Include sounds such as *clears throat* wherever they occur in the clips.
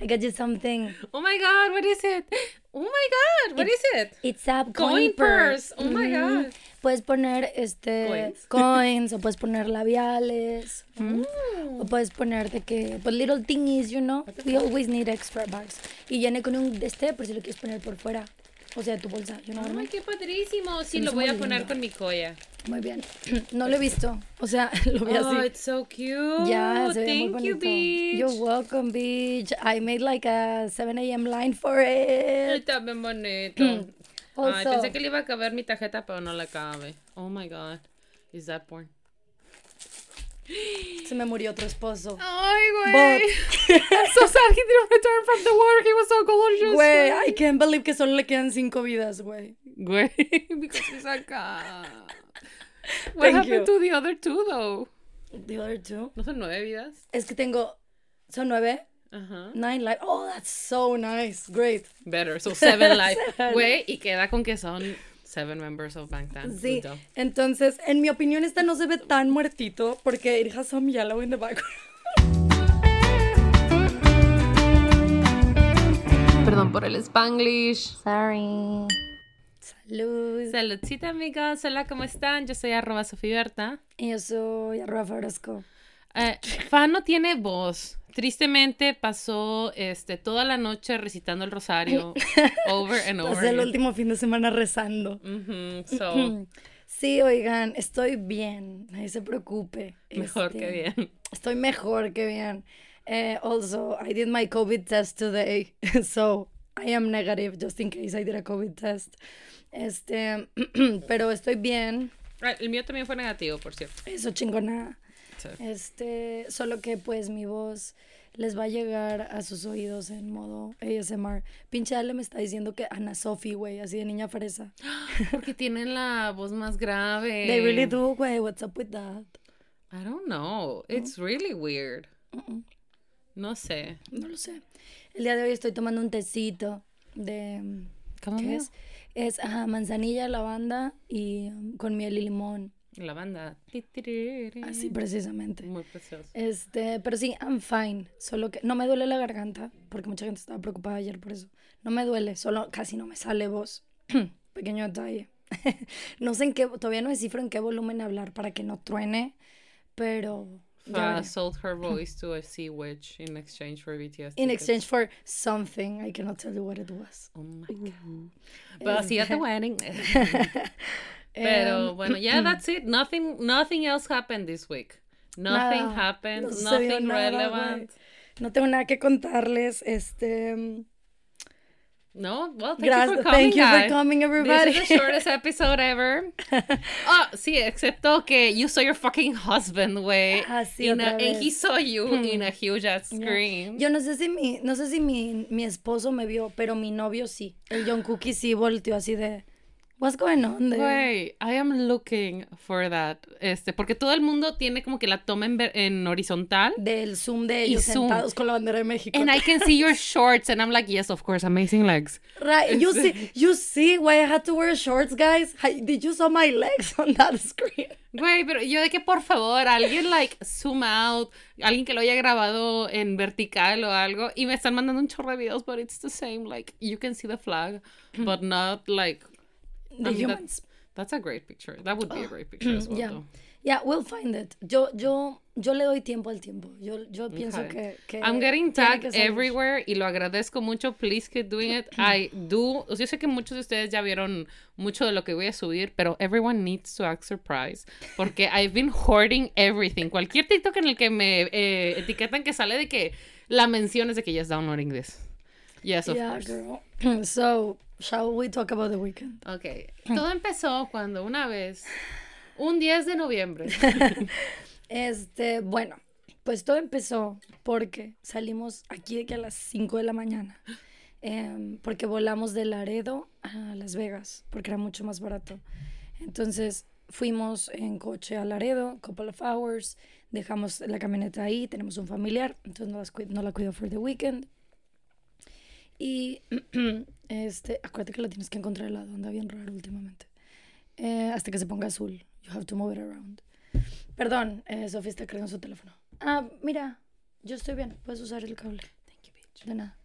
I got you something. Oh my god, what is it? Oh my god, what is it? It's a Coin coin, purse. purse. Oh my Mhm. God. Puedes poner este Coins. coins o *laughs* puedes poner labiales. Mm. O puedes poner de que, pues little thingies, you know. We always need extra bags. Y viene con un de este, por si lo quieres poner por fuera. O sea, tu bolsa, what I Ay, qué padrísimo. Sí, lo voy a poner lindo. con mi colla. Muy bien. *clears throat* No lo he visto. O sea, *laughs* lo vi Oh, así. it's so cute. Ya, se ve muy Thank you, bitch. You're welcome, bitch. I made like a 7 a.m. line for Ay, it. Está bien bonito. Ay, Also- pensé que le iba a caber mi tarjeta, pero no le cabe. Oh my god. Is that porn? Se me murió otro esposo. Ay, güey. I'm *laughs* so sad he didn't return from the war. He was so gorgeous. Güey, I can't believe que solo le quedan cinco vidas, güey. Güey, *laughs* because he's acá. What Thank happened you. to the other two, though? The other two. ¿No son nueve vidas? Es que tengo. Son nueve. Ajá. Nine life. Oh, that's so nice. Great. Better. So seven *laughs* life. Güey, y queda con que son seven members of Bangtan. Sí. Entonces, en mi opinión, esta no se ve tan muertito porque it has some yellow in the background. Perdón por el Spanglish. Sorry. Salud. Saludcita, amigos. Hola, ¿cómo están? Yo soy arroba Sofiberta. Y yo soy arroba Fabrasco. Eh, Fan no tiene voz. Tristemente pasó este, toda la noche recitando el rosario *laughs* over and over. Pasé el último fin de semana rezando. So, *clears throat* Sí, oigan, estoy bien. Nadie se preocupe. mejor Este, que bien. Estoy mejor que bien. Eh, also, I did my COVID test today, *laughs* so I am negative just in case I did a COVID test. Este, *clears throat* pero estoy bien. Ah, El mío también fue negativo, por cierto. Eso chingona. Sí. Este, solo que pues mi voz les va a llegar a sus oídos en modo ASMR. Pinche Ale me está diciendo que Ana Sophie, güey, así de niña fresa. *gasps* Porque tienen la voz más grave. They really do, güey. What's up with that? I don't know. It's really weird. No sé. No lo sé. El día de hoy estoy tomando un tecito de ¿Cómo ¿qué es? Es ajá, manzanilla, lavanda y um, con miel y limón. La banda. Así precisamente. Muy precioso. Este, pero sí, I'm fine. Solo que no me duele la garganta, porque mucha gente estaba preocupada ayer por eso. No me duele, solo casi no me sale voz. *clears throat* Pequeño detalle. *laughs* no sé en qué, todavía no descifro en qué volumen hablar para que no truene, pero Fa sold her *clears throat* voice to a sea witch in exchange for BTS. In tickets. exchange for something, I cannot tell you what it was. Oh my god. But see at the wedding. Em, Pero bueno, yeah, that's it. Nothing, nothing else happened this week. Nothing Nada. happened. No nothing nada, relevant. No tengo nada que contarles. Este, No, well, thank Gracias- you for coming, thank you for coming, everybody. This is the *laughs* shortest episode ever. *laughs* oh, sí, excepto que you saw your fucking husband, güey. Ah, sí, a- and he saw you in a huge ass screen. Yo no sé si mi, no sé si mi, mi esposo me vio, pero mi novio sí. El John Cookie sí volteó así de What's going on there? Güey, I am looking for that. Este, porque todo el mundo tiene como que la toma en, en horizontal. Del Zoom de Y ellos Zoom. sentados con la bandera de México. And I can see your *laughs* shorts, and I'm like, yes, of course, amazing legs. Right, you see, you see why I had to wear shorts, guys? Did you saw my legs on that screen? Güey, pero yo de que por favor, alguien like zoom out, alguien que lo haya grabado en vertical o algo, y me están mandando un chorro de videos, but it's the same, like, you can see the flag, but not like, The I mean, that- humans. that's a great picture. That would be a great picture as well, Yeah. though. Yeah, we'll find it. Yo, yo, yo le doy tiempo al tiempo. Yo, yo pienso Okay. que, que I'm getting tagged everywhere y lo agradezco mucho. Please keep doing it. *clears throat* I do. o sea, Yo sé que muchos de ustedes ya vieron mucho de lo que voy a subir, pero everyone needs to act surprised porque *laughs* I've been hoarding everything. Cualquier TikTok en el que me eh, etiquetan que sale de que la mención es de que ya es downloading this. Yes, of Yeah, course. girl. *clears throat* So, shall we talk about the weekend? Ok. *clears throat* Todo empezó cuando una vez, un 10 de noviembre. *laughs* Este, bueno, pues todo empezó porque salimos aquí de que a las 5 de la mañana. em, porque volamos de Laredo a Las Vegas, porque era mucho más barato. Entonces fuimos en coche a Laredo, couple of hours, dejamos la camioneta ahí, tenemos un familiar, entonces no, las no la cuido for the weekend. Y *clears throat* este, acuérdate que la tienes que encontrar helado, anda bien raro últimamente. Eh, hasta que se ponga azul. You have to move it around. Perdón, eh, Sofía está cargando su teléfono. Ah, mira, yo estoy bien. Puedes usar el cable. Thank you, babe. De nada.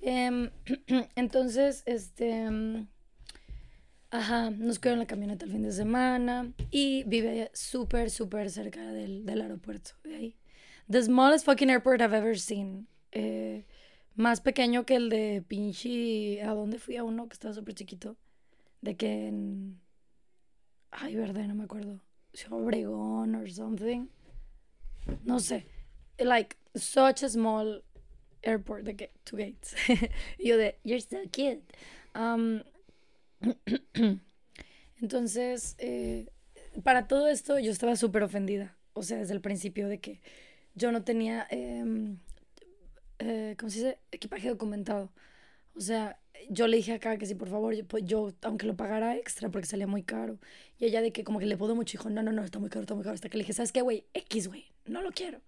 Em, *clears throat* entonces, este. mm, Ajá, nos quedó en la camioneta el fin de semana y vive súper, súper cerca del, del aeropuerto de ahí. The smallest fucking airport I've ever seen. Eh, más pequeño que el de pinche. ¿A dónde fui a uno que estaba súper chiquito? De que en. Ay, verde, no me acuerdo. Obregón or something. No sé. Like, such a small airport, de two gates. *laughs* Yo de, you're so cute. Um, *clears throat* entonces, eh, para todo esto yo estaba súper ofendida. O sea, desde el principio de que yo no tenía, em, eh, ¿cómo se dice? Equipaje documentado. O sea, yo le dije acá que si por favor, yo, pues, yo, aunque lo pagara extra porque salía muy caro. Y ella de que como que le pudo mucho, dijo, no, no, no, está muy caro, está muy caro. Hasta que le dije, ¿sabes qué, güey? X, güey, no lo quiero.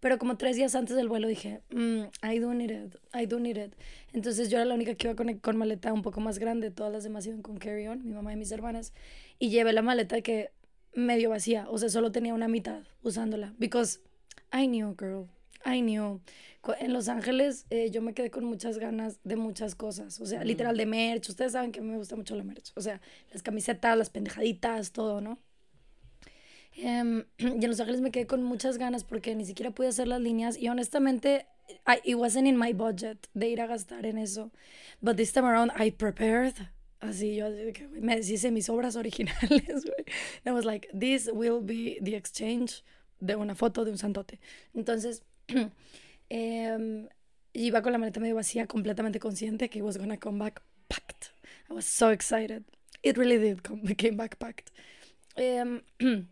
Pero como tres días antes del vuelo dije, mm, I do need it, I do need it. Entonces yo era la única que iba con, con maleta un poco más grande, todas las demás iban con carry-on, mi mamá y mis hermanas. Y llevé la maleta que medio vacía, o sea, solo tenía una mitad usándola. Because I knew, girl, I knew. En Los Ángeles eh, yo me quedé con muchas ganas de muchas cosas, o sea, literal de merch. Ustedes saben que me gusta mucho la merch, o sea, las camisetas, las pendejaditas, todo, ¿no? Em, *clears throat* y en Los Ángeles me quedé con muchas ganas porque ni siquiera pude hacer las líneas y honestamente I, it wasn't in my budget de ir a gastar en eso. But this time around I prepared. Así yo me deshice mis obras *laughs* originales, güey. I was like, this will be the exchange de una foto de un santote. Entonces, *clears throat* em, iba con la maleta medio vacía, completamente consciente que it was gonna come back packed. I was so excited. It really did come, *laughs* came back packed. Em, *clears throat*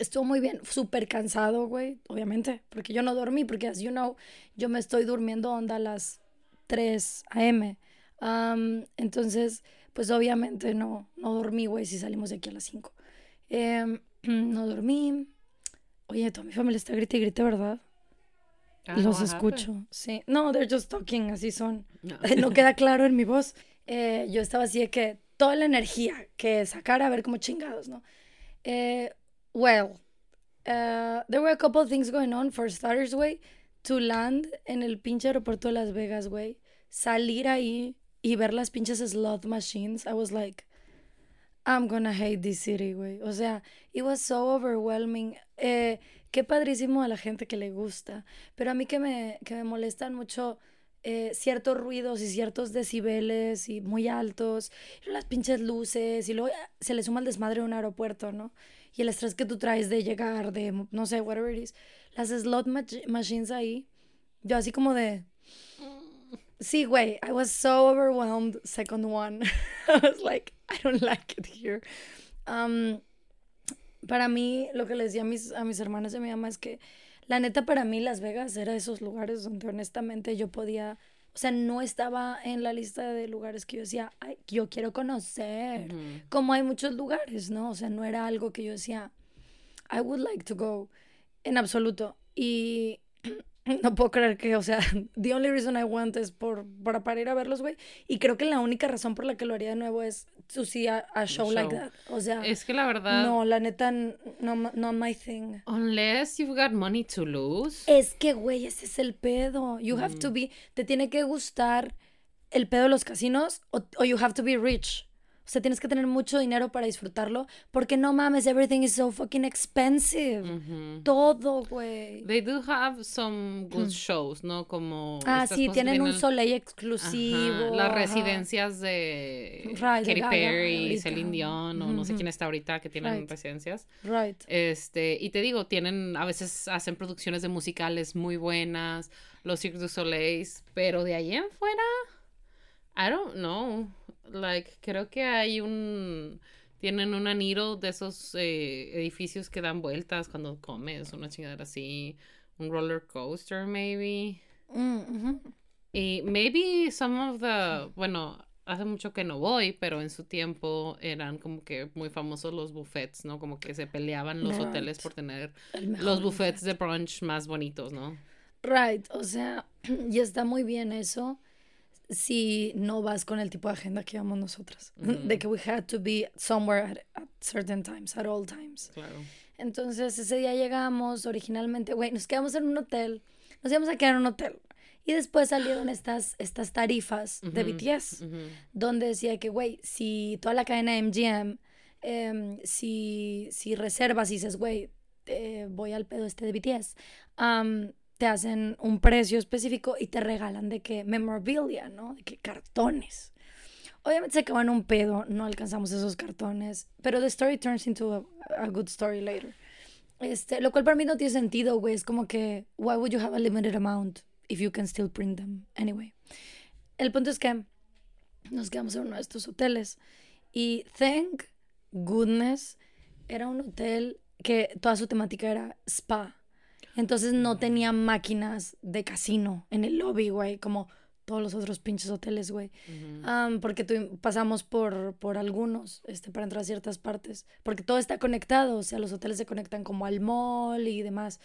estuvo muy bien, súper cansado, güey, obviamente, porque yo no dormí, porque, as you know, yo me estoy durmiendo onda a las 3 a.m. Am, entonces, pues obviamente no, no dormí, güey, si salimos de aquí a las 5. Em, *clears throat* no dormí. Oye, toda mi familia está grite y grite, ¿verdad? Ah, Los what escucho, sí. No, they're just talking, así son. happened? No *laughs* queda claro en mi voz. Eh, yo estaba así de que toda la energía que sacara a ver como chingados, ¿no? Eh, well, uh, there were a couple of things going on. For starters, güey, to land en el pinche aeropuerto de Las Vegas, güey, salir ahí y ver las pinches slot machines, I was like, I'm gonna hate this city, güey. O sea, it was so overwhelming. Eh, qué padrísimo a la gente que le gusta, pero a mí que me, que me molestan mucho eh, ciertos ruidos y ciertos decibeles y muy altos, y las pinches luces, y luego eh, se le suma el desmadre de un aeropuerto, ¿no? Y el estrés que tú traes de llegar, de, no sé, whatever it is. Las slot mach- machines ahí, yo así como de... Sí, güey, I was so overwhelmed, second one. *laughs* I was like, I don't like it here. Um, para mí, lo que les decía a mis, a mis hermanas y a mi mamá es que, la neta, para mí Las Vegas era esos lugares donde honestamente yo podía, o sea, no estaba en la lista de lugares que yo decía, Ay, yo quiero conocer, como hay muchos lugares, ¿no? O sea, no era algo que yo decía, I would like to go, en absoluto. Y *laughs* no puedo creer que, o sea, *laughs* the only reason I want es por, para, para ir a verlos, güey. Y creo que la única razón por la que lo haría de nuevo es to see a, a show, like show. that. O sea, Es que la verdad, no, la neta, no, no my thing. unless you've got money to lose, Es que, güey, ese es el pedo. You have to be, te tiene que gustar el pedo de los casinos o, o you have to be rich. O sea, tienes que tener mucho dinero para disfrutarlo porque no mames, everything is so fucking expensive. ujú. Todo, güey. They do have some good shows, ¿no? Como Ah, sí, tienen un soleil Ajá, exclusivo. las ajá. residencias de Right, Katy Perry. Celine Dion, o no sé quién está ahorita que tienen Right. residencias. Right. Este, y te digo, tienen, a veces hacen producciones de musicales muy buenas, los Cirque du Soleil, pero de ahí en fuera, I don't know. Like, creo que hay un, tienen un anillo de esos eh, edificios que dan vueltas cuando comes, una chingadera así, un roller coaster maybe. Mm. Y maybe some of the, bueno, hace mucho que no voy, pero en su tiempo eran como que muy famosos los buffets, ¿no? Como que se peleaban los hoteles por tener los buffets de brunch más bonitos, ¿no? Right, o sea, *clears throat* y está muy bien eso si no vas con el tipo de agenda que llevamos nosotras. *laughs* De que we had to be somewhere at, at certain times, at all times. Claro. Entonces ese día llegamos, originalmente, güey, nos quedamos en un hotel, nos íbamos a quedar en un hotel. Y después salieron *gasps* estas, estas tarifas de Ujú, BTS, ujú. donde decía que, güey, si toda la cadena MGM, em, si, si reservas y dices, güey, eh, voy al pedo este de BTS, am, te hacen un precio específico y te regalan de que memorabilia, ¿no? De que cartones. Obviamente se acaban un pedo, no alcanzamos esos cartones, pero the story turns into a, a good story later. Este, lo cual para mí no tiene sentido, güey. Es como que, why would you have a limited amount if you can still print them? Anyway. El punto es que nos quedamos en uno de estos hoteles y thank goodness era un hotel que toda su temática era spa. Entonces no tenía máquinas de casino en el lobby, güey, como todos los otros pinches hoteles, güey. Porque tuvi- pasamos por, por algunos este, para entrar a ciertas partes. Porque todo está conectado, o sea, los hoteles se conectan como al mall y demás.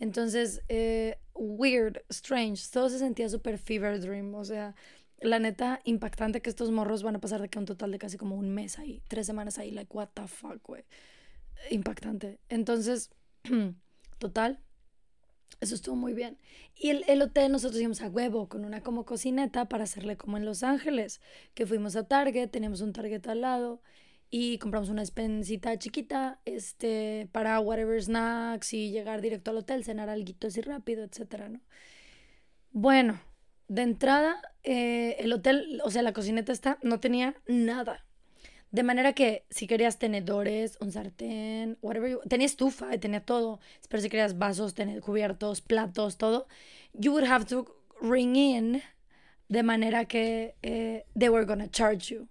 Entonces, eh, weird, strange, todo se sentía súper fever dream. O sea, la neta, impactante que estos morros van a pasar de que un total de casi como un mes ahí, tres semanas ahí, like, what the fuck, güey. Impactante. Entonces, *clears throat* total, eso estuvo muy bien. Y el, el hotel nosotros íbamos a huevo con una como cocineta para hacerle como en Los Ángeles, que fuimos a Target, teníamos un Target al lado y compramos una despensita chiquita este, para whatever snacks y llegar directo al hotel, cenar algo así rápido, etcétera, ¿no? Bueno, de entrada, eh, el hotel, o sea, la cocineta esta no tenía nada. De manera que si querías tenedores, un sartén, whatever, you- tenía estufa, y tenía todo. Pero si querías vasos, tener cubiertos, platos, todo, you would have to ring in de manera que eh, they were gonna charge you.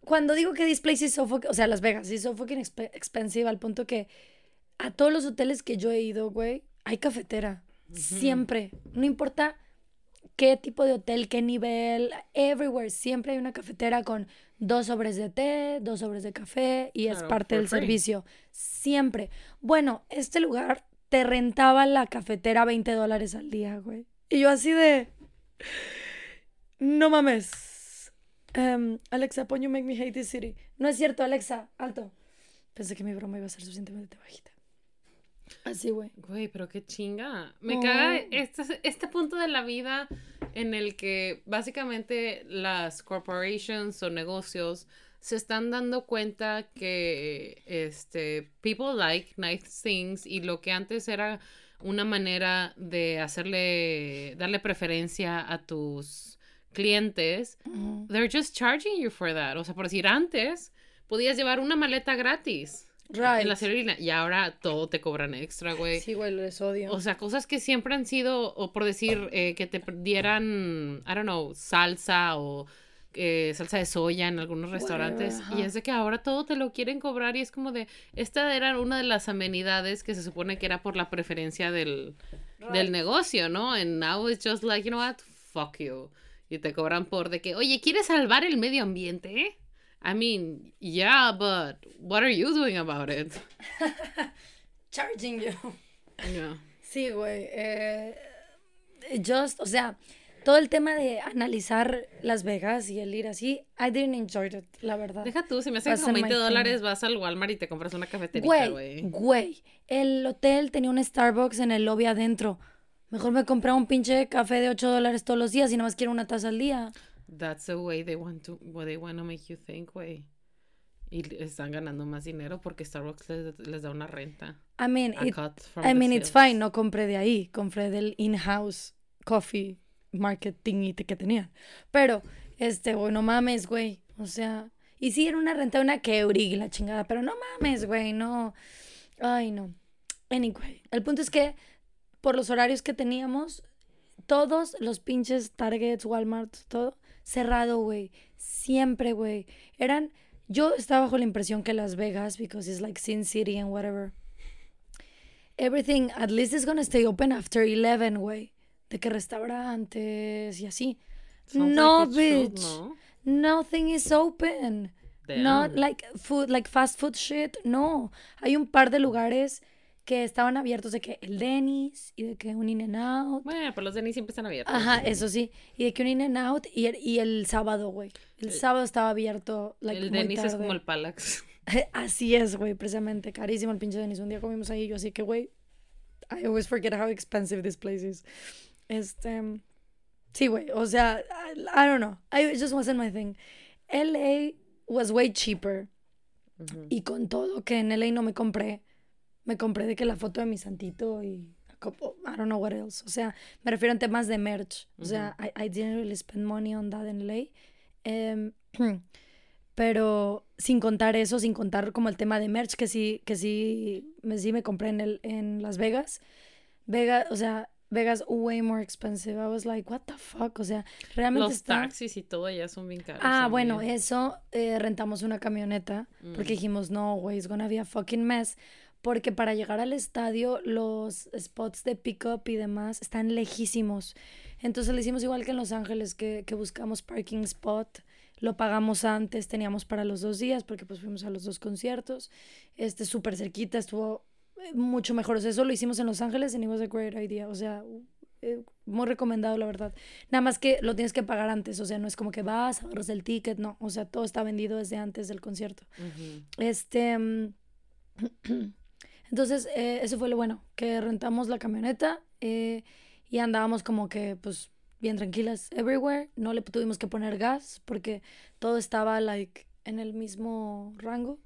Cuando digo que this place is so fucking, o sea, Las Vegas is so fucking expe- expensive al punto que a todos los hoteles que yo he ido, güey, hay cafetera. Siempre. No importa qué tipo de hotel, qué nivel, everywhere. Siempre hay una cafetera con dos sobres de té, dos sobres de café y es parte del free. servicio. Siempre. Bueno, este lugar te rentaba la cafetera 20 dólares al día, güey. Y yo así de... No mames. Em, Alexa, pon You Make Me Hate This City. No es cierto, Alexa, alto. Pensé que mi broma iba a ser suficientemente bajita. Así, güey. Güey, pero qué chinga. Me Oh. caga este, este punto de la vida en el que básicamente las corporations o negocios se están dando cuenta que este people like nice things y lo que antes era una manera de hacerle darle preferencia a tus clientes they're just charging you for that o sea por decir antes podías llevar una maleta gratis Right. en la aerolínea y ahora todo te cobran extra güey Sí, güey, les odio. o sea, cosas que siempre han sido, o por decir, eh, que te dieran, I don't know, salsa o eh, salsa de soya en algunos restaurantes. Y es de que ahora todo te lo quieren cobrar y es como de, esta era una de las amenidades que se supone que era por la preferencia del, del negocio, ¿no? And now it's just like, you know what, fuck you. Y te cobran por de que, oye, ¿quieres salvar el medio ambiente? I mean, yeah, but what are you doing about it? *laughs* Charging you. Yeah. Sí, güey. eh, just, o sea, todo el tema de analizar Las Vegas y el ir así, I didn't enjoy it, la verdad. Deja tú, si me haces como 20 my thing. dólares, vas al Walmart y te compras una cafeterita, Güey, güey. güey, el hotel tenía un Starbucks en el lobby adentro. Mejor me compré un pinche café de 8 dólares todos los días y nada más quiero una taza al día. That's the way they want to, what they want to make you think, güey. Y están ganando más dinero porque Starbucks les, les da una renta. I mean, it- I mean, it's fine, no compré de ahí, compré del in-house coffee marketing y que tenían. Pero, este, güey, no mames, güey. O sea, y sí, era una renta una Keurig, la chingada, pero no mames, güey, no. Ay, no. Anyway, el punto es que por los horarios que teníamos, todos los pinches Targets, Walmart, todo, cerrado, güey. Siempre, güey. Eran, yo estaba bajo la impresión que Las Vegas, because it's like Sin City and whatever, everything at least is gonna stay open after 11, güey. De que restaurantes y así. Sounds no, like should, bitch. ¿no? Nothing is open. Damn. Not like food, like fast food shit. No. Hay un par de lugares que estaban abiertos de que el Denny's y de que un In and Out. Bueno, pues los Denis siempre están abiertos. Ajá, eso sí. Y de que un In and Out y el, y el sábado, güey. El sábado estaba abierto, like, el Denis es como el Palax. *laughs* *laughs* Así es, güey, precisamente. Carísimo el pinche Denis. Un día comimos ahí yo así que, güey, I always forget how expensive this place is. Este. Sí, güey. O sea, I, I don't know. I, it just wasn't my thing. LA was way cheaper. Ujú. Y con todo que en LA no me compré, me compré de que la foto de mi santito y a couple- I don't know what else. O sea, me refiero en temas de merch. O sea, I, I didn't really spend money on that en LA. Em, *clears throat* pero sin contar eso, sin contar como el tema de merch que sí, que sí, me, sí me compré en, el, en Las Vegas. Vegas, o sea, Vegas way more expensive. I was like, what the fuck? O sea, realmente Los está... taxis y todo ya son bien caros. Ah, bueno, también. eso, eh, rentamos una camioneta porque Mm. dijimos, no, güey, it's gonna be a fucking mess. Porque para llegar al estadio, los spots de pick-up y demás están lejísimos. Entonces le hicimos igual que en Los Ángeles, que, que buscamos parking spot. Lo pagamos antes, teníamos para los dos días, porque pues fuimos a los dos conciertos. Este, súper cerquita, estuvo eh, mucho mejor. O sea, eso lo hicimos en Los Ángeles and it was a great idea. O sea, eh, muy recomendado, la verdad. Nada más que lo tienes que pagar antes, o sea, no es como que vas, agarras el ticket, no, o sea, todo está vendido desde antes del concierto. Este, mm, *clears throat* entonces, eh, eso fue lo bueno, que rentamos la camioneta eh, y andábamos como que, pues, bien tranquilas everywhere, no le tuvimos que poner gas porque todo estaba, like, en el mismo rango.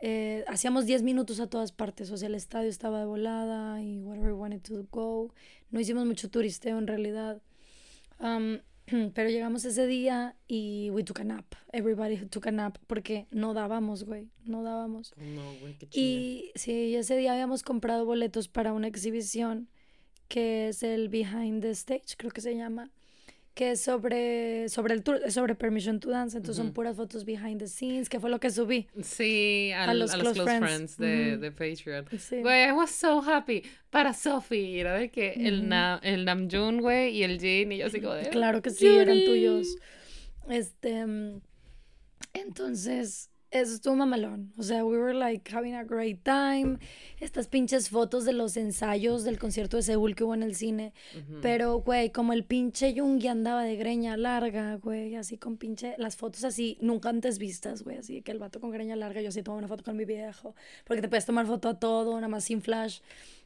Eh, hacíamos 10 minutos a todas partes, o sea, el estadio estaba de volada y wherever we wanted to go. No hicimos mucho turisteo en realidad. Um, *clears throat* pero llegamos ese día y we took a nap. Everybody took a nap porque no dábamos, güey, no dábamos. No, güey, qué. Y sí, ese día habíamos comprado boletos para una exhibición que es el Behind the Stage, creo que se llama, que es sobre, sobre el tour, sobre Permission to Dance, entonces son puras fotos behind the scenes, que fue lo que subí. Sí, al- a los, los close, close friends, friends. de, de Patreon. Sí. Güey, I was so happy. Para Sophie, era de que el, na, el Namjoon, güey, y el Jin, y yo así como de... Claro que sí, eran tuyos. Este, mm, entonces, eso estuvo mamalón. O sea, we were like having a great time. Estas pinches fotos de los ensayos del concierto de Seúl que hubo en el cine. Ujú. Pero, güey, como el pinche Yoongi andaba de greña larga, güey, así con pinche, las fotos así, nunca antes vistas, güey, así que el vato con greña larga, yo así tomo una foto con mi viejo, porque te puedes tomar foto a todo, nada más sin flash.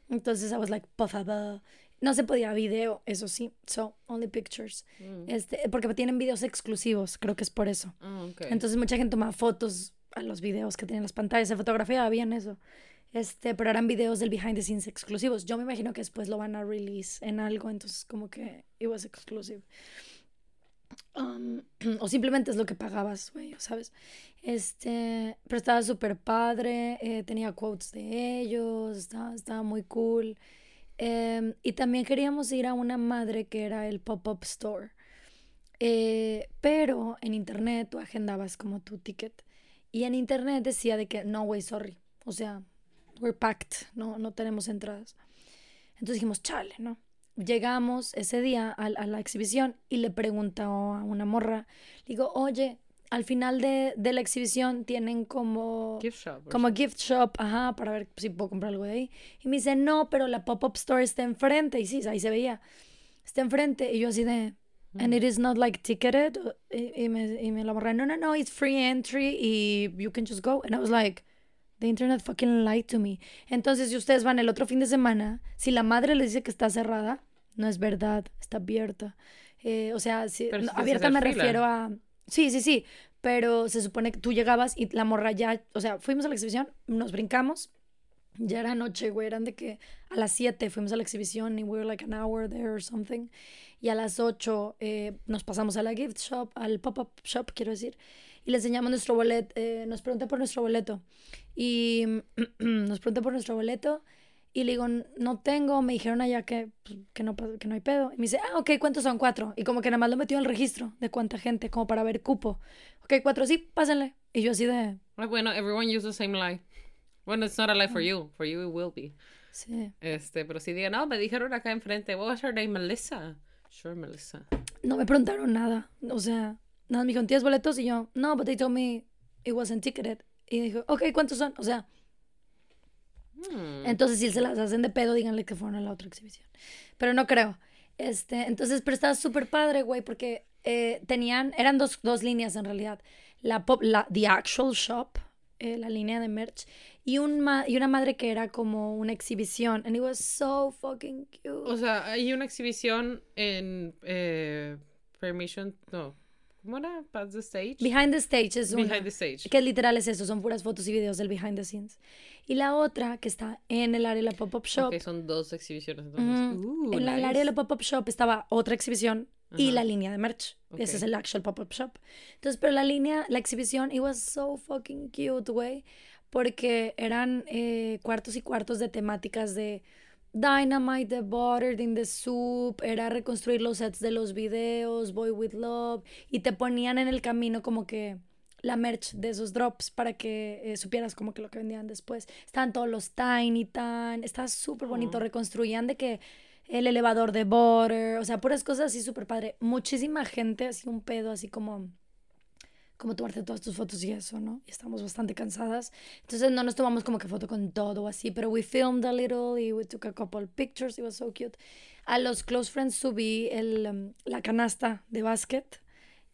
Entonces I was like, por favor. No se podía video, eso sí, so, only pictures. Mm. Este, porque tienen videos exclusivos, creo que es por eso. Ah, ok. Entonces mucha gente tomaba fotos a los videos que tienen las pantallas, se fotografiaba bien eso. Este, pero eran videos del behind the scenes exclusivos. Yo me imagino que después lo van a release en algo, entonces como que it was exclusive. Um, *clears throat* o simplemente es lo que pagabas, güey, ¿sabes? Este, pero estaba súper padre, eh, tenía quotes de ellos, estaba, muy cool. Em, y también queríamos ir a una madre que era el pop-up store. Eh, pero en internet tú agendabas como tu ticket. Y en internet decía de que no, güey, sorry. O sea, we're packed, no, no tenemos entradas. Entonces dijimos, chale, ¿no? Llegamos ese día a, a la exhibición y le pregunto a una morra, digo, oye, al final de, de la exhibición tienen como Gift shop. como something. gift shop, ajá, para ver si puedo comprar algo de ahí. Y me dice, no, pero la pop-up store está enfrente. Y sí, ahí se veía. Está enfrente. Y yo así de, and it is not like ticketed. Y, y me, y me la borré, no, no, no, it's free entry y you can just go. And I was like, the internet fucking lied to me. Entonces, si ustedes van el otro fin de semana, si la madre les dice que está cerrada, no es verdad, está abierta. Eh, o sea, si, no, abierta me fila. refiero a... Sí, sí, sí, pero se supone que tú llegabas y la morra ya, o sea, fuimos a la exhibición, nos brincamos, ya era noche, güey, eran de que a las 7 fuimos a la exhibición y we were like an hour there or something, y a las 8 eh, nos pasamos a la gift shop, al pop-up shop, quiero decir, y le enseñamos nuestro boleto, eh, nos pregunté por nuestro boleto, y *clears throat* nos pregunté por nuestro boleto, y le digo, no tengo, me dijeron allá que, pues, que, no, que no hay pedo. Y me dice, ah, ok, ¿cuántos son? Cuatro. Y como que nada más lo metió en el registro de cuánta gente, como para ver cupo. Ok, cuatro, sí, pásenle. Y yo así de, Ah, Bueno, everyone use the same lie. Bueno, it's not a lie for you. For you it will be. sí. Este, pero si digan, no, me dijeron acá enfrente, what was her name, Melissa? Sure, Melissa. No me preguntaron nada. O sea, nada, me dijeron, ¿tienes boletos? Y yo, no, but they told me it wasn't ticketed. Y dijo, ok, ¿cuántos son? O sea, Hmm. entonces si se las hacen de pedo, díganle que fueron a la otra exhibición. Pero no creo. Este, entonces, pero estaba súper padre, güey, porque eh, tenían, eran dos, dos líneas en realidad. La pop, la, the actual shop, eh, la línea de merch, y, un ma- y una madre que era como una exhibición. And it was so fucking cute. O sea, hay una exhibición en eh, Permission, no, ¿cómo era? Past the Stage. Behind the Stage es una. Behind the Stage. Que literal es eso, son puras fotos y videos del behind the scenes. Y la otra que está en el área de la pop-up shop. Ok, son dos exhibiciones entonces. Ujú. Uh, en la- el nice. área de la pop-up shop estaba otra exhibición y la línea de merch. Ese Ok. es el actual pop-up shop. Entonces, pero la línea, la exhibición, it was so fucking cute, güey. Porque eran eh, cuartos y cuartos de temáticas de Dynamite, The Buttered in the Soup, era reconstruir los sets de los videos, Boy with Love, y te ponían en el camino como que la merch de esos drops para que eh, supieras como que lo que vendían después. Estaban todos los Tiny Tan, estaba súper bonito, reconstruían de que el elevador de Butter, o sea, puras cosas así súper padre. Muchísima gente, así un pedo, así como como tomarte todas tus fotos y eso, ¿no? Y estamos bastante cansadas. Entonces no nos tomamos como que foto con todo así, pero we filmed a little y we took a couple pictures. It was so cute. A los close friends subí el, um, la canasta de básquet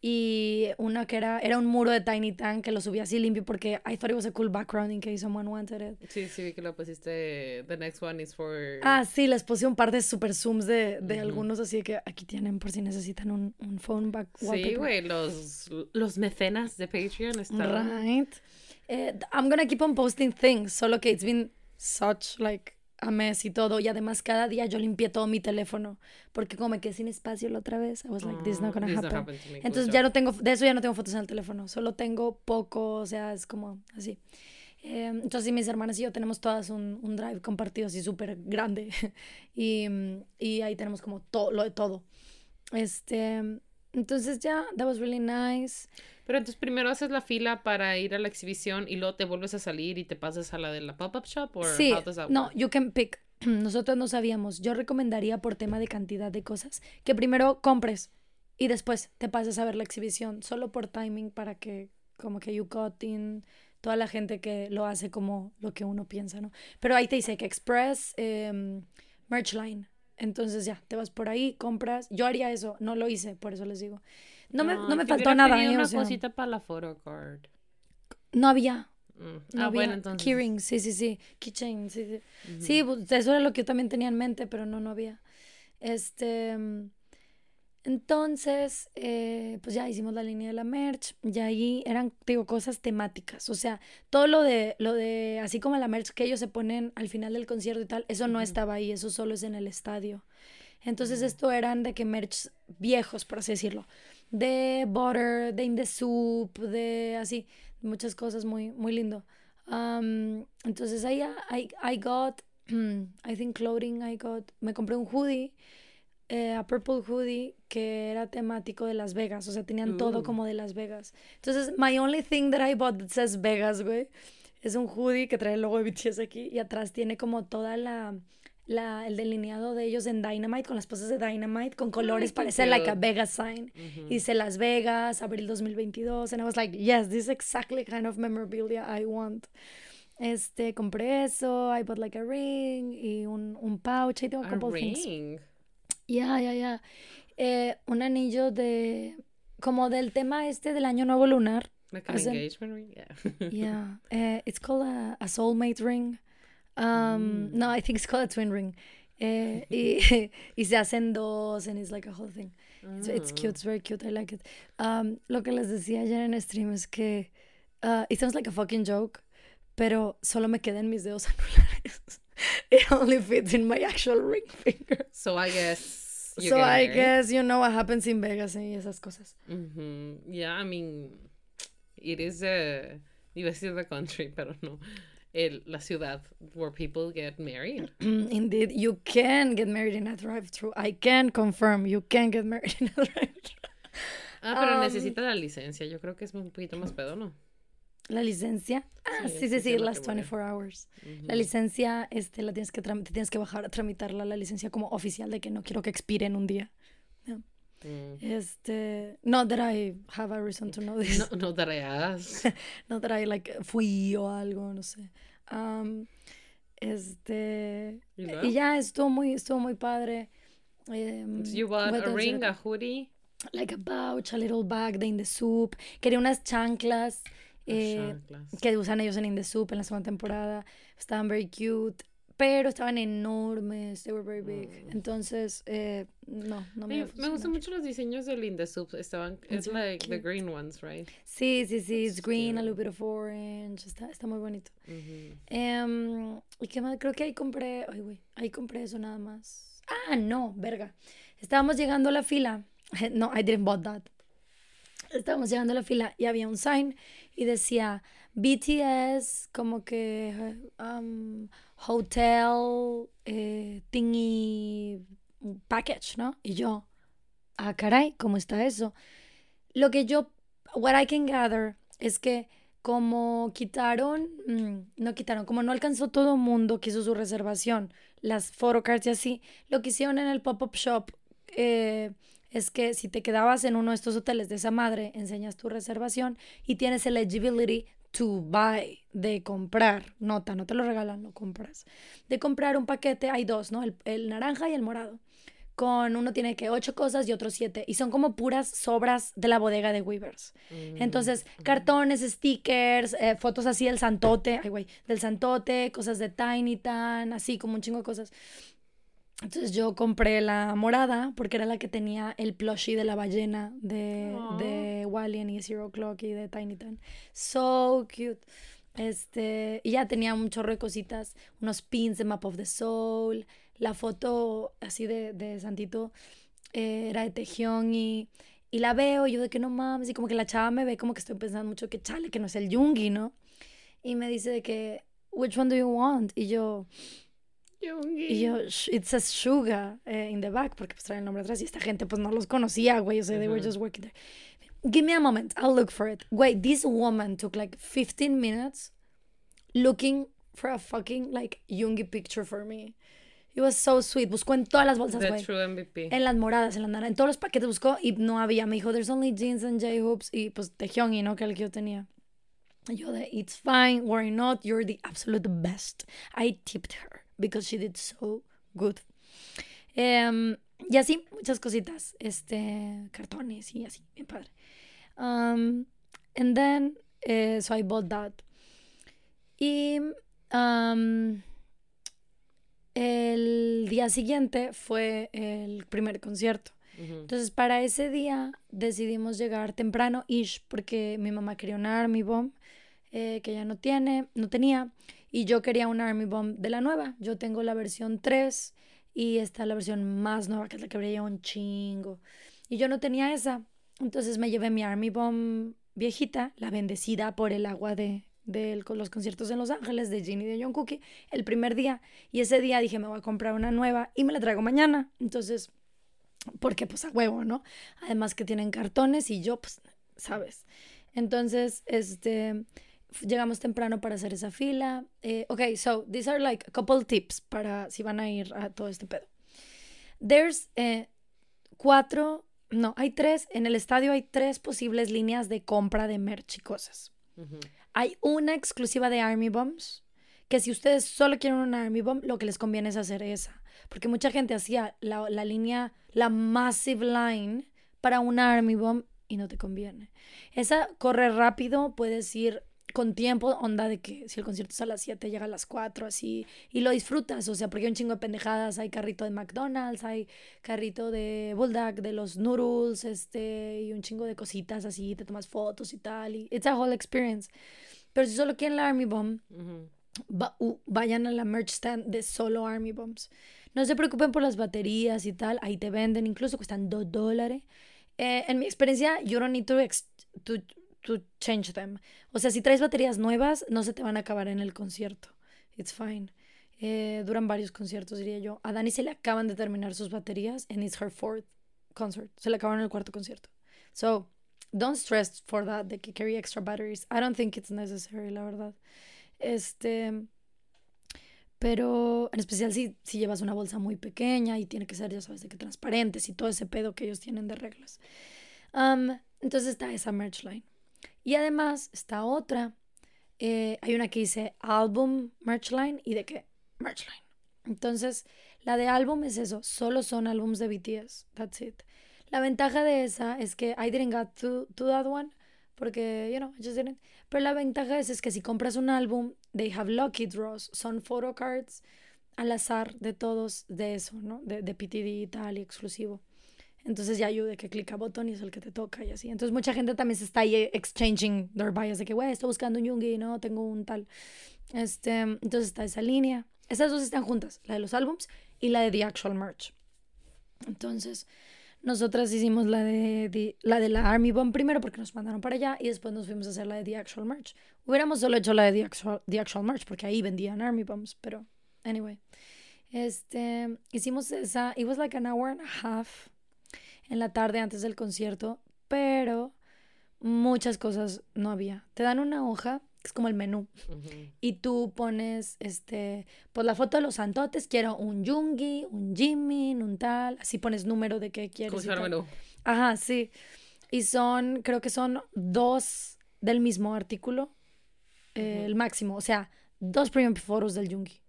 y una que era, era un muro de Tiny Tan que lo subí así limpio porque I thought it was a cool background in case someone wanted it. Sí, sí, vi que lo pusiste. The next one is for. Ah, sí, les puse un par de super zooms de, de algunos, así que aquí tienen por si necesitan un, un phone back Sí, güey, los, los mecenas de Patreon están. Right. Eh, I'm gonna keep on posting things, solo que it's been such like a mess y todo. Y además cada día yo limpié todo mi teléfono porque como me quedé sin espacio la otra vez. I was like, this is not gonna not happen. Entonces good ya no tengo, de eso ya no tengo fotos en el teléfono, solo tengo poco, o sea, es como así. Eh, entonces mis hermanas y yo tenemos todas un, un drive compartido así súper grande *laughs* y, mm, y ahí tenemos como todo, lo de todo. Este, entonces ya, that was really nice. Pero entonces primero haces la fila para ir a la exhibición y luego te vuelves a salir y te pasas a la de la pop-up shop o Sí, how does that no, you can pick. *clears throat* Nosotros no sabíamos. Yo recomendaría por tema de cantidad de cosas que primero compres y después te pases a ver la exhibición, solo por timing para que como que you got in toda la gente que lo hace como lo que uno piensa, ¿no? Pero ahí te dice que Express, em, Merchline. Entonces ya, te vas por ahí, compras. Yo haría eso, no lo hice, por eso les digo. No me, no me faltó nada. pedido ¿eh? Una cosita para la photocard. no había. Mm. No ah, había bueno, entonces. Keyring, sí, sí, sí. Keychain, sí, sí. Sí, pues, eso era lo que yo también tenía en mente, pero no, no había. Este. Entonces, eh, pues ya hicimos la línea de la merch. Y ahí eran, digo, cosas temáticas. O sea, todo lo de, lo de, así como la merch que ellos se ponen al final del concierto y tal, eso no estaba ahí, eso solo es en el estadio. Entonces, esto eran de que merch viejos, por así decirlo. De butter, de in the soup, de así, muchas cosas muy, muy lindo. Um, entonces ahí I, I got, *clears throat* I think clothing, I got, me compré un hoodie, eh, a purple hoodie que era temático de Las Vegas, o sea, tenían todo Ooh. como de Las Vegas. Entonces, my only thing that I bought that says Vegas, güey, es un hoodie que trae el logo de BTS aquí y atrás tiene como toda la, la el delineado de ellos en Dynamite, con las poses de Dynamite, con colores, qué parece like a. Vegas sign. Y dice Las Vegas, abril 2022. And I was like, yes, this is exactly kind of memorabilia I want. Este, compré eso, I bought like a ring y un, un pouch. I tengo a A couple things. Yeah, yeah, yeah. Eh, un anillo de, como del tema este del año nuevo lunar. Like an As in- engagement ring? Yeah. *laughs* Yeah. Eh, it's called a, a soulmate ring. Um, No, I think it's called a twin ring. Eh, *laughs* y, *laughs* y se hacen dos, and it's like a whole thing. It's, it's Ah. cute, it's very cute, I like it. Um, lo que les decía ayer en stream es que uh, it sounds like a fucking joke, pero solo me quedan mis dedos anulares. It only fits in my actual ring finger. So I guess. You're so I guess you know what happens in Vegas y esas cosas. Mhm. Yeah, I mean, it is a. Iba a decir the country, *laughs* pero no. El, la ciudad where people get married. *clears throat* Indeed, you can get married in a drive-thru. I can confirm you can get married in a drive-thru. Ah, pero Um, necesita la licencia. Yo creo que es un poquito más pedo, ¿no? La licencia. Ah, Sí, sí, sí, sí, las que voy. 24 hours. La Ujú. licencia, este, la tienes que te tienes que bajar a tramitarla, la licencia como oficial de que no quiero que expire en un día. Mm. Este, not that I have a reason to know this. No, no tareas. *laughs* Not that I like fui o algo, no sé. Um, este, ¿Y luego? y ya estuvo muy, estuvo muy padre. So you bought a ring, I- a hoodie. like a pouch, a little bag de in the soup. Quería unas chanclas eh, que usan ellos en In the Soup en la segunda temporada. Estaban very cute, pero estaban enormes, they were very big. Mm. Entonces, eh, no, no me, Me, me gustan mucho los diseños de Linda Soup. Estaban, ¿En it's serio? like the green ones, right? Sí, sí, sí, it's green, a little bit of orange, está, está muy bonito. Ujú. Em, ¿Y qué más? Creo que ahí compré, ay, güey, ahí compré eso nada más. Ah, no, verga. Estábamos llegando a la fila. *laughs* No, I didn't bought that. Estábamos llegando a la fila y había un sign y decía BTS, como que um, hotel eh, thingy package, ¿no? Y yo, ah, caray, ¿cómo está eso? Lo que yo, what I can gather es que como quitaron, mm, no quitaron, como no alcanzó todo el mundo que hizo su reservación, las photocards y así, lo que hicieron en el pop-up shop eh, es que si te quedabas en uno de estos hoteles de esa madre, enseñas tu reservación y tienes eligibility to buy, de comprar, nota, no te lo regalan, lo compras. De comprar un paquete, hay dos, ¿no? El, el naranja y el morado. Con uno tiene que ocho cosas y otro siete. Y son como puras sobras de la bodega de Weavers. Entonces, Mm, cartones, stickers, eh, fotos así del santote, ay güey, del santote, cosas de Tiny Tan, así como un chingo de cosas. Entonces yo compré la morada porque era la que tenía el plushie de la ballena de, de Wallian y Zero Clock y de Tiny Tan. So cute. Este, y ya tenía un chorro de cositas, unos pins de Map of the Soul, la foto así de, de Santito eh, era de Tejión y, y la veo y yo de que no mames, y como que la chava me ve como que estoy pensando mucho que chale, que no es el Yungi, ¿no? Y me dice de que, which one do you want? Y yo, y yo, "Sh- it says Suga eh, in the back, porque pues trae el nombre atrás y esta gente pues no los conocía, güey, o sea, they were just working there. Give me a moment, I'll look for it. Wait, this woman took like 15 minutes looking for a fucking like Yungi picture for me. It was so sweet. Buscó en todas las bolsas, güey. true MVP. En las moradas, en las naranjas, en todos los paquetes buscó y no había. Me dijo, there's only jeans and J-hoops y pues Tehyongi, ¿no? Que el que yo tenía. Y yo de, it's fine, worry not, you're the absolute best. I tipped her because she did so good. Em, y así, muchas cositas, este, cartones y así, bien padre. Um, and then, eh, so I bought that. Y um, el día siguiente fue el primer concierto. Ujú. Entonces, para ese día decidimos llegar temprano, ish, porque mi mamá quería una Army Bomb eh, que ya no tiene, no tenía, y yo quería una Army Bomb de la nueva. Yo tengo la versión 3 y esta es la versión más nueva, que es la que brilla un chingo. Y yo no tenía esa. Entonces me llevé mi Army Bomb viejita, la bendecida por el agua de, de los conciertos en Los Ángeles de Ginny de John Cookie, el primer día. Y ese día dije, me voy a comprar una nueva y me la traigo mañana. Entonces porque pues a huevo, ¿no? Además que tienen cartones y yo, pues, ¿sabes? Entonces, este, llegamos temprano para hacer esa fila. Eh, ok, so these are like a couple tips para si van a ir a todo este pedo. There's eh, cuatro, no, hay tres, en el estadio hay tres posibles líneas de compra de merch y cosas. Ujú. Hay una exclusiva de Army Bombs, que si ustedes solo quieren una Army Bomb, lo que les conviene es hacer esa. Porque mucha gente hacía la, la línea, la massive line para una Army Bomb y no te conviene. Esa corre rápido, puedes ir con tiempo, onda de que si el concierto es a las 7, llega a las 4, así, y lo disfrutas, o sea, porque hay un chingo de pendejadas, hay carrito de McDonald's, hay carrito de Bulldog, de los noodles, este, y un chingo de cositas así, te tomas fotos y tal, y it's a whole experience. Pero si solo quieren la Army Bomb, va- vayan a la merch stand de solo Army Bombs. No se preocupen por las baterías y tal, ahí te venden, incluso cuestan 2 dólares. Eh, en mi experiencia, you don't need to, to, to change them. O sea, si traes baterías nuevas, no se te van a acabar en el concierto. It's fine. Eh, duran varios conciertos, diría yo. A Dani se le acaban de terminar sus baterías and it's her fourth concert. Se le acabaron el cuarto concierto. So, don't stress for that, de que carry extra batteries. I don't think it's necessary, la verdad. Este, pero en especial si, si llevas una bolsa muy pequeña y tiene que ser, ya sabes, de que transparentes y todo ese pedo que ellos tienen de reglas. Am, entonces está esa merch line. Y además está otra. eh, hay una que dice album merch line y de qué merch line. Entonces, la de álbum es eso, solo son álbums de BTS. That's it. La ventaja de esa es que I didn't get to, to that one porque, you know, I just didn't. Pero la ventaja es, es que si compras un álbum, they have lucky draws, son photo cards al azar de todos de eso, ¿no? De, de PTD y tal y exclusivo. Entonces ya ayude que clica botón y es el que te toca y así. Entonces mucha gente también se está ahí exchanging their bias de que, güey, estoy buscando un Yungi, no, tengo un tal. Este, entonces está esa línea. Esas dos están juntas, la de los álbums y la de The Actual Merch. Entonces, nosotras hicimos la de, la de la Army Bomb primero porque nos mandaron para allá y después nos fuimos a hacer la de The Actual Merch. Hubiéramos solo hecho la de The Actual, The Actual Merch porque ahí vendían Army Bombs, pero anyway. Este, hicimos esa, it was like an hour and a half en la tarde antes del concierto, pero muchas cosas no había. Te dan una hoja es como el menú. Y tú pones, este, pues la foto de los santotes, quiero un Yungi, un Jimin, un tal, así pones número de qué quieres. Como menú. Ajá, sí. Y son, creo que son dos del mismo artículo, eh, el máximo, o sea, dos premium fotos del Yungi.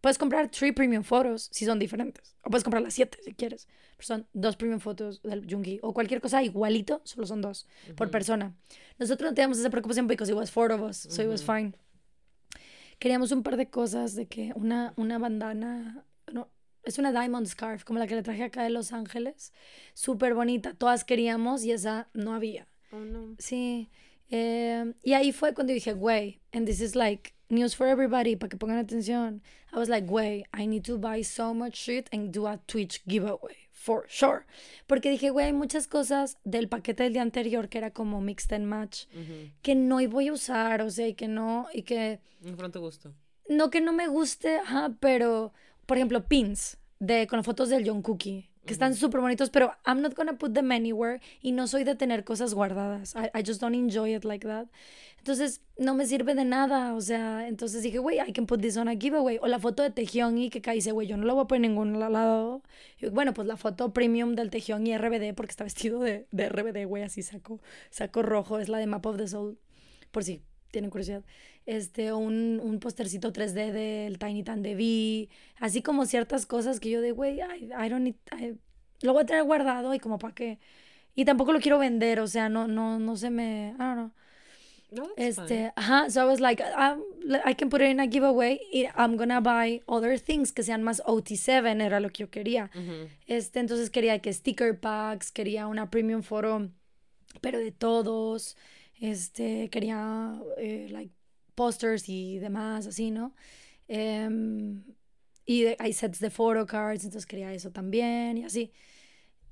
Puedes comprar tres premium photos si son diferentes. O puedes comprar las siete si quieres. Pero son dos premium fotos del Jungi. O cualquier cosa igualito, solo son dos por persona. Nosotros no teníamos esa preocupación porque it was four of us, so it was fine. Queríamos un par de cosas de que una, una bandana, no, es una diamond scarf, como la que le traje acá de Los Ángeles. Súper bonita. Todas queríamos y esa no había. Oh, no. Sí. Eh, y ahí fue cuando dije, güey, and this is like news for everybody, para que pongan atención. I was like, güey, I need to buy so much shit and do a Twitch giveaway, for sure. Porque dije, güey, hay muchas cosas del paquete del día anterior que era como mixed and match, que no voy a usar, o sea, y que no, y que... No pronto gusto. No que no me guste, ajá, pero, por ejemplo, pins de, con las fotos del John Cookie que están súper bonitos, pero I'm not gonna put them anywhere y no soy de tener cosas guardadas. I, I, just don't enjoy it like that. Entonces, no me sirve de nada, o sea, entonces dije, güey, I can put this on a giveaway. O la foto de y que dice, güey, yo no la voy a poner en ningún lado. Y, bueno, pues la foto premium del y RBD, porque está vestido de, de RBD, güey, así saco, saco rojo, es la de Map of the Soul, por si tienen curiosidad este, un, un postercito 3D del Tiny Tan de V, así como ciertas cosas que yo de, güey, I, I, don't need, lo voy a tener guardado y como para qué. Y tampoco lo quiero vender, o sea, no, no, no se me, I don't know. No, este, ajá, so I was like, um, I can put it in a giveaway. I'm gonna buy other things que sean más OT7, era lo que yo quería. Este, entonces quería que sticker packs, quería una premium photo, pero de todos. Este, quería, eh, like, posters y demás, así, ¿no? Em, y hay sets de photo cards, entonces quería eso también y así.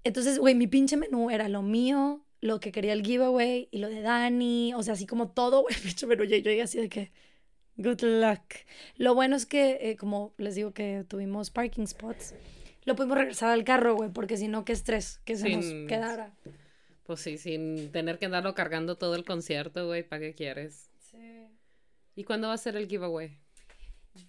Entonces, güey, mi pinche menú era lo mío, lo que quería el giveaway y lo de Dani, o sea, así como todo, *laughs* güey, pinche menú. Yo llegué así de que, good luck. Lo bueno es que, eh, como les digo que tuvimos parking spots, lo pudimos regresar al carro, güey, porque si no, qué estrés que se nos quedara. Pues sí, sin tener que andarlo cargando todo el concierto, güey, ¿para qué quieres? ¿Y cuándo va a ser el giveaway?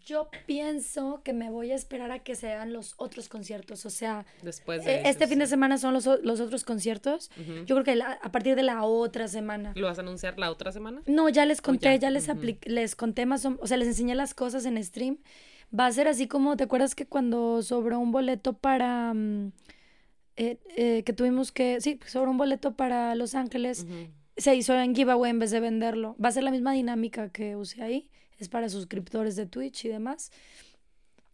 Yo pienso que me voy a esperar a que sean los otros conciertos, o sea, después de eh, este fin de semana son los, los otros conciertos. Yo creo que a partir de la otra semana. ¿Lo vas a anunciar la otra semana? No, ya les conté, ya, les les conté más, o, sea, les enseñé las cosas en stream. Va a ser así como, ¿te acuerdas que cuando sobró un boleto para mm, eh, eh, que tuvimos que, sí, sobró un boleto para Los Ángeles se hizo en giveaway en vez de venderlo. Va a ser la misma dinámica que usé ahí. Es para suscriptores de Twitch y demás.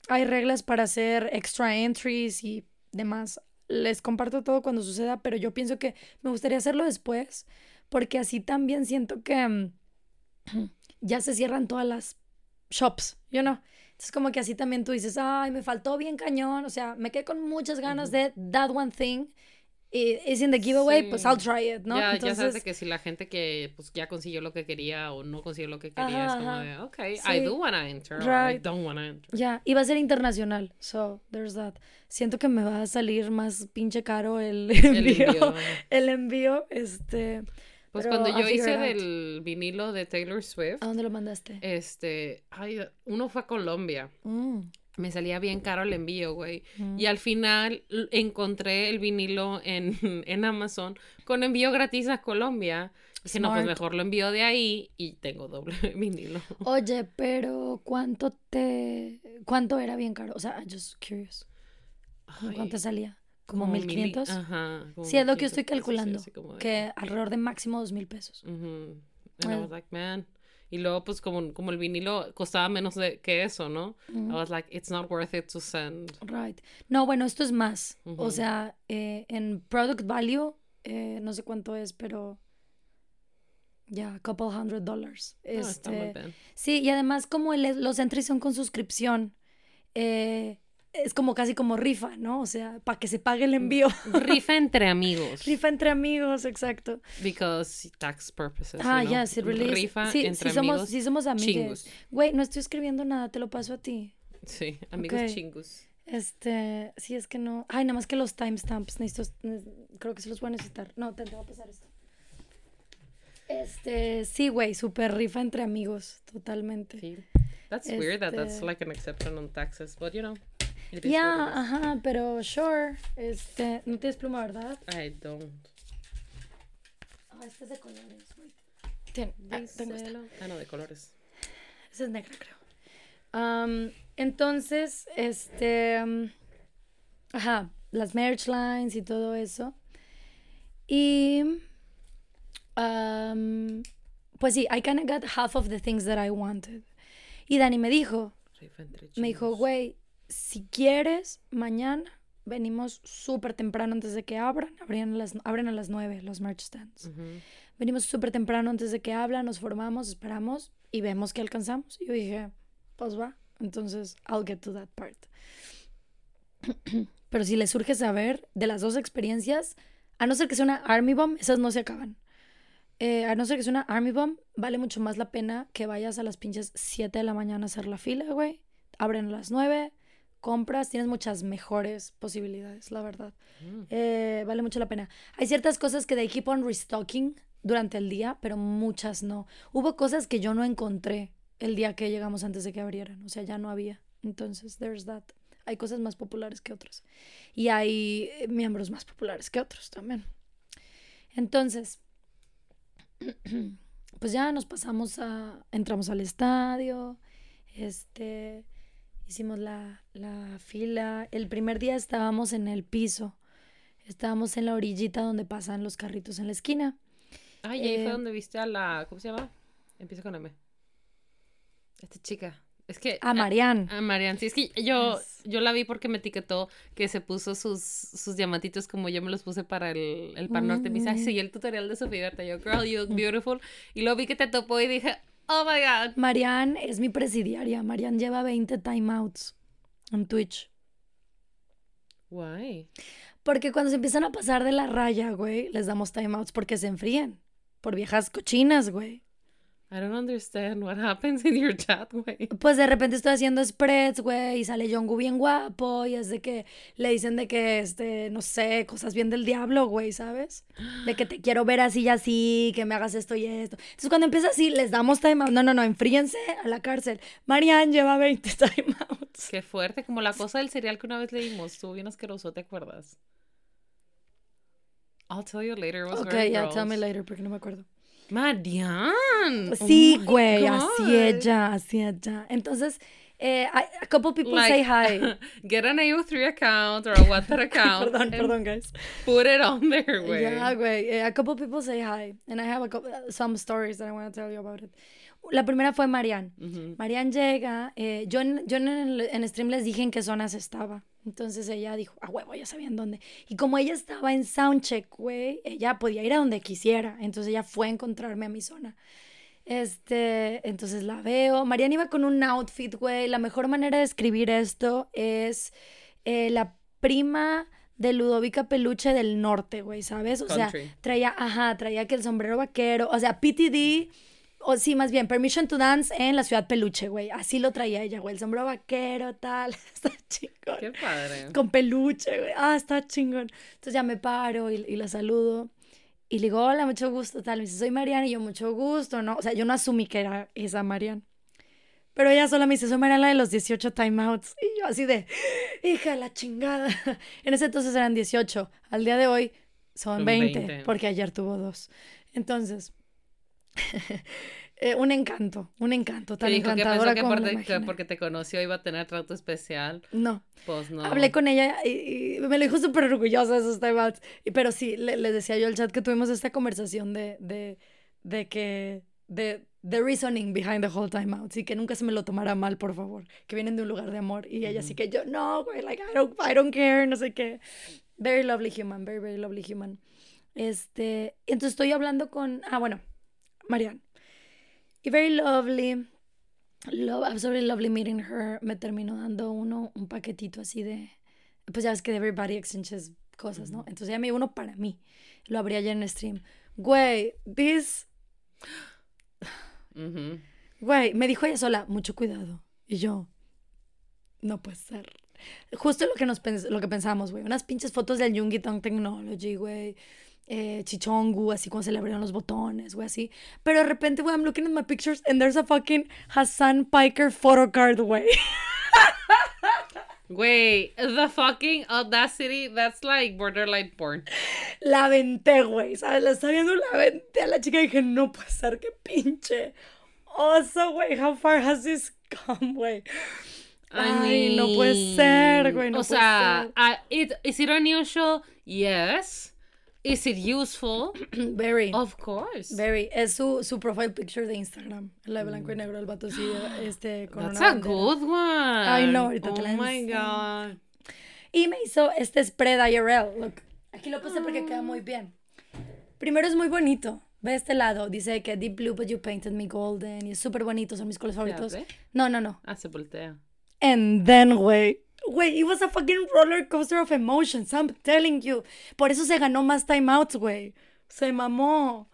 Hay reglas para hacer extra entries y demás. Les comparto todo cuando suceda, pero yo pienso que me gustaría hacerlo después, porque así también siento que mm, *clears throat* ya se cierran todas las shops, ¿yo no? Entonces como que así también tú dices, ay, me faltó bien cañón, o sea, me quedé con muchas ganas de that one thing es in the giveaway, pues I'll try it, ¿no? Ya, Entonces, ya sabes que si la gente que pues ya consiguió lo que quería o no consiguió lo que quería, es como de, ok, I do wanna enter, right. I don't wanna enter. Ya, y va a ser internacional, so there's that. Siento que me va a salir más pinche caro el *laughs* envío, el envío, este... Pues cuando yo hice del vinilo de Taylor Swift. ¿A dónde lo mandaste? Este, ay, uno fue a Colombia. Mm me salía bien caro el envío, güey. Y al final encontré el vinilo en, *laughs* en, Amazon con envío gratis a Colombia. Dije, no, pues mejor lo envío de ahí y tengo doble *laughs* vinilo. Oye, pero ¿cuánto te... ¿Cuánto era bien caro? O sea, just curious. ¿Cuánto salía? Como Como mil- 1500. Ajá. como Sí, es lo que yo 1500 estoy pesos, sí, calculando. de- Que alrededor de máximo 2000 pesos. And I Ah. was like, man. Y luego, pues, como, como el vinilo costaba menos de, que eso, ¿no? I was like, it's not worth it to send. Right. No, bueno, esto es más. O sea, eh, en product value, eh, no sé cuánto es, pero ya, a couple hundred dollars. No, está muy Este, bien. sí, y además como el- los entries son con suscripción, eh, es como casi como rifa, ¿no? O sea, para que se pague el envío. Rifa entre *laughs* amigos. rifa entre amigos, exacto. Because tax purposes. Ah, you know? yes, it really is. Rifa sí, entre sí somos, amigos. sí somos amigos. Güey, no estoy escribiendo nada, te lo paso a ti. Sí, amigos Ok. chingus. Este, sí, es que no. Ay, nada más que los timestamps, necesito, ne- creo que sí los voy a necesitar. No, te, te voy a pasar esto. Este, sí, güey, super rifa entre amigos, totalmente. Sí. That's weird that that's Este- like an exception on taxes, but you know. Ya, it ajá, pero sure. Este, no tienes pluma, ¿verdad? I don't. Ah, este es de colores. Tien- ah, tengo esta. Ah, no, de colores. Esa es negra, creo. Am, entonces, este. am, ajá, las merch lines y todo eso. Y. am, pues sí, I kind of got half of the things that I wanted. Y Dani me dijo, me dijo, güey, si quieres, mañana venimos súper temprano antes de que abran. Abren a las, abren a las 9 los merch stands. Ujú. Venimos súper temprano antes de que hablan, nos formamos, esperamos y vemos que alcanzamos. Y yo dije, pues va. Entonces, I'll get to that part. *clears throat* Pero si les surge saber de las dos experiencias, a no ser que sea una Army Bomb, esas no se acaban. Eh, a no ser que sea una Army Bomb, vale mucho más la pena que vayas a las pinches 7 de la mañana a hacer la fila, güey. Abren a las 9, compras, tienes muchas mejores posibilidades, la verdad. Mm. Eh, vale mucho la pena. Hay ciertas cosas que they keep on restocking durante el día, pero muchas no. Hubo cosas que yo no encontré el día que llegamos antes de que abrieran, o sea, ya no había. Entonces, there's that. Hay cosas más populares que otras. Y hay eh, miembros más populares que otros también. Entonces, *clears throat* pues ya nos pasamos a, entramos al estadio, este, hicimos la, la fila. El primer día estábamos en el piso, estábamos en la orillita donde pasan los carritos en la esquina. Ay, y ahí Eh, fue donde viste a la. ¿Cómo se llama? Empieza con M. Esta chica. Es que. A Marianne. A Marian, sí, es que yo, Yes. yo la vi porque me etiquetó que se puso sus, sus diamantitos como yo me los puse para el, el Pan Norte. Me dice, ay, Mm. seguí el tutorial de Sofía Berta. Yo, girl, you look beautiful. Y luego vi que te topó y dije, oh my god. Marianne es mi presidiaria. Marianne lleva 20 timeouts en Twitch. Why? Porque cuando se empiezan a pasar de la raya, güey, les damos timeouts porque se enfríen. Por viejas cochinas, güey. I don't understand what happens in your chat, güey. Pues de repente estoy haciendo spreads, güey, y sale Jonggu bien guapo, y es de que le dicen de que, este, no sé, cosas bien del diablo, güey, ¿sabes? De que te quiero ver así y así, que me hagas esto y esto. Entonces cuando empieza así, les damos timeout. No, no, no, enfríense a la cárcel. Marianne lleva 20 *laughs* timeouts. Qué fuerte, como la cosa del cereal que una vez leímos. Estuvo bien asqueroso, ¿te acuerdas? I'll tell you later. It was Ok, very ya, tell me gross. later, porque no me acuerdo. Marianne. oh Sí, my güey, así ella, así ella. Entonces, eh, I- a couple people say hi. *laughs* get an AO3 account or a Wattpad *laughs* account. perdón, perdón, guys. Put it on there, güey. Yeah, güey. eh, a couple people say hi. And I have a couple, some stories that I want to tell you about it. La primera fue Marianne. Marianne llega. eh, yo en, yo en, el, en stream les dije en qué zonas estaba. Entonces ella dijo, a huevo, ya sabían dónde. Y como ella estaba en soundcheck, güey, ella podía ir a donde quisiera. Entonces ella fue a encontrarme a mi zona. Este, entonces la veo. Marianne iba con un outfit, güey. La mejor manera de escribir esto es eh, la prima de Ludovica Peluche del norte, güey, ¿sabes? O sea, traía, ajá, traía que el sombrero vaquero, o sea, PTD, o sí, más bien, Permission to Dance en la ciudad peluche, güey. Así lo traía ella, güey. El sombrero vaquero, tal. *laughs* Está chingón. Qué padre. Con peluche, güey. Ah, está chingón. Entonces ya me paro y, y la saludo. Y le digo, hola, mucho gusto, tal. Me dice, soy Mariana. Y yo, mucho gusto, ¿no? O sea, yo no asumí que era esa Mariana. Pero ella sola me dice, soy Mariana la de los 18 timeouts. Y yo así de, hija de la chingada. *laughs* En ese entonces eran 18. Al día de hoy son Son 20, 20. porque ayer tuvo dos. Entonces, *laughs* eh, un encanto, un encanto, tan dijo que pensó encantadora que como que porque te conoció iba a tener trato especial. No, Pues no. hablé con ella y, y me lo dijo súper orgullosa de esos timeouts. Pero sí, le, le decía yo al chat que tuvimos esta conversación de, de, de que, de, the reasoning behind the whole timeouts y que nunca se me lo tomara mal, por favor, que vienen de un lugar de amor. Y ella sí que yo, no, güey, like, I don't, I don't care, no sé qué. Very lovely human, very, very lovely human. Este, entonces estoy hablando con, ah, bueno, Marianne. Y very lovely. Love, absolutely lovely meeting her. Me terminó dando uno, un paquetito así de, pues ya ves que everybody exchanges cosas, ¿no? Entonces ella me dio uno para mí. Lo abrí ayer en stream. Güey, this, güey, me dijo ella sola, mucho cuidado. Y yo, no puede ser. Justo lo que nos pens- lo que pensamos, güey. Unas pinches fotos del Jungiton Technology, güey. Eh, Chichongu, así cuando se le abrieron los botones, güey, así. Pero de repente, güey, I'm looking at my pictures and there's a fucking Hassan Piker photo card, güey. *laughs* Güey, the fucking audacity, that's like borderline porn. La aventé, güey, ¿sabes? La estaba viendo, la aventé a la chica y dije, no puede ser, qué pinche oso, güey. How far has this come, güey? Ay, no puede ser, güey, no o puede sea, ser. uh, it, is it unusual? Yes. Is it useful? *clears throat* Very. Of course. Very. Es su, su profile picture de Instagram. La de blanco y negro, el vato *gasps* este, con That's una a bandera. good one. I know, ahorita te Oh la my enseño. god. Y me hizo este spread IRL. Look. Aquí lo puse porque queda muy bien. Primero es muy bonito. Ve este lado. Dice que deep blue, but you painted me golden. Y es súper bonito. Son mis colores favoritos. No, no, no. Ah, se voltea. And then, güey. Güey, it was a fucking roller coaster of emotions. I'm telling you. Por eso se ganó más timeouts, güey. Se mamó.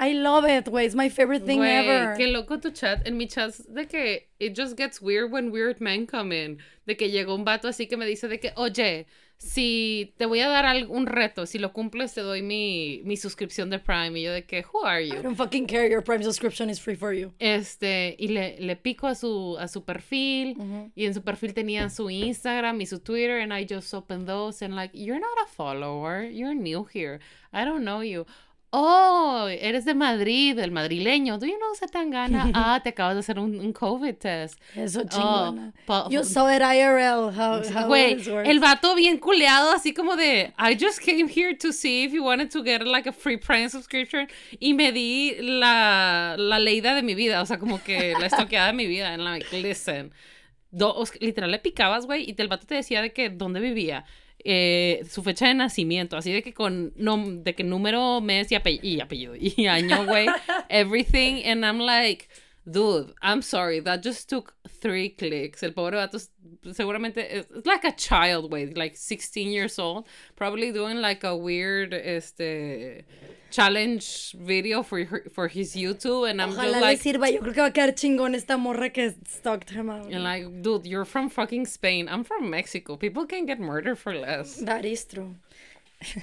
I love it, güey. It's my favorite thing Güey, ever. qué loco tu chat. En mi chat de que it just gets weird when weird men come in. De que llegó un vato así que me dice de que, oye, si te voy a dar algún reto, si lo cumples te doy mi, mi suscripción de Prime. Y yo de que, who are I you? don't fucking care. Your Prime subscription is free for you. Este, y le, le pico a su, a su perfil, y en su perfil tenía su Instagram y su Twitter, and I just opened those, and like, you're not a follower, you're new here, I don't know you. Oh, eres de Madrid, del madrileño. Do you know Satangana? *laughs* ah, te acabas de hacer un, un COVID test. Eso Oh, chingona. pa- you saw it IRL. How, how Güey, this works. el vato bien culeado, así como de, I just came here to see if you wanted to get like a free Prime subscription. Y me di la, la leída de mi vida, o sea, como que la estoqueada de mi vida. And like, listen. Do- literal, le picabas, güey, y el vato te decía de que dónde vivía. Eh, su fecha de nacimiento, así de que con nom- de que número, mes y, ape- y apellido y *laughs* año, güey, everything, and I'm like, dude, I'm sorry, that just took three clicks. El pobre vato seguramente it's like a child, güey, like 16 years old, probably doing like a weird, este, challenge video for her, for his YouTube, and I'm Ojalá just le like, sirva. Yo creo que va a quedar chingón esta morra que stalked him out. and like, dude, you're from fucking Spain. I'm from Mexico. People can get murdered for less. That is true. *laughs*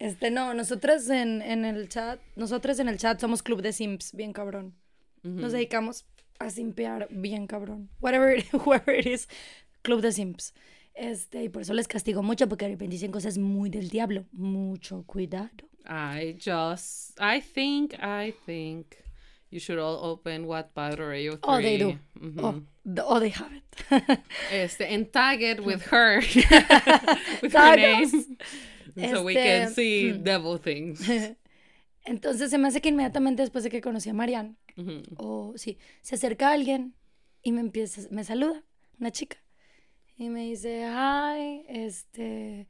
Este, no, nosotras en, en el chat, nosotras en el chat somos club de simps, bien cabrón. Nos dedicamos a simpear bien cabrón. Whatever, it- *laughs* whoever it is, club de simps. Este, y por eso les castigo mucho porque de repente dicen cosas muy del diablo. Mucho cuidado. I just, I think, I think you should all open Wattpad or AO3. Oh, they do. Mhm. Oh, the- oh, they have it. *laughs* Este, and tag it with *laughs* her, *laughs* with her name, so we can Este, see devil things. Entonces se me hace que inmediatamente después de que conocí a Marianne, Ujú. o sí, se acerca alguien y me empieza, me saluda, una chica, y me dice, hi, este,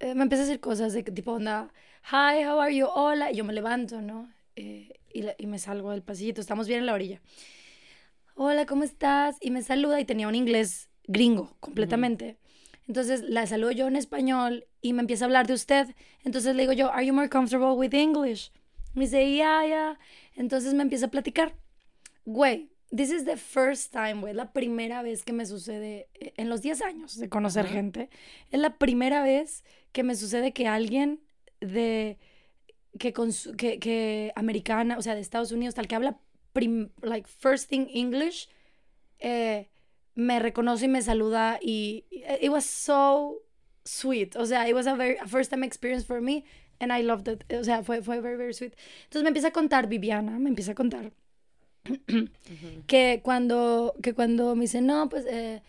eh, me empieza a decir cosas de tipo onda, hi, how are you, hola, y yo me levanto, ¿no? Eh, y, la- y me salgo del pasillito, estamos bien en la orilla. Hola, ¿cómo estás? Y me saluda y tenía un inglés gringo completamente. Entonces la saludo yo en español y me empieza a hablar de usted. Entonces le digo yo, ¿Are you more comfortable with English? Me dice, yeah, yeah. Entonces me empieza a platicar. Güey, this is the first time, güey. La primera vez que me sucede eh, en los 10 años de conocer gente. Es la primera vez que me sucede que alguien de. que, que, que americana, o sea, de Estados Unidos, tal que habla prim- like first thing English, eh, me reconoce y me saluda y it was so sweet. O sea, it was a very a first time experience for me and I loved it. O sea, fue, fue very, very sweet. Entonces me empieza a contar Viviana, me empieza a contar que cuando, que cuando me dice, no, pues eh,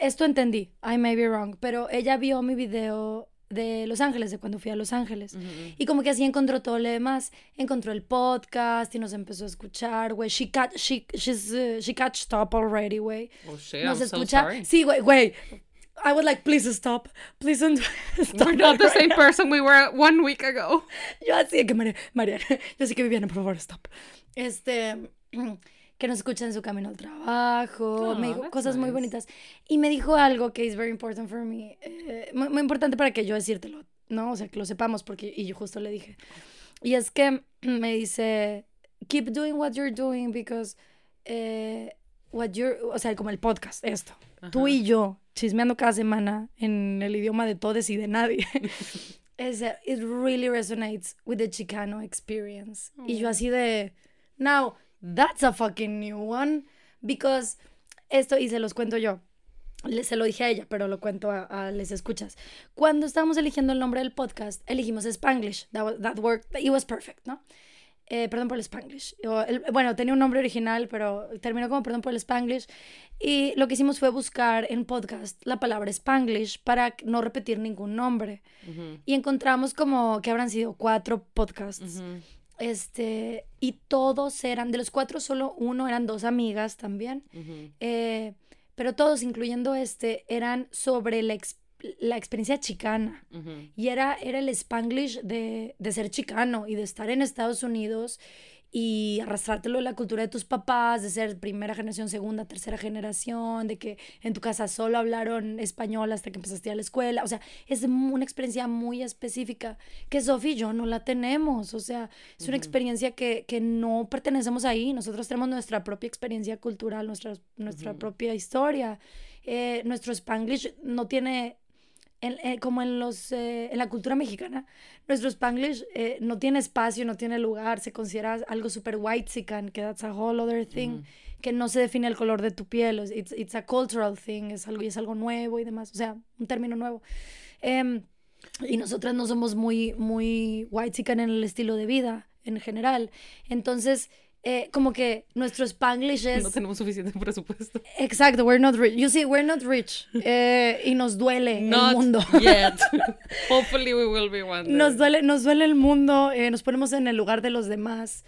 esto entendí, I may be wrong, pero ella vio mi video de Los Ángeles, de cuando fui a Los Ángeles. Y como que así encontró todo lo demás. Encontró el podcast y nos empezó a escuchar, güey. She, catch, she, she's, uh, she catched up already, güey. Oh shit, Nos I'm so escucha. sorry. sí, güey, güey. I was like, please stop. Please don't *laughs* stop. We're not the same person we were one week ago. Yo así que, María, Mariana, *laughs* yo sí que Viviana, por favor, stop. Este, *clears throat* que nos escucha en su camino al trabajo, Oh, me dijo cosas muy bonitas. Y me dijo algo que es very important for me, eh, muy, muy importante para que yo decírtelo, ¿no? O sea, que lo sepamos, porque, y yo justo le dije. Y es que *clears throat* me dice, keep doing what you're doing because, eh, what you're, o sea, como el podcast, esto. Tú y yo, chismeando cada semana en el idioma de todos y de nadie. *laughs* es, it really resonates with the Chicano experience. Y yo así de, now, that's a fucking new one. Because esto, y se los cuento yo. Le- se lo dije a ella, pero lo cuento a, a les escuchas. Cuando estábamos eligiendo el nombre del podcast, elegimos Spanglish. That, that worked. It was perfect, ¿no? Eh, perdón por el Spanglish. O el- bueno, tenía un nombre original, pero terminó como perdón por el Spanglish. Y lo que hicimos fue buscar en podcast la palabra Spanglish para no repetir ningún nombre. Y encontramos como que habrán sido cuatro podcasts. Este, y todos eran, de los cuatro, solo uno eran dos amigas también. Eh, pero todos, incluyendo este, eran sobre la, ex- la experiencia chicana. Y era, era el spanglish de, de ser chicano y de estar en Estados Unidos y arrastrártelo de la cultura de tus papás, de ser primera generación, segunda, tercera generación, de que en tu casa solo hablaron español hasta que empezaste a ir a la escuela. O sea, es una experiencia muy específica que Sofi y yo no la tenemos. O sea, es una experiencia que, que no pertenecemos ahí. Nosotros tenemos nuestra propia experiencia cultural, nuestra, nuestra propia historia. Eh, nuestro spanglish no tiene en- eh, como en los eh, en la cultura mexicana, nuestro Spanglish eh, no tiene espacio, no tiene lugar, se considera algo super white que that's a whole other thing, que no se define el color de tu piel, es- it's, it's a cultural thing, es algo y es algo nuevo y demás, o sea, un término nuevo. Em, y nosotras no somos muy muy white en el estilo de vida en general. Entonces, eh, como que nuestro Spanglish es No tenemos suficiente *laughs* presupuesto. Exacto, we're not rich. You see, we're not rich. Eh, y nos duele el mundo. yet. *laughs* Hopefully we will be one day. Nos duele, nos duele el mundo, eh, nos ponemos en el lugar de los demás.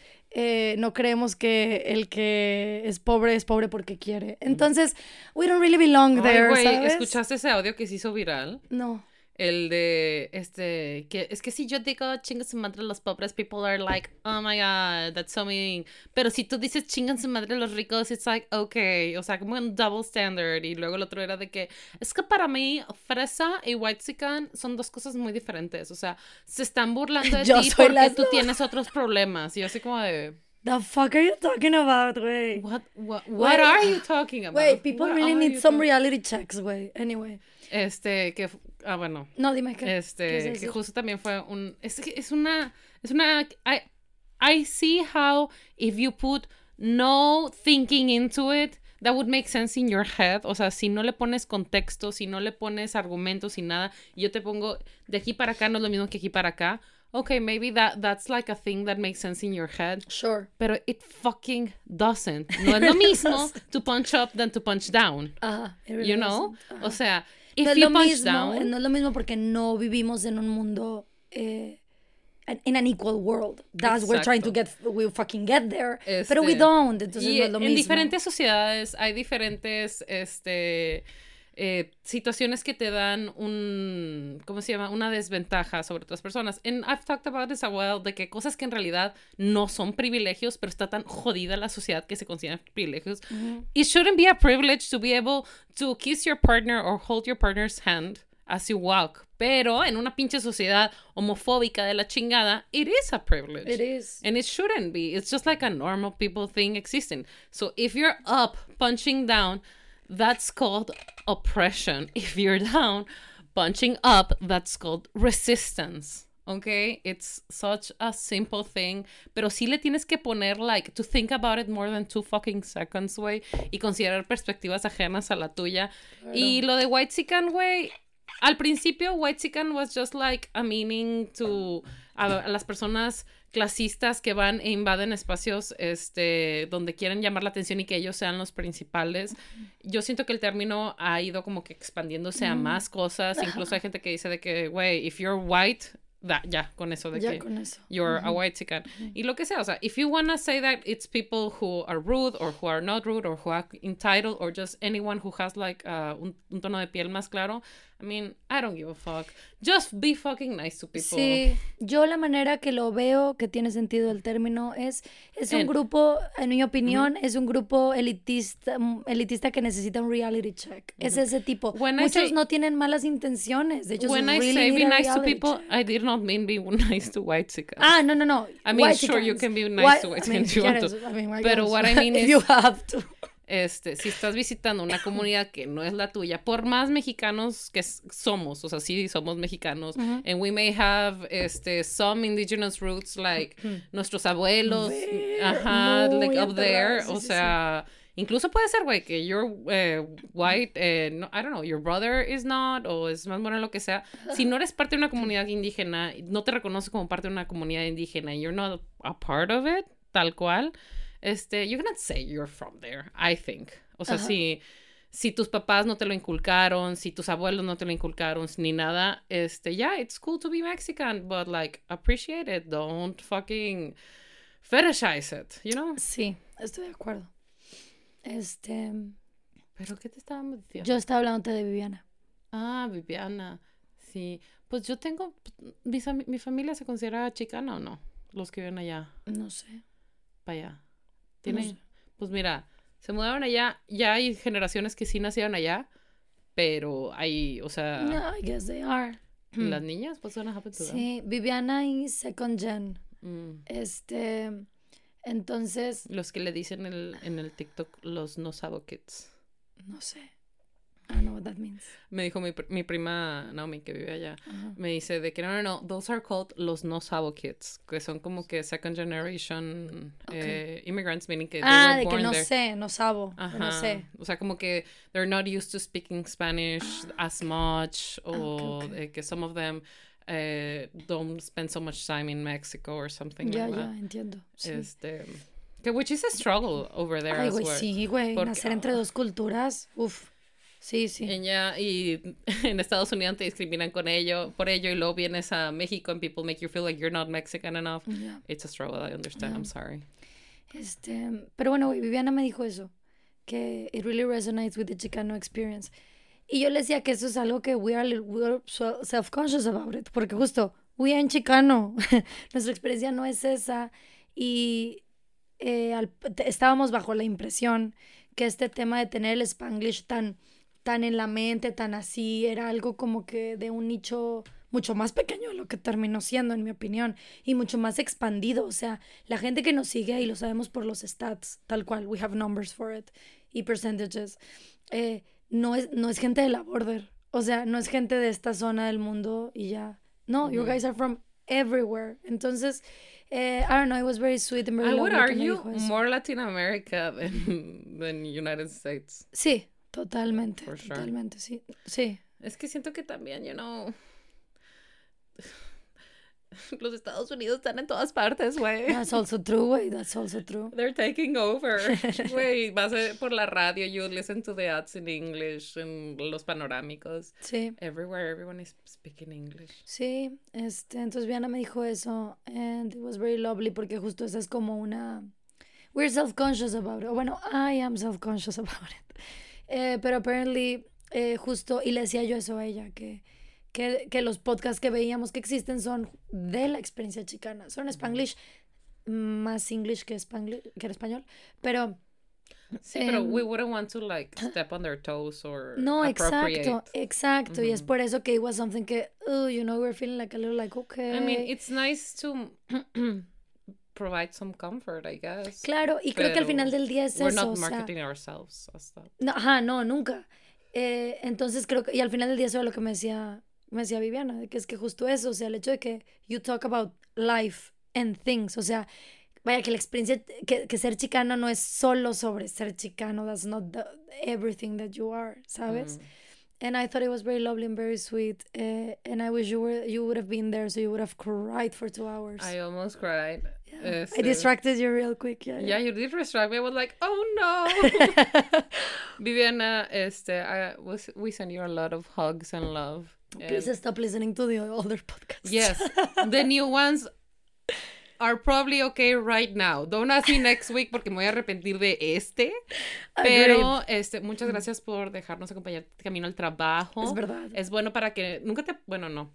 no creemos que el que es pobre es pobre porque quiere. Entonces, we don't really belong Ay, there, ¿sabes? ¿escuchaste ese audio que se hizo viral? No. El de, este, que es que si yo digo chingan su madre los pobres, people are like, oh my god, that's so mean. Pero si tú dices chingan su madre los ricos, it's like, okay. O sea, como un double standard. Y luego el otro era de que, es que para mí, fresa y whitezican son dos cosas muy diferentes. O sea, se están burlando de *laughs* ti porque las tú tienes otros problemas. Y yo así como de, The fuck are you talking about, güey? what, what, what are you talking about? Güey, people What really need some reality checks, güey. Anyway. Este, que, ah, bueno. No, dime qué. ¿Qué Este, que justo también fue un. Es, que es una. Es una. I, I see how if you put no thinking into it, that would make sense in your head. O sea, si no le pones contexto, si no le pones argumentos y nada, yo te pongo de aquí para acá, no es lo mismo que aquí para acá. Okay, maybe that that's like a thing that makes sense in your head. Sure. Pero it fucking doesn't. No es lo mismo *laughs* to punch up than to punch down. Really You know? O sea, if no es lo mismo, down. no es lo mismo porque no vivimos en un mundo eh, in an equal world. That's we're trying to get we fucking get there, pero we Este, don't. Entonces no es lo en mismo. diferentes sociedades hay diferentes este eh, situaciones que te dan un ¿cómo se llama? una desventaja sobre otras personas. And I've talked about this a while de que cosas que en realidad no son privilegios, pero está tan jodida la sociedad que se consideran privilegios. It shouldn't be a privilege to be able to kiss your partner or hold your partner's hand as you walk. Pero en una pinche sociedad homofóbica de la chingada, it is a privilege. It is. And it shouldn't be. It's just like a normal people thing existing. So if you're up punching down, that's called oppression. *laughs* If you're down punching up, that's called resistance. Okay? It's such a simple thing. Pero sí le tienes que poner, like, to think about it more than two fucking seconds, güey. Y considerar perspectivas ajenas a la tuya. Y lo de White Sican, güey. Al principio white chicken was just like a meaning to a, a las personas clasistas que van e invaden espacios este donde quieren llamar la atención y que ellos sean los principales. Yo siento que el término ha ido como que expandiéndose a más cosas, incluso hay gente que dice de que, güey, if you're white, da, ya, con eso de Ya que con eso. you're a white chicken. Y lo que sea, o sea, if you wanna say that it's people who are rude or who are not rude or who are entitled or just anyone who has like uh, un, un tono de piel más claro, I mean, I don't give a fuck. Just be fucking nice to people. Sí, yo la manera que lo veo, que tiene sentido el término, es, es un grupo, en mi opinión, es un grupo elitista, mm, elitista que necesita un reality check. Es ese tipo. When Muchos say- no tienen malas intenciones. De hecho, When I say be nice to people, check. I did not mean be *laughs* nice to white chickens. Ah, no, no, no. I mean, White sure, you chickens. can be nice White- to white I mean, you to. I mean, Pero what I *laughs* mean is- you have to. Este, si estás visitando una comunidad que no es la tuya, por más mexicanos que somos, o sea, sí somos mexicanos, and we may have este some indigenous roots like nuestros abuelos, Ver- ajá, like up there, sí, o sí, sea, incluso puede ser, güey, que you're eh, white, eh, no, I don't know, your brother is not, o es más bueno lo que sea. Si no eres parte de una comunidad indígena, no te reconoce como parte de una comunidad indígena, you're not a part of it, tal cual, este, you cannot say you're from there, I think. O sea, si, si tus papás no te lo inculcaron, si tus abuelos no te lo inculcaron, ni nada, este, yeah, it's cool to be Mexican, but like, appreciate it, don't fucking fetishize it, you know? Sí, estoy de acuerdo. Este, ¿Pero qué te estábamos diciendo? yo estaba hablando de Viviana. Ah, Viviana. Sí. Pues yo tengo. Mi, mi familia se considera chicana o no? Los que viven allá, No sé. para allá. Tienen. sé. Pues mira, se mudaron allá. Ya hay generaciones que sí nacieron allá. Pero hay, o sea, No, I guess they are. *clears throat* las niñas, pues to them. Sí, Viviana y Second Gen. Mm. Este, entonces, Los que le dicen el- en el TikTok los no sabo kids. no sé. I don't know what that means. Me dijo mi, mi prima Naomi que vive allá. Ajá. Me dice de que no, no, no, those are called los no sabo kids, que son como que second generation eh, immigrants, meaning que they Ah, were de que born no there. sé, no sabo, Ajá. no sé. O sea, como que they're not used to speaking Spanish as much, o ok, ok. de que some of them eh, don't spend so much time in Mexico or something Ya, like ya, that. entiendo. Sí. Este, que which is a struggle over there Ay, as güey, well. sí, güey. Porque- Nacer entre dos culturas, uf. Sí, sí. Ella y *laughs* en Estados Unidos te discriminan con ello, por ello y luego vienes a México and people make you feel like you're not Mexican enough. Ya. It's a struggle, I understand. I'm sorry. Este, pero bueno, Viviana me dijo eso, que it really resonates with the Chicano experience. Y yo le decía que eso es algo que we are, we are self-conscious about it, porque justo, we are en Chicano, *laughs* nuestra experiencia no es esa, y eh, al- estábamos bajo la impresión que este tema de tener el Spanglish tan, tan en la mente, tan así, era algo como que de un nicho mucho más pequeño de lo que terminó siendo, en mi opinión, y mucho más expandido. O sea, la gente que nos sigue, y lo sabemos por los stats, tal cual, we have numbers for it, y percentages, eh, no, es, no es gente de la border. O sea, no es gente de esta zona del mundo y ya. No, you guys are from everywhere. Entonces, eh, I don't know, it was very sweet and very I would argue more Latin America than, *laughs* than United States. Sí, totalmente, For sure. totalmente, sí. Sí. Es que siento que también, you know, *laughs* los Estados Unidos están en todas partes, güey. That's also true, güey, that's also true. They're taking over. *laughs* Güey, vas a- por la radio, you listen to the ads in English, en los panorámicos. Sí. Everywhere, everyone is speaking English. Sí, este, entonces Viana me dijo eso, and it was very lovely porque justo esa es como una, we're self-conscious about it, o bueno, I am self-conscious *laughs* about it, Eh, pero apparently, eh, justo, y le decía yo eso a ella, que, que, que los podcasts que veíamos que existen son de la experiencia chicana, son Spanglish, más English que, Spanglish, que en español, pero Sí, pero Em, we wouldn't want to like step on their toes or No, exacto, exacto. Y es por eso que it was something que, oh, you know, we're feeling like a little like, okay. I mean, it's nice to *clears throat* provide some comfort, I guess. claro, y creo que al final del día es We're eso. not o sea, marketing ourselves as that. no, ajá, no, nunca. Eh, entonces creo que, y al final del día eso era lo que me decía, me decía Viviana, de que es que justo eso, o sea, el hecho de que you talk about life and things, o sea, vaya que la experiencia, que, que ser chicano no es solo sobre ser chicano, that's not the- everything that you are, ¿sabes? Mm. and I thought it was very lovely and very sweet. Uh, and I wish you were you would have been there, so you would have cried for two hours. I almost cried. Yeah. Este, I distracted you real quick. Yeah, Yeah, you did distract me. I was like, oh no. *laughs* Viviana, este, I was, we send you a lot of hugs and love. Please And- stop listening to the other podcasts. yes, the new ones are probably okay right now. Don't ask me next week porque me voy a arrepentir de este. Pero este, muchas gracias por dejarnos acompañar camino al trabajo. Es verdad. Es bueno para que nunca te, bueno, no.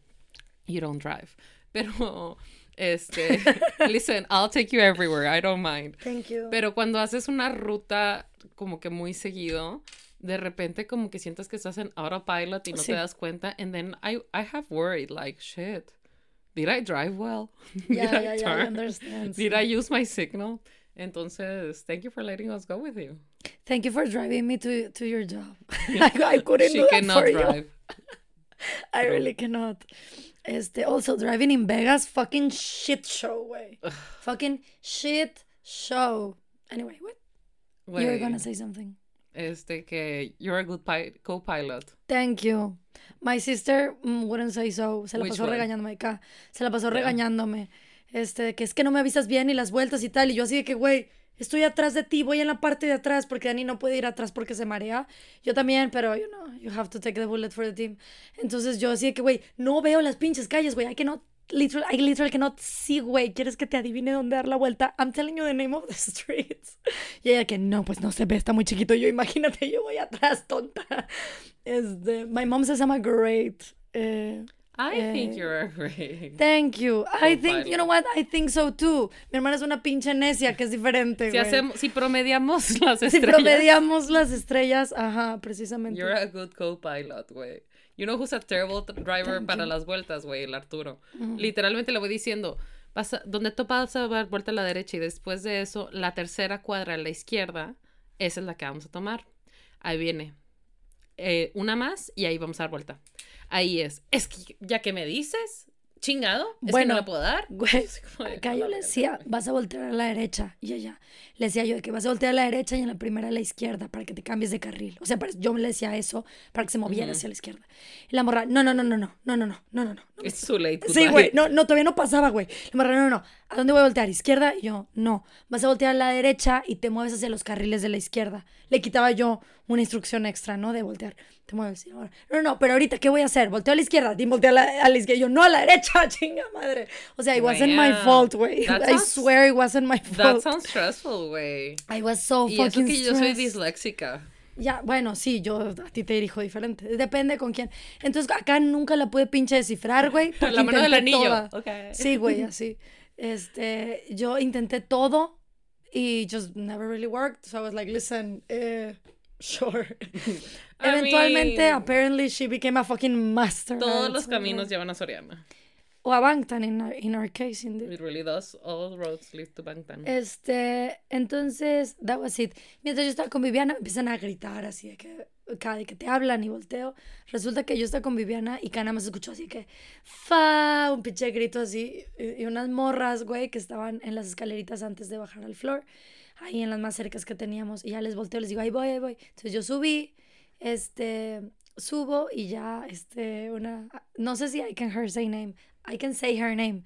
You don't drive. Pero este, *laughs* listen, I'll take you everywhere. I don't mind. Thank you. Pero cuando haces una ruta como que muy seguido, de repente como que sientes que estás en autopilot y no Sí. te das cuenta. And then I, I have worried, like, shit, did I drive well? *laughs* Did yeah, I yeah, yeah, I turn? understand. Did I use my signal? Entonces, thank you for letting us go with you. Thank you for driving me to to your job. *laughs* *laughs* I, I couldn't She do that cannot for you. drive. I really cannot. Este, also driving in Vegas, fucking shit show, way. fucking shit show. Anyway, what? You were gonna say something. Este, que you're a good pi- co-pilot. Thank you. My sister mm, wouldn't say so. Se la Which pasó regañándome acá. Se la pasó Yeah. regañándome. Este, que es que no me avisas bien y las vueltas y tal. Y yo así de que, güey, estoy atrás de ti, voy en la parte de atrás porque Dani no puede ir atrás porque se marea. Yo también, pero, you know, you have to take the bullet for the team. Entonces yo así de que, güey, no veo las pinches calles, güey. I cannot, literal, I literal cannot see, güey. ¿Quieres que te adivine dónde dar la vuelta? I'm telling you the name of the *laughs* streets. Y ella que, no, pues no se ve, está muy chiquito. Yo, imagínate, yo voy atrás, tonta. Este, my mom says I'm a great... eh, I think Eh, you're a great. Thank you. I think, you know what? I think so too. Mi hermana es una pinche necia que es diferente. Si, hacemos, si promediamos *laughs* las Si estrellas, promediamos las estrellas, ajá, precisamente. you're a good co-pilot, güey. You know who's a terrible driver Thank para you. las vueltas, güey, el Arturo. Literalmente le voy diciendo, vas a, donde tú vas a dar vuelta a la derecha y después de eso, la tercera cuadra a la izquierda, esa es la que vamos a tomar. Ahí viene. Eh, una más y ahí vamos a dar vuelta. Ahí es. Es que ya que me dices, chingado, es que Bueno, no la puedo dar. Güey, acá "A yo le decía, güey". vas a voltear a la derecha. Y ella, le decía yo de que vas a voltear a la derecha y en la primera a la izquierda para que te cambies de carril. O sea, para- yo le decía eso para que se moviera hacia la izquierda. Y la morra, no, no, no, no, no, no, no, no, no, no. It's too late. Sí, güey, no, no, todavía no pasaba, güey. La morra, no, no, no. ¿A dónde voy a voltear? ¿Izquierda? Y yo, no. Vas a voltear a la derecha y te mueves hacia los carriles de la izquierda. Le quitaba yo una instrucción extra, ¿no? De voltear. Te mueves. Y la morra, no, no, pero ahorita, ¿qué voy a hacer? ¿Volteo a la izquierda? Y volteo a la, a la izquierda. Y yo, no, a la derecha, *laughs* chinga madre. O sea, it wasn't my fault, güey. That I swear it wasn't my That fault. sounds stressful, güey. I was so Y eso fucking que yo soy stressed. disléxica. Ya, bueno, sí, yo a ti te dirijo diferente. Depende con quién. Entonces, acá nunca la pude pinche descifrar, *laughs* güey. La mano del anillo. toda. Ok. Sí, güey, así. Este, yo intenté todo y just never really worked. So I was like, listen, eh, *laughs* sure. *laughs* Eventualmente, mean- apparently, she became a fucking master. Todos los caminos llevan a Soriana. O a Bangtan, in our, in our case, indeed. It really does. All roads lead to Bangtan. Este, entonces, that was it. Mientras yo estaba con Viviana, empiezan a gritar así de que, cada que te hablan y volteo. Resulta que yo estaba con Viviana y Cana me escuchó así que, fa, un pinche grito así. Y, y unas morras, güey, que estaban en las escaleritas antes de bajar al floor, ahí en las más cercas que teníamos. Y ya les volteo, les digo, ahí voy, ahí voy. Entonces yo subí, este, subo y ya, este, una, no sé si I can her say name. I can say her name.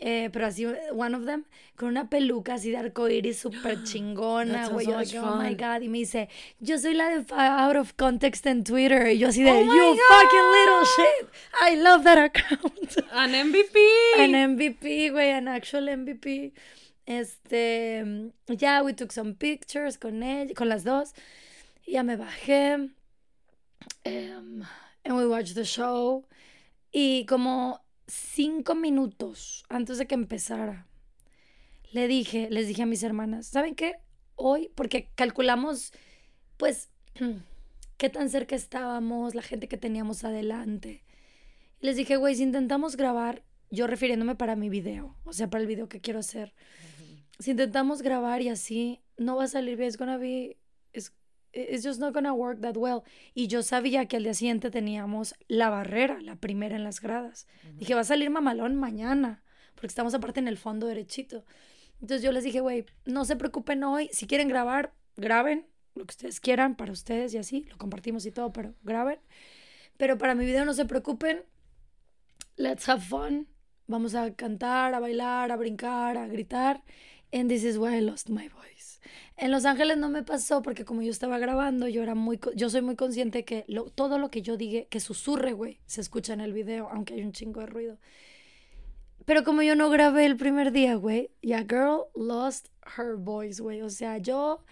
Eh, pero así, one of them, con una peluca así de arcoíris súper *gasps* chingona, güey. so que, oh my. God. Y me dice, yo soy la de Out of Context en Twitter. Y yo así de, Oh you God. fucking little shit. I love that account. *laughs* An MVP. An MVP, güey, an actual MVP. Este, ya, we took some pictures con ella, con las dos. Ya me bajé. em, and we watched the show. Y como cinco minutos antes de que empezara, le dije, les dije a mis hermanas, ¿saben qué? Hoy, porque calculamos, pues, *clears throat* qué tan cerca estábamos, la gente que teníamos adelante. Y les dije, güey, si intentamos grabar, yo refiriéndome para mi video, o sea, para el video que quiero hacer, si intentamos grabar y así, no va a salir bien, it's gonna be, it's, it's just not gonna work that well. Y yo sabía que al día siguiente teníamos la barrera, la primera en las gradas. Dije, va a salir mamalón mañana, porque estamos aparte en el fondo derechito. Entonces yo les dije, güey, no se preocupen hoy, si quieren grabar, graben lo que ustedes quieran para ustedes y así, lo compartimos y todo, pero graben. Pero para mi video no se preocupen. Let's have fun. Vamos a cantar, a bailar, a brincar, a gritar. And this is why I lost my voice. En Los Ángeles no me pasó porque como yo estaba grabando, yo era muy, yo soy muy consciente que todo lo que yo diga, que susurre, güey, se escucha en el video, aunque hay un chingo de ruido. Pero como yo no grabé el primer día, güey, ya girl lost her voice, güey. O sea, yo,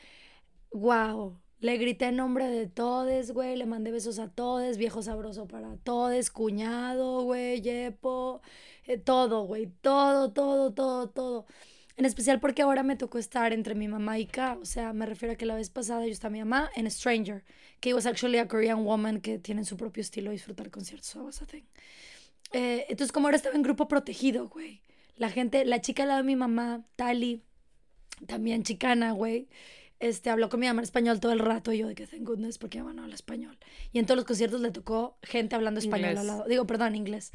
wow, le grité en nombre de todos, güey, le mandé besos a todos, viejo sabroso para todos, cuñado, güey, yepo, eh, todo, güey, todo, todo, todo, todo. En especial porque ahora me tocó estar entre mi mamá y K. O sea, me refiero a que la vez pasada yo estaba mi mamá en Stranger, que was actually a Korean woman que tiene su propio estilo de disfrutar conciertos. So was a thing. Eh, entonces, como ahora estaba en grupo protegido, güey. La gente, la chica al lado de mi mamá, Tali, también chicana, güey. Este, habló con mi mamá en español todo el rato y yo de que thank goodness porque mi mamá no habla español. Y en todos los conciertos le tocó gente hablando español Inglés. al lado. Digo, perdón, inglés.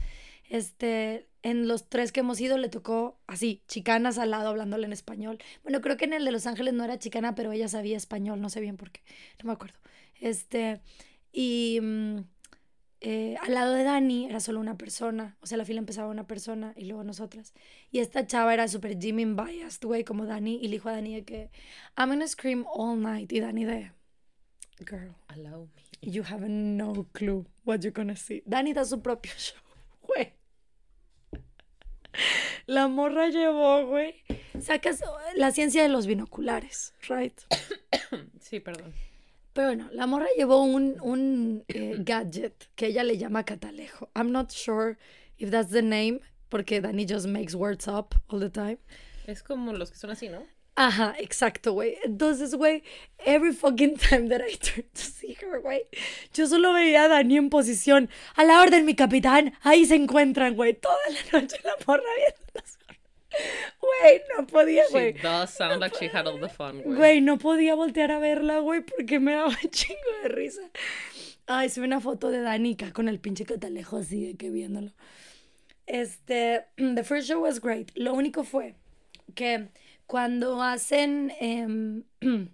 Este, en los tres que hemos ido le tocó así, chicanas al lado hablándole en español. Bueno, creo que en el de Los Ángeles no era chicana, pero ella sabía español, no sé bien por qué, no me acuerdo. Este, y mm, eh, al lado de Dani era solo una persona, o sea, la fila empezaba una persona y luego nosotras. Y esta chava era súper Jimmy biased, güey, como Dani, y le dijo a Dani de que, I'm gonna scream all night. Y Dani de, girl, Allow me. you have no clue what you're gonna see. Dani da su propio *laughs* show. La morra llevó, güey. Sacas la ciencia de los binoculares, right? *coughs* Sí, perdón. Pero bueno, la morra llevó un, un eh, gadget que ella le llama catalejo. I'm not sure if that's the name, porque Dani just makes words up all the time. Es como los que son así, ¿no? Ajá, exacto, güey. Entonces, güey, every fucking time that I *laughs* turn to see her, güey, yo solo veía a Dani en posición. A la orden, mi capitán. Ahí se encuentran, güey. Toda la noche la morra viéndolas. Güey, no podía, She güey. does sound like she had all the fun, güey. Güey, no podía voltear a verla, güey, porque me daba un *laughs* chingo de risa. Ay, subí una foto de Danica con el pinche catalejo así de que viéndolo. Este, *clears throat* the first show was great. Lo único fue que cuando hacen, em, *clears throat*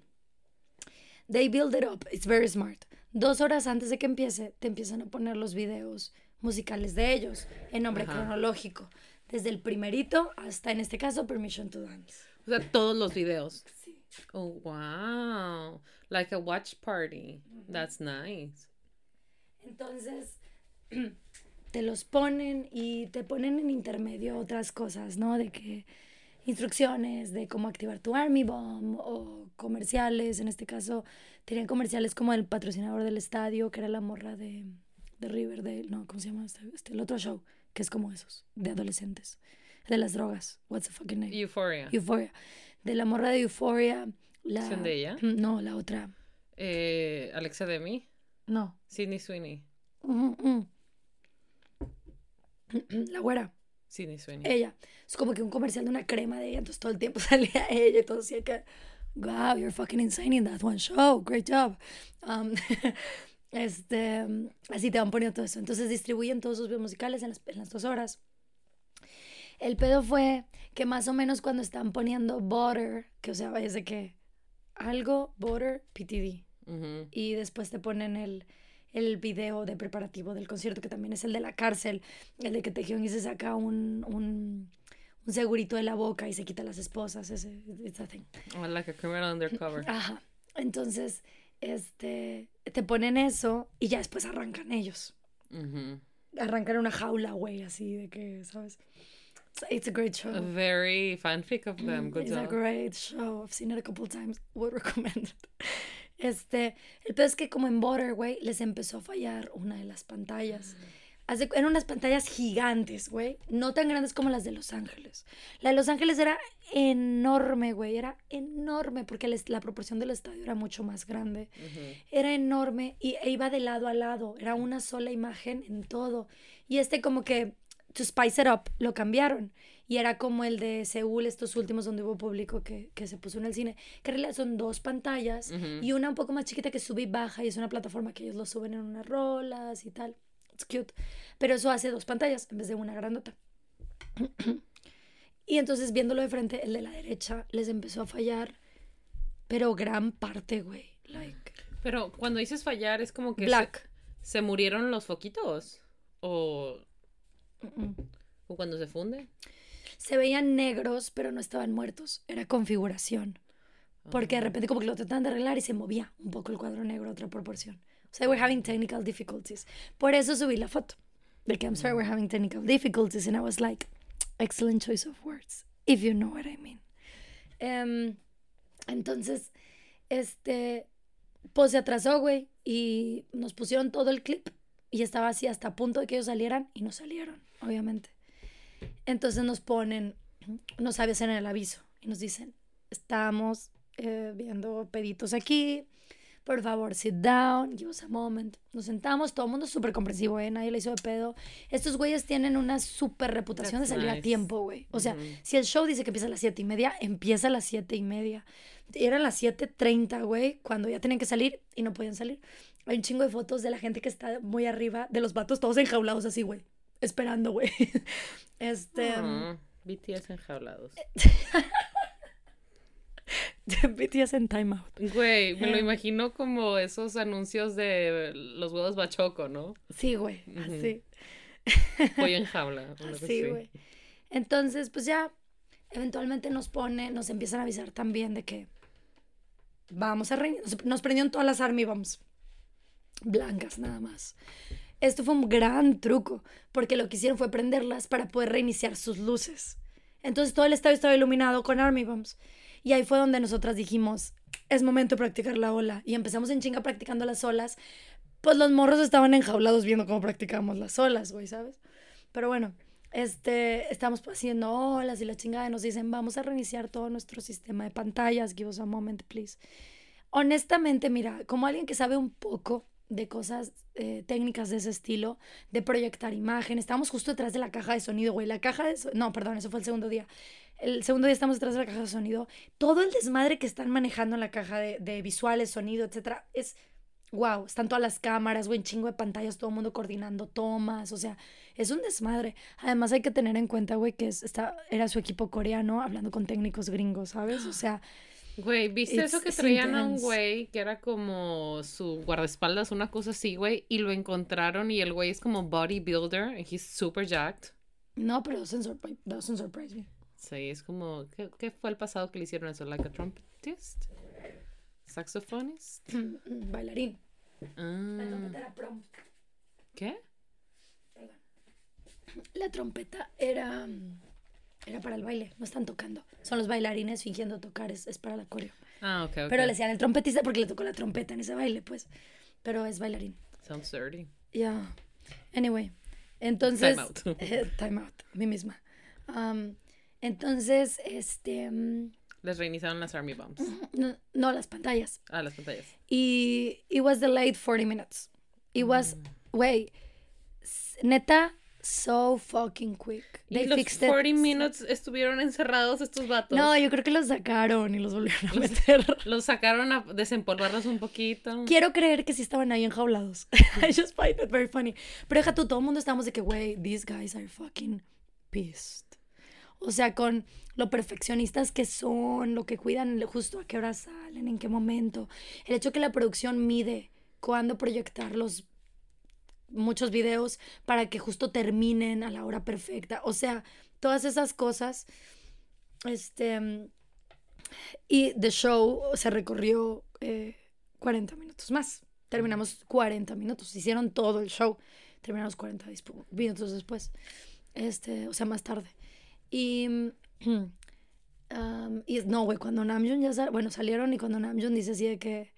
they build it up, it's very smart. Dos horas antes de que empiece, te empiezan a poner los videos musicales de ellos en nombre Ajá. cronológico. Desde el primerito hasta, en este caso, Permission to Dance. O sea, todos los videos. Sí. Oh, wow. Like a watch party. That's nice. Entonces, *clears throat* te los ponen y te ponen en intermedio otras cosas, ¿no? De que instrucciones de cómo activar tu Army Bomb o comerciales. En este caso, tenían comerciales como el patrocinador del estadio, que era la morra de, de Riverdale. No, ¿cómo se llama este? este? El otro show, que es como esos, de adolescentes. De las drogas. What's the fucking name? Euphoria. Euphoria. De la morra de Euphoria. La... ¿Zendaya? No, la otra. Eh, Alexa Demi. No. Sidney Sweeney. *clears throat* La güera. Sidney Sweeney. ella. Es como que un comercial de una crema de ella, entonces todo el tiempo *laughs* salía ella y todo decía que, wow, you're fucking insane in that one show, great job. Um, *laughs* este, así te van poniendo todo eso. Entonces distribuyen todos sus videos musicales en las, en las dos horas. El pedo fue que más o menos cuando están poniendo Butter, que o sea, es de que algo, Butter, PTD. Y después te ponen el, el video de preparativo del concierto, que también es el de la cárcel, el de que Taehyung y se saca un, un, un segurito de la boca y se quita las esposas, ese, it's a thing. Oh, like a criminal undercover. *laughs* Ajá. Entonces, este, te ponen eso y ya después arrancan ellos. Ujú. Arrancan una jaula, güey, así de que, ¿sabes? It's a great show. A very fanfic of them. Good It's a job. great show. I've seen it a couple times. Would recommend it. Este, el peor es que como en Butter, güey, les empezó a fallar una de las pantallas. Hace- eran unas pantallas gigantes, güey. No tan grandes como las de Los Ángeles. La de Los Ángeles era enorme, güey. Era enorme porque la proporción del estadio era mucho más grande. Era enorme y e iba de lado a lado. Era una sola imagen en todo. Y este como que, to spice it up, lo cambiaron. Y era como el de Seúl, estos últimos donde hubo público que, que se puso en el cine. Que en realidad son dos pantallas Ujú. y una un poco más chiquita que sube y baja. Y es una plataforma que ellos lo suben en unas rolas y tal. It's cute. Pero eso hace dos pantallas en vez de una grandota. *clears throat* y entonces viéndolo de frente, el de la derecha les empezó a fallar. Pero gran parte, güey. Like, Pero cuando dices fallar es como que... se- black. ¿Se murieron los foquitos? ¿O, Mm, mm. o cuando se funde? Se veían negros, pero no estaban muertos. Era configuración. Porque de Ah. repente como que lo trataban de arreglar y se movía un poco el cuadro negro a otra proporción. O sea, we're having technical difficulties. Por eso subí la foto. De que I'm sorry, we're having technical difficulties. And I was like, excellent choice of words. If you know what I mean. Em, entonces, este, pues se atrasó, güey. Y nos pusieron todo el clip. Y estaba así hasta a punto de que ellos salieran. Y no salieron, obviamente. Entonces nos ponen, nos avisan en el aviso. Y nos dicen, estamos eh, viendo peditos aquí. Por favor, sit down, give us a moment. Nos sentamos, todo el mundo súper comprensivo, ¿eh? Nadie le hizo de pedo. Estos güeyes tienen una súper reputación That's de salir a tiempo, güey. O sea, si el show dice que empieza a las siete y media, empieza a las siete y media. Eran las 7.30, güey, cuando ya tenían que salir y no podían salir. Hay un chingo de fotos de la gente que está muy arriba, de los vatos todos enjaulados así, güey. Esperando, güey. *laughs* Este... Ah, BTS enjaulados. *laughs* BTS en Time Out. Güey, me lo Eh. imagino como esos anuncios de los huevos bachoco, ¿no? Sí, güey, así. Pollo en *laughs* jaula. así. güey. Entonces, pues ya, eventualmente nos pone, nos empiezan a avisar también de que vamos a nos, nos prendieron todas las Army Bombs. Blancas, nada más. Esto fue un gran truco, porque lo que hicieron fue prenderlas para poder reiniciar sus luces. Entonces todo el estadio estaba iluminado con Army Bombs. Y ahí fue donde nosotras dijimos, es momento de practicar la ola. Y empezamos en chinga practicando las olas. Pues los morros estaban enjaulados viendo cómo practicábamos las olas, güey, ¿sabes? Pero bueno, este, estamos haciendo olas y la chingada nos dicen, vamos a reiniciar todo nuestro sistema de pantallas, give us a moment, please. Honestamente, mira, como alguien que sabe un poco de cosas eh, técnicas de ese estilo, de proyectar imagen, estamos justo detrás de la caja de sonido, güey, la caja de... No, perdón, eso fue el segundo día. El segundo día estamos detrás de la caja de sonido. Todo el desmadre que están manejando en la caja de, de visuales, sonido, etcétera, es wow, están todas las cámaras, güey, chingo de pantallas, todo el mundo coordinando tomas, o sea, es un desmadre. Además hay que tener en cuenta, güey, que es, está, era su equipo coreano hablando con técnicos gringos, ¿sabes? O sea, Güey, ¿viste eso que traían a un güey que era como su guardaespaldas, una cosa así, güey? Y lo encontraron y el güey es como bodybuilder and he's super jacked. no, pero doesn't surprise, doesn't surprise me. Sí, es como, ¿qué, qué fue el pasado que le hicieron eso? ¿Like a trumpetist? ¿Saxophonist? *clears throat* Bailarín. La Ah, trompeta era prom. ¿Qué? La trompeta era, mm, era para el baile, no están tocando. Son los bailarines fingiendo tocar, es, es para la coreo. Ah, ok, ok. Pero le decían el trompetista porque le tocó la trompeta en ese baile, pues. Pero es bailarín. Sounds dirty. Ya. Anyway. Entonces. Time out. *laughs* eh, time out. Mí misma. Um, entonces, este. mm, Les reiniciaron las Army Bombs. No, no, las pantallas. Ah, las pantallas. Y it was delayed 40 minutes. It was, way, neta, so fucking quick. Y They los fixed it 40 minutes estuvieron encerrados estos vatos. No, yo creo que los sacaron y los volvieron a meter. *laughs* Los sacaron a desempolvarlos un poquito. Quiero creer que sí estaban ahí enjaulados. *laughs* I just find it very funny. Pero deja tú, todo el mundo estábamos de que, güey, these guys are fucking pissed. O sea, con lo perfeccionistas que son, lo que cuidan justo a qué hora salen, en qué momento. El hecho que la producción mide cuándo proyectar los muchos videos para que justo terminen a la hora perfecta. O sea, todas esas cosas. Este. mm, Y The Show se recorrió eh, 40 minutos más. Terminamos 40 minutos. Hicieron todo el show. Terminamos 40 dispu- minutos después. Este, o sea, más tarde. Y. mm, *clears throat* um, y no, güey, cuando Namjoon ya sal- bueno, salieron y cuando Namjoon dice así de que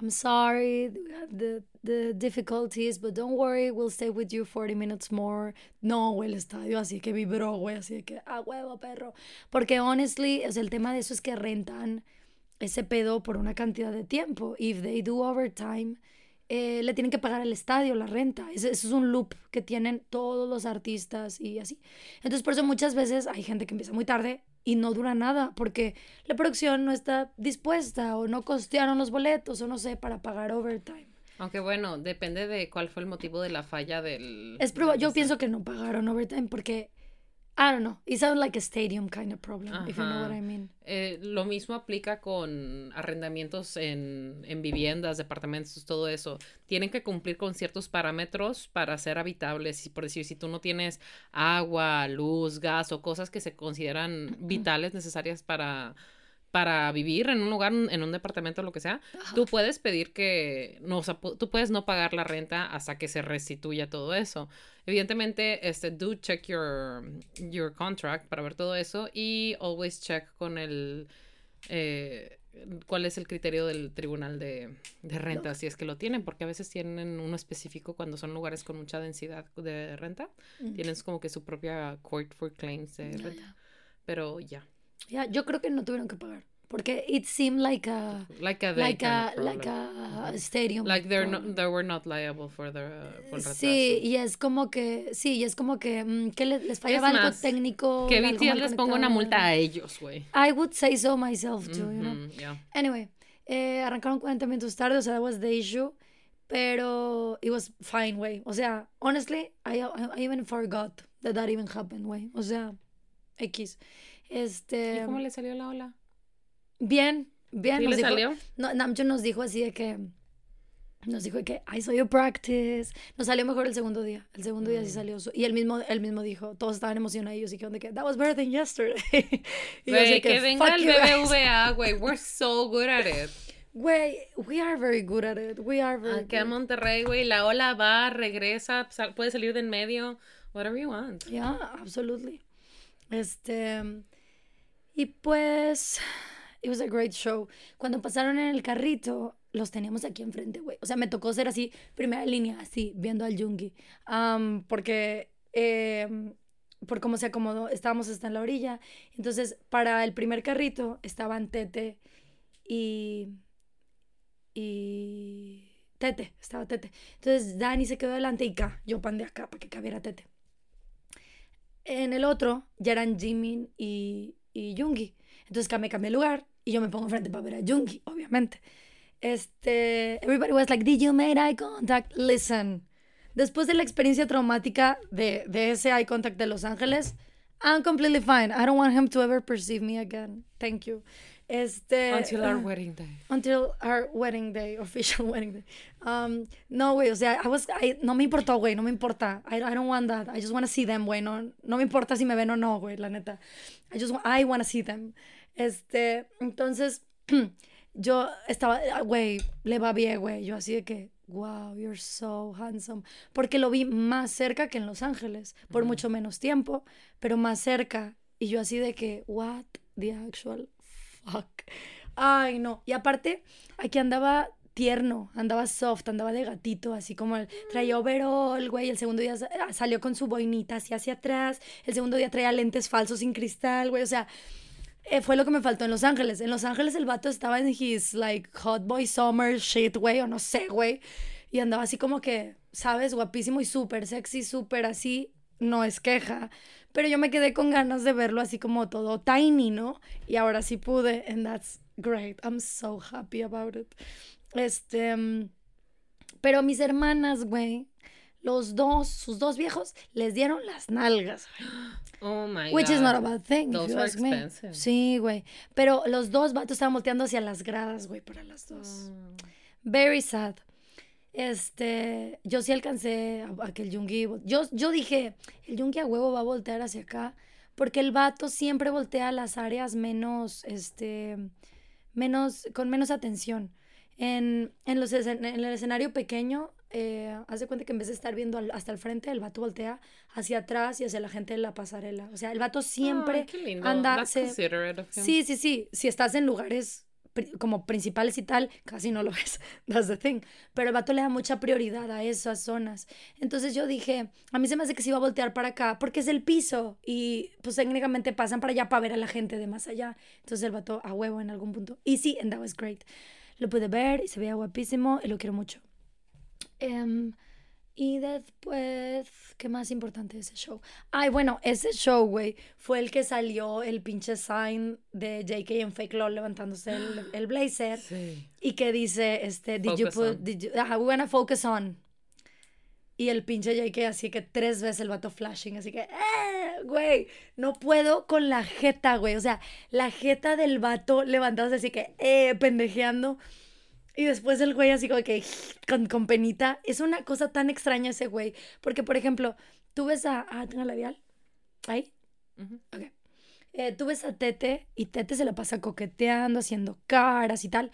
I'm sorry, we had the, the difficulties, but don't worry, we'll stay with you 40 minutes more. No, el estadio así que vibró, güey, así que, ah, huevo, perro. Porque, honestly, o sea, el tema de eso es que rentan ese pedo por una cantidad de tiempo. If they do overtime, eh, le tienen que pagar al estadio la renta. Ese, ese es un loop que tienen todos los artistas y así. Entonces, por eso muchas veces hay gente que empieza muy tarde y no dura nada porque la producción no está dispuesta o no costearon los boletos o no sé para pagar overtime. Aunque bueno, depende de cuál fue el motivo de la falla del... Es proba- del yo pienso que no pagaron overtime porque I don't know. It sounds like a stadium kind of problem, if you know what. I mean. Eh, lo mismo aplica con arrendamientos en, en viviendas, departamentos, todo eso. Tienen que cumplir con ciertos parámetros para ser habitables. Y por decir, si tú no tienes agua, luz, gas o cosas que se consideran vitales, necesarias para, para vivir en un lugar, en un departamento, lo que sea, tú puedes pedir que, no, o sea, tú puedes no pagar la renta hasta que se restituya todo eso. Evidentemente, este, do check your, your contract para ver todo eso y always check con el, eh, cuál es el criterio del tribunal de, de renta, si es que lo tienen, porque a veces tienen uno específico cuando son lugares con mucha densidad de renta, Mm. tienes como que su propia court for claims de renta, pero ya, Ya, yo creo que no tuvieron que pagar. Porque it seemed like a like a like a like a stadium. Like they're not, they were not liable for the el Sí, y es como que, sí, y es como que, mm, que les, les fallaba Es algo más, técnico. Que BTS les ponga una multa a ellos, güey. I would say so myself too, you know. Yeah. Anyway, eh, arrancaron 40 minutos tarde, o sea, that was the issue. Pero it was fine, güey. O sea, honestly, I, I, I even forgot that that even happened, güey. O sea, X. Este. ¿Y cómo le salió la ola? Bien, bien. ¿Sí nos le dijo- salió? No, Namjoon nos dijo así de que. Nos dijo de que I saw you practice. Nos salió mejor el segundo día. El segundo día sí Mm. salió. Y él mismo, él mismo dijo, todos estaban emocionados y dijeron de que that was better than yesterday. *laughs* y yo de que venga "Fuck el you guys". BBVA, *laughs* güey. We're so good at it. Güey, we are very good at it. We are very Aquí en good. Monterrey, güey, la ola va, regresa, sal- puede salir de en medio, whatever you want. Yeah, absolutely. Este. Y pues. It was a great show. Cuando pasaron en el carrito, los teníamos aquí enfrente, güey. O sea, me tocó ser así, primera línea, así, viendo al Jungi. Am, porque. em, por cómo se acomodó, estábamos hasta en la orilla. Entonces, para el primer carrito estaban Tete y. Y. Tete, estaba Tete. Entonces, Dani se quedó delante y K. Yo pandé acá para que cabiera Tete. En el otro ya eran Jimin y, y Jungi. Entonces me cambié el lugar y yo me pongo enfrente para ver a Jungi, obviamente. Este, everybody was like, did you make eye contact? Listen, después de la experiencia traumática de, de ese eye contact de Los Ángeles, I'm completely fine. I don't want him to ever perceive me again. Thank you. Este, Until our ah, wedding day. Until our wedding day, *laughs* official wedding day. Um, no, güey, o sea, I was, I- no me importó, güey, no me importa. I, I don't want that. I just want to see them, güey. No, no me importa si me ven o no, güey, la neta. I just, I want to see them. Este, entonces, *clears throat* yo estaba, güey, le va bien, güey. Yo así de que, wow, you're so handsome. Porque lo vi más cerca que en Los Ángeles, por mucho menos tiempo, pero más cerca. Y yo así de que, what the actual fuck. Ay, no. Y aparte, aquí andaba tierno, andaba soft, andaba de gatito, así como el, traía overall, güey. El segundo día ah, salió con su boinita así hacia atrás. El segundo día traía lentes falsos sin cristal, güey. O sea, eh, fue lo que me faltó en Los Ángeles. En Los Ángeles el vato estaba en his, like, hot boy summer shit, güey, o no sé, güey. Y andaba así como que, ¿sabes? Guapísimo y súper sexy, súper así. No es queja. Pero yo me quedé con ganas de verlo así como todo tiny, ¿no? Y ahora sí pude. And that's great. I'm so happy about it. Este. mm, Pero mis hermanas, güey, los dos, sus dos viejos, les dieron las nalgas. Oh my Which god. is not a bad thing. if Those you are ask me. expensive. Sí, güey. Pero los dos vatos estaban volteando hacia las gradas, güey, para las dos. Very sad. Este, yo sí alcancé a, a que el Yungi, yo, yo dije, el Yungi a huevo va a voltear hacia acá, porque el vato siempre voltea a las áreas menos, este, menos, con menos atención. En, en, los, en el escenario pequeño, eh, haz de cuenta que en vez de estar viendo al- hasta el frente, el vato voltea hacia atrás y hacia la gente de la pasarela. O sea, el vato siempre lindo. anda... Sí, sí, sí. Si estás en lugares como principales y tal, casi no lo *laughs* ves. That's the thing. Pero el vato le da mucha prioridad a esas zonas. Entonces yo dije, a mí se me hace que se iba a voltear para acá porque es el piso y pues técnicamente pasan para allá para ver a la gente de más allá. Entonces el vato a huevo en algún punto. Y sí, and that was great. Lo pude ver y se veía guapísimo y lo quiero mucho. Em, y después, ¿qué más importante de ese show? Ay, bueno, ese show, güey, fue el que salió el pinche sign de JK en Fake Love levantándose el, *gasps* el blazer Sí. y que dice, este, did you Focus put, on. did you, ajá, we wanna focus on. Y el pinche JK así que tres veces el vato flashing, así que, ¡eh! Güey, no puedo con la jeta, güey. O sea, la jeta del vato levantándose así que, ¡eh! Pendejeando. Y después el güey así como que, con, con penita. Es una cosa tan extraña ese güey. Porque, por ejemplo, tú ves a... Ah, tengo labial. Ahí. Ujú. Ok. Eh, tú ves a Tete y Tete se la pasa coqueteando, haciendo caras y tal.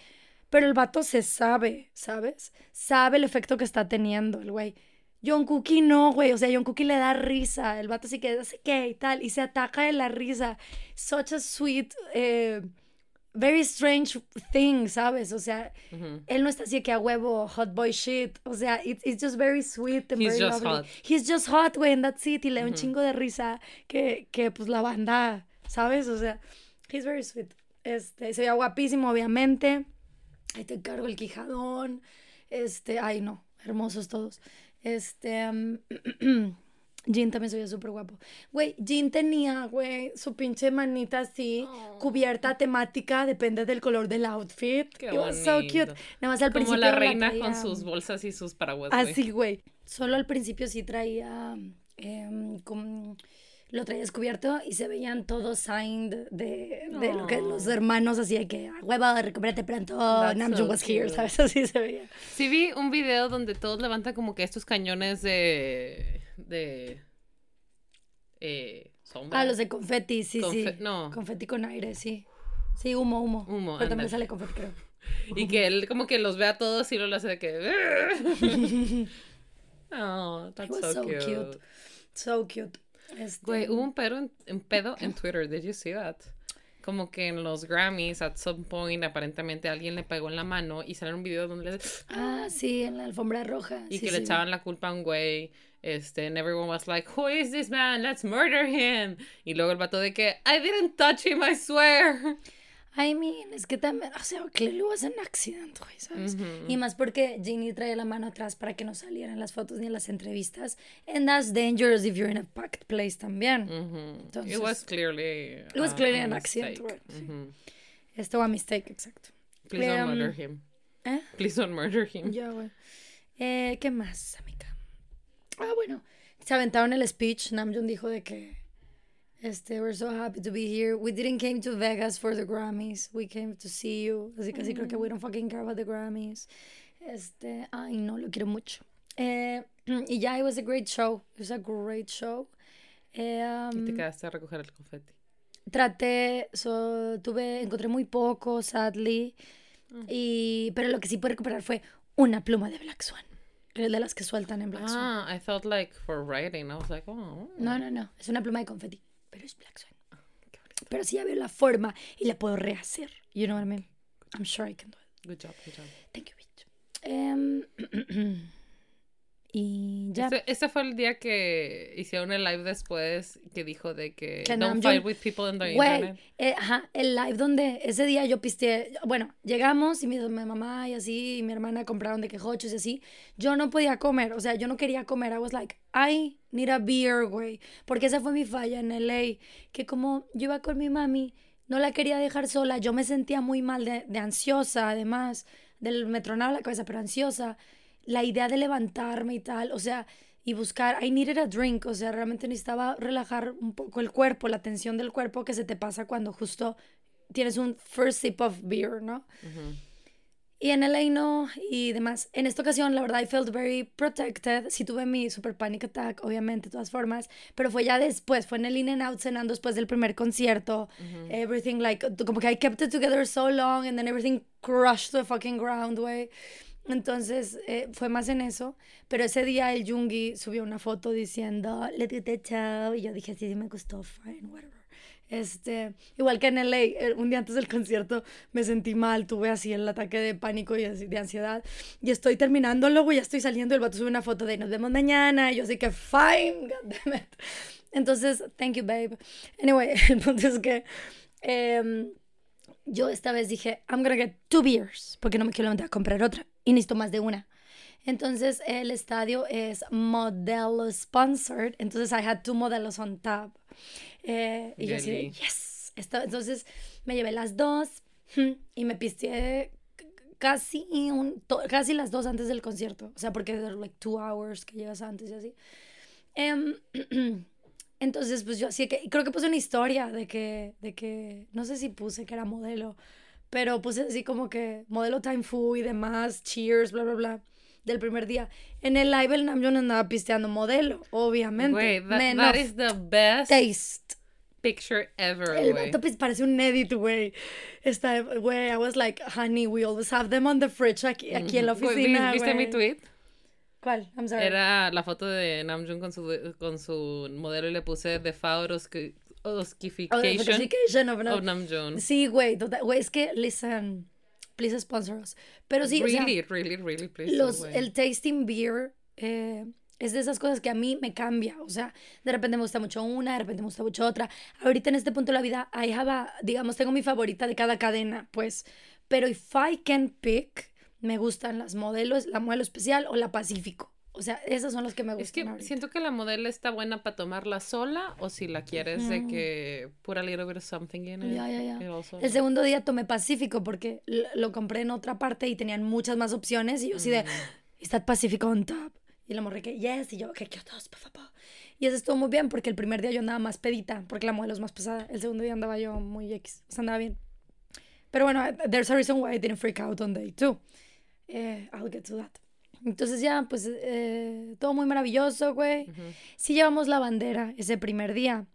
Pero el vato se sabe, ¿sabes? Sabe el efecto que está teniendo el güey. John Cookie no, güey. O sea, John Cookie le da risa. El vato sí que hace qué y tal. Y se ataca de la risa. Such a sweet, eh, very strange thing, ¿sabes? O sea, él no está así que a huevo, hot boy shit. O sea, it- it's just very sweet and He's very just lovely. hot. He's just hot, güey, and that's it. Y le da un chingo de risa que, que, pues, la banda, ¿sabes? O sea, he's very sweet. Este, se veía guapísimo, obviamente. Ahí te cargo el quijadón. Este, ay, no, hermosos todos. Este, um, *clears throat* Jean también se veía súper guapo. Güey, Jean tenía, güey, su pinche manita así, cubierta temática, depende del color del outfit. Qué It was so cute. Nada más al Como principio la la reina con traía- sus bolsas y sus paraguas. Así, güey. Solo al principio sí traía. em, como- lo traía descubierto y se veían todos signed de, de lo que los hermanos así de que, "A huevo, recupérate pronto, Namjoon so was here, cute. ¿sabes? *laughs* Así se veía. Sí vi un video donde todos levantan como que estos cañones de... de... Eh, sombra. Ah, los de confeti, sí, Confe- sí. no. Confeti con aire, sí. Sí, humo, humo. Humo, Pero también sale confeti, creo. *laughs* Y que él como que los ve a todos y luego lo hace de que... oh, *laughs* *laughs* that's so, so cute. cute. So cute. Este, Güey, hubo un pedo en, un pedo en Twitter. Did you see that? Como que en los Grammys, at some point, aparentemente alguien le pegó en la mano y salió un video donde le... Ah, sí, en la alfombra roja. Y sí, que sí, le echaban la culpa a un güey. Este, and everyone was like, Who is this man? Let's murder him. Y luego el vato de que, I didn't touch him, I swear. I mean, es que también, o sea, clearly was an accident, güey, ¿sabes? Ujú. Y más porque Ginny traía la mano atrás para que no salieran las fotos ni las entrevistas. And that's dangerous if you're in a packed place también. Ujú. Entonces- It was clearly. It was uh, clearly a an accident, right, sí. Ujú. Esto a mistake, exacto. Please don't Um, murder him. ¿Eh? Please don't murder him. Ya, güey. Eh, ¿Qué más? Ah, bueno. Se aventaron el speech. Namjoon dijo de que este, we're so happy to be here. We didn't came to Vegas for the Grammys. We came to see you. Así que sí creo que we don't fucking care about the Grammys. Este, ay, no, lo quiero mucho. Eh, *clears throat* y ya, it was a great show. It was a great show. Eh, Y te um, quedaste a recoger el confeti. traté, so, tuve, encontré muy poco, sadly. Mm. Y, pero lo que sí pude recuperar fue una pluma de Black Swan. De las que sueltan en Black Swan. Ah, I thought like for writing. I was like, oh. No, no, no. Es una pluma de confeti. Pero es Black Swan. bonito. Pero sí ya veo la forma y la puedo rehacer. You know what I mean? I'm sure I can do it. Good job, good job. Thank you, bitch. Em, *clears throat* y ya. Ese, ese fue el día que hicieron el live después que dijo de que Que don't fight with people in the internet. eh, ajá, el live donde ese día yo pisteé, bueno, llegamos y mi, mi mamá y así, y mi hermana compraron de quejochos y así. Yo no podía comer, o sea, yo no quería comer. I was like, I need a beer, güey. Porque esa fue mi falla en LA, que como yo iba con mi mami, no la quería dejar sola, yo me sentía muy mal de, de ansiosa, además, del me tronaba la cabeza, pero ansiosa. La idea de levantarme y tal, o sea, y buscar, I needed a drink, o sea, realmente necesitaba relajar un poco el cuerpo, la tensión del cuerpo que se te pasa cuando justo tienes un first sip of beer, ¿no? Y en LA no, y demás. En esta ocasión, la verdad, I felt very protected. Sí tuve mi super panic attack, obviamente, de todas formas, pero fue ya después, fue en el In and Out cenando después del primer concierto. Everything, like, como que I kept it together so long, and then everything crushed to the fucking ground, way. Entonces, eh, fue más en eso. Pero ese día el Jungi subió una foto diciendo, let it show. Y yo dije, sí, sí me gustó, fine, whatever. Este, igual que en LA, eh, un día antes del concierto me sentí mal, tuve así el ataque de pánico y de ansiedad. Y estoy terminando, luego ya estoy saliendo, el vato sube una foto de nos vemos mañana. Y yo así que, fine, *laughs* goddammit. Entonces, thank you, babe. Anyway, *laughs* el que em, yo esta vez dije, I'm gonna get two beers, porque no me quiero levantar a comprar otra. Y necesito más de una. Entonces, el estadio es Modelo sponsored. Entonces, I had two modelos on tap. Eh, y yo así de, yes. Entonces, me llevé las dos hmm, y me pisteé casi, un, to- casi las dos antes del concierto. O sea, porque like two hours que llegas antes y así. Em, *clears throat* entonces, pues yo así que, creo que puse una historia de que, de que, no sé si puse que era modelo, pero puse así como que modelo Time Fu y demás, cheers, bla, bla, bla, del primer día. En el live el Namjoon andaba pisteando modelo, obviamente. Güey, that, that is the best taste. picture ever, El vato pues, parece un edit, güey. Está, güey, I was like, honey, we always have them on the fridge aquí, aquí en la Güey, ¿vi- oficina, ¿Viste mi güey. tweet? ¿Cuál? I'm sorry. Era la foto de Namjoon con su, con su modelo y le puse The Oh, Oskification of, of Namjoon. Sí, güey, güey, es que, listen, please sponsor us. Pero sí, o sea, really, really, really, please. los, el tasting beer eh, es de esas cosas que a mí me cambia. O sea, de repente me gusta mucho una, de repente me gusta mucho otra. Ahorita en este punto de la vida, I have a- digamos, tengo mi favorita de cada cadena, pues. Pero if I can pick, me gustan las modelos, la modelo especial o la Pacífico. O sea, esas son las que me gustan Es que ahorita. siento que la modelo está buena para tomarla sola o si la quieres de que put a little bit of something in it. Also- El segundo día tomé Pacífico porque lo compré en otra parte y tenían muchas más opciones y yo así de, Mm. ¿está Pacífico on top? Y la morré que, yes, y yo, que quiero dos, por favor. Y eso estuvo muy bien porque el primer día yo andaba más pedita, porque la modelo es más pesada. El segundo día andaba yo muy X, o sea, andaba bien. Pero bueno, there's a reason why I didn't freak out on day two. Eh, I'll get to that. Entonces ya, pues, eh, todo muy maravilloso, güey. Ujú. Sí llevamos la bandera ese primer día,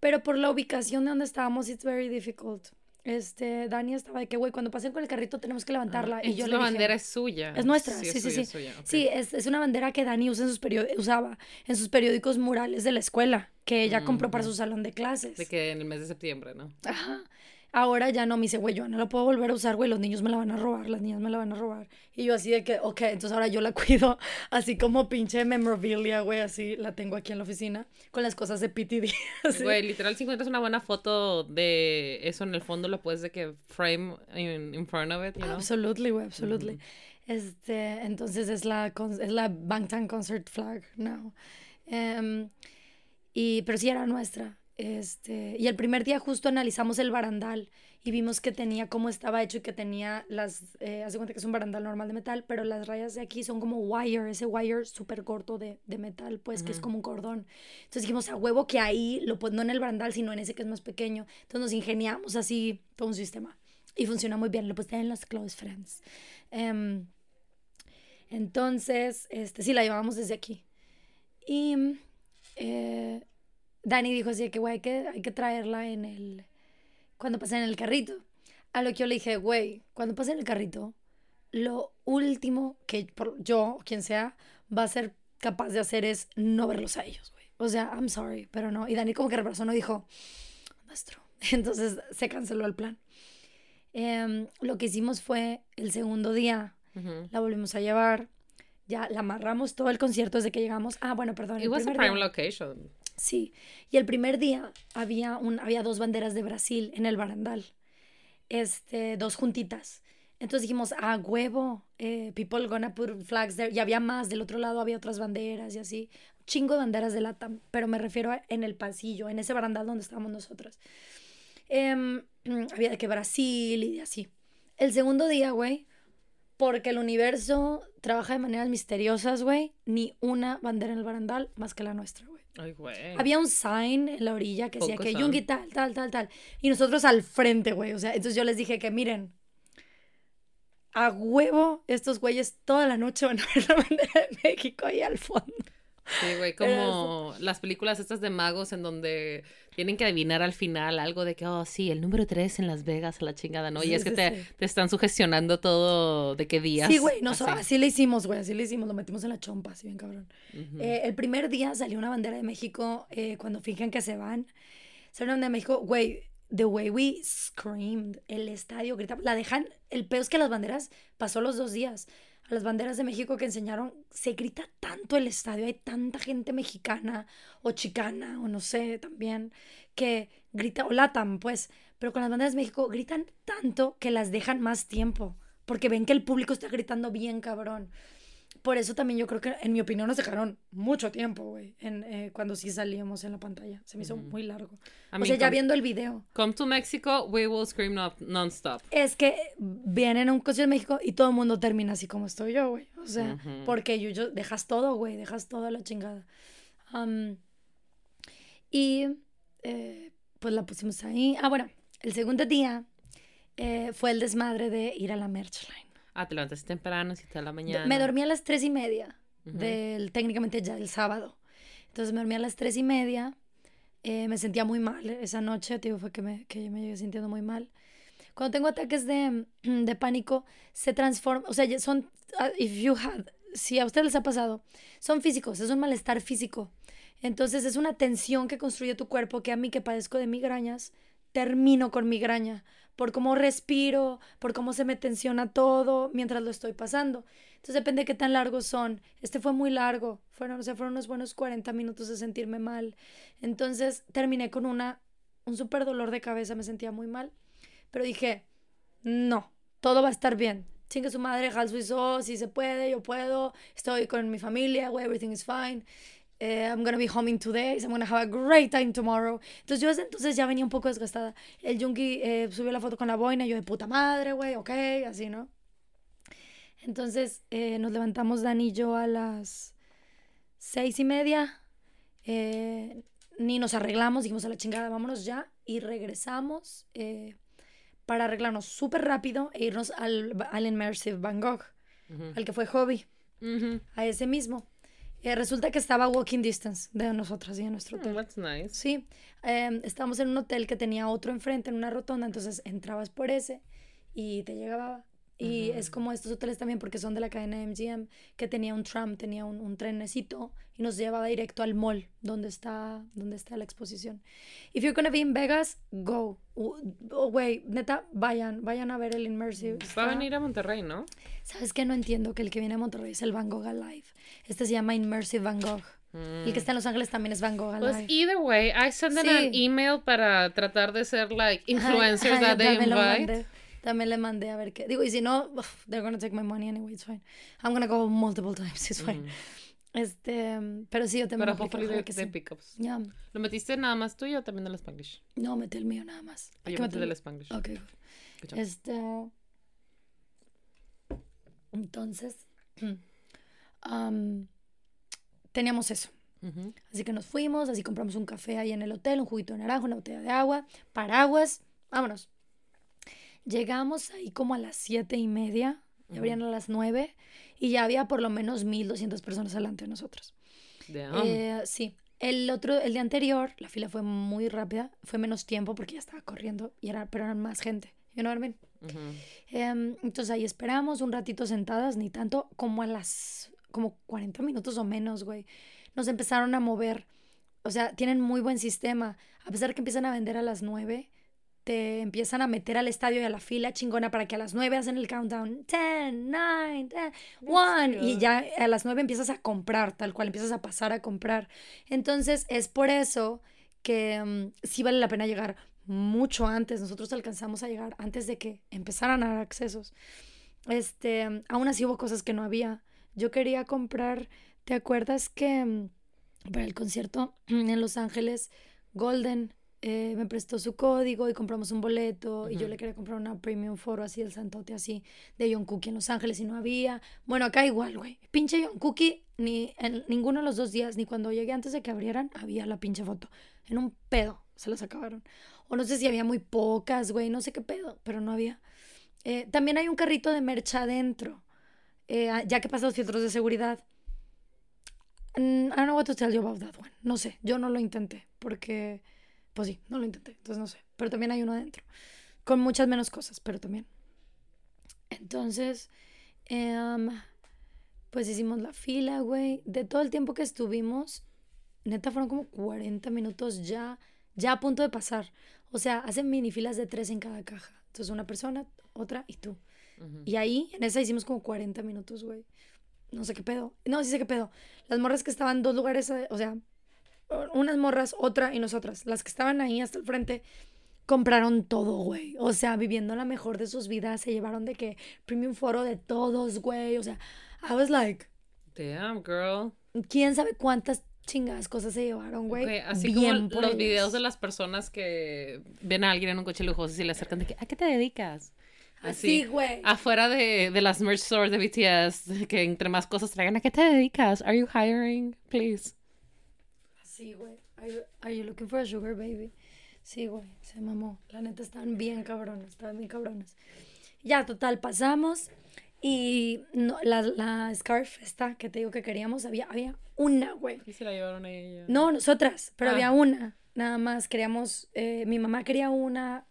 pero por la ubicación de donde estábamos, it's very difficult. Este, Dani estaba de que, güey, cuando pasen con el carrito tenemos que levantarla. y yo Entonces le la dije, bandera es suya. es nuestra, es sí, sí, suya, sí. es suya, ok. Sí, es, es una bandera que Dani usa en sus usaba en sus periódicos murales de la escuela, que ella compró para su salón de clases. De que en el mes de septiembre, ¿no? Ajá. Ahora ya no me dice, güey, yo no la puedo volver a usar, güey, los niños me la van a robar, las niñas me la van a robar. Y yo así de que, ok, entonces ahora yo la *laughs* cuido, así como pinche memorabilia, güey, así la tengo aquí en la oficina, con las cosas de PTD. *laughs* Güey, literal, si encuentras una buena foto de eso en el fondo, lo puedes de que frame in, in front of it, you know? Absolutely, güey, absolutely. Este, entonces es la, es la Bangtan Concert Flag now. Em, y, pero sí era nuestra. Este, y el primer día justo analizamos el barandal y vimos que tenía cómo estaba hecho y que tenía las, eh, haz de cuenta que es un barandal normal de metal, pero las rayas de aquí son como wire, ese wire súper corto de, de metal, pues que es como un cordón. Entonces dijimos, a huevo que ahí, lo, pon- no en el barandal, sino en ese que es más pequeño. Entonces nos ingeniamos así todo un sistema. Y funciona muy bien, lo puse en los close friends. Em, entonces, este, sí, la llevábamos desde aquí. Y eh, Dani dijo así que, güey, hay que, hay que traerla en el... Cuando pase en el carrito. A lo que yo le dije, güey, cuando pase en el carrito, lo último que por- yo, o quien sea, va a ser capaz de hacer es no verlos a ellos, güey. O sea, I'm sorry, pero no. Y Dani como que no dijo, nuestro. *laughs* Entonces se canceló el plan. Em, lo que hicimos fue el segundo día, la volvimos a llevar. Ya la amarramos todo el concierto desde que llegamos. Ah, bueno, perdón. It el was a prime día- location. Sí, y el primer día había, un, había dos banderas de Brasil en el barandal, este, dos juntitas. Entonces dijimos, ah, huevo, eh, people gonna put flags there. Y había más, del otro lado había otras banderas y así. Un chingo de banderas de LATAM, pero me refiero a en el pasillo, en ese barandal donde estábamos nosotros. Em, *clears throat* había de que Brasil y así. El segundo día, güey, porque el universo trabaja de maneras misteriosas, güey, ni una bandera en el barandal más que la nuestra, güey. Ay, güey. Había un sign en la orilla que decía que. Yungi tal, tal, tal, tal. Y nosotros al frente, güey. O sea, entonces yo les dije que miren, a huevo, estos güeyes toda la noche van a ver la bandera de México ahí al fondo. Sí, güey, como las películas estas de magos en donde tienen que adivinar al final algo de que, oh, sí, el número 3 en Las Vegas, la chingada, ¿no? Sí, y es que te, sí. te están sugestionando todo de qué días. Sí, güey, nos- así. así le hicimos, güey, así le hicimos, lo metimos en la chompa, así bien cabrón. Eh, el primer día salió una bandera de México eh, cuando fingen que se van. Salió una bandera de México, güey, the way we screamed, el estadio gritaba, la dejan, el peor es que las banderas pasó los dos días. Las banderas de México que enseñaron, se grita tanto el estadio, hay tanta gente mexicana o chicana o no sé también que grita, o latam pues, pero con las banderas de México gritan tanto que las dejan más tiempo, porque ven que el público está gritando bien cabrón. Por eso también yo creo que, en mi opinión, nos dejaron mucho tiempo, güey, eh, cuando sí salíamos en la pantalla. Se me hizo muy largo. I o sea, ya come- viendo el video. Come to Mexico, we will scream no- non-stop. Es que vienen a un concierto en México y todo el mundo termina así como estoy yo, güey. O sea, porque yo, yo dejas todo, güey, dejas todo a la chingada. Y eh, pues la pusimos ahí. Ah, bueno, el segundo día eh, fue el desmadre de ir a la merch line. Ah, te levantaste temprano, si a la mañana. Me dormí a las tres y media del, técnicamente ya del sábado. Entonces me dormí a las tres y media. eh, me sentía muy mal esa noche, digo, fue que me, que me llegué sintiendo muy mal. Cuando tengo ataques de, *clears throat* de pánico, se transforma, o sea, son, ah, if you had, si a ustedes les ha pasado, son físicos, es un malestar físico. Entonces es una tensión que construye tu cuerpo que a mí que padezco de migrañas, termino con migraña por cómo respiro, por cómo se me tensiona todo mientras lo estoy pasando. Entonces depende de qué tan largos son. Este fue muy largo, fueron, o fueron unos buenos 40 minutos de sentirme mal. Entonces terminé con una, un súper dolor de cabeza, me sentía muy mal. Pero dije, no, todo va a estar bien. Chingue su madre, Hal Suizo, si se puede, yo puedo. Estoy con mi familia, everything is fine. Eh, I'm gonna be home in two days. I'm gonna have a great time tomorrow. Entonces yo desde entonces ya venía un poco desgastada. El Junkie eh, subió la foto con la boina, yo de puta madre, güey, ok, así, ¿no? Entonces eh, nos levantamos Dani y yo a las seis y media. eh, ni nos arreglamos, dijimos a la chingada, vámonos ya. Y regresamos eh, para arreglarnos súper rápido e irnos al, al Immersive Van Gogh, Ujú. al que fue hobby, Ujú. a ese mismo. Eh, resulta que estaba walking distance de nosotras y de nuestro Mm, hotel. That's nice. Sí, eh, estábamos en un hotel que tenía otro enfrente, en una rotonda, entonces entrabas por ese y te llegaba. Y Ujú. es como estos hoteles también, porque son de la cadena MGM, que tenía un tram, tenía un, un trenecito y nos llevaba directo al mall donde está, donde está la exposición. If you're gonna be in Vegas, go. Uh, oh, Güey, neta, vayan, vayan a ver el Immersive. Va a venir a Monterrey, ¿no? ¿Sabes qué? No entiendo que el que viene a Monterrey es el Van Gogh Alive. Este se llama Immersive Van Gogh. El que está en Los Ángeles también es Van Gogh Pues Alive. either way, I sent them an Sí. email para tratar de ser like influencers ajá, that yo they invite. También le mandé a ver qué. Digo, y si no, they're gonna take my money anyway, it's fine. I'm gonna go multiple times, it's fine. Este, pero sí, yo también Pero hopefully de, que de sí. pickups. ¿Lo metiste nada más tuyo o también del Spanglish? no, metí el mío nada más. Ah, Hay yo que metí del Spanglish. Ok, good. Este, entonces, *clears throat* um, teníamos eso. Así que nos fuimos, así compramos un café ahí en el hotel, un juguito de naranja, una botella de agua, paraguas, vámonos. Llegamos ahí como a las siete y media, ya abrían a las nueve, y ya había por lo menos 1200 personas delante de nosotros. Eh, sí, el otro, el día anterior, la fila fue muy rápida, fue menos tiempo porque ya estaba corriendo, y era, pero eran más gente. You know what I mean? Ujú. Em, entonces ahí esperamos un ratito sentadas, ni tanto, como a las, como 40 minutos o menos, güey. Nos empezaron a mover. O sea, tienen muy buen sistema. A pesar que empiezan a vender a las 9, te empiezan a meter al estadio y a la fila chingona para que a las 9 hacen el countdown. 10, 9, 10, 1. Y ya a las 9 empiezas a comprar, tal cual, empiezas a pasar a comprar. Entonces es por eso que mm, sí vale la pena llegar mucho antes. Nosotros alcanzamos a llegar antes de que empezaran a dar accesos. Este, aún así hubo cosas que no había. Yo quería comprar, ¿te acuerdas que mm, para el concierto *clears throat* en Los Ángeles, Golden eh, me prestó su código y compramos un boleto y yo le quería comprar una premium foro así, el santote así, de John Cookie en Los Ángeles y no había. Bueno, acá igual, güey. Pinche John Cookie, ni en ninguno de los dos días, ni cuando llegué antes de que abrieran, había la pinche foto. En un pedo se las acabaron. O no sé si había muy pocas, güey, no sé qué pedo, pero no había. Eh, también hay un carrito de merch adentro, eh, ya que pasa los filtros de seguridad. Mm, I don't know what to tell you about that one. No sé, yo no lo intenté, porque, pues sí, no lo intenté, entonces no sé. Pero también hay uno adentro, con muchas menos cosas, pero también. Entonces, em, pues hicimos la fila, güey. De todo el tiempo que estuvimos, neta fueron como 40 minutos ya, ya a punto de pasar. O sea, hacen mini filas de tres en cada caja. Entonces, una persona, otra y tú. Y ahí, en esa hicimos como 40 minutos, güey. No sé qué pedo. No, sí sé qué pedo. Las morras que estaban dos lugares, eh, o sea, unas morras, otra y nosotras. Las que estaban ahí hasta el frente compraron todo, güey. O sea, viviendo la mejor de sus vidas. Se llevaron de que premium foro de todos, güey. O sea, I was like, Damn, girl. ¿Quién sabe cuántas chingadas cosas se llevaron, güey? Así Bien como los ellos. videos de las personas que ven a alguien en un coche lujoso y se le acercan de que, ¿a qué te dedicas? Así, güey. Afuera de, de las merch stores de BTS, que entre más cosas traigan, ¿a qué te dedicas? Are you hiring? Please. Sí, güey. Are, are you looking for a sugar baby? Sí, güey. Se mamó. La neta están bien cabrones. Estaban bien cabrones. Ya, total, pasamos. Y no, la, la scarf esta que te digo que queríamos, había, había una, güey. Y se la llevaron a ella. No, nosotras, pero Ah. había una. Nada más queríamos, eh, mi mamá quería una,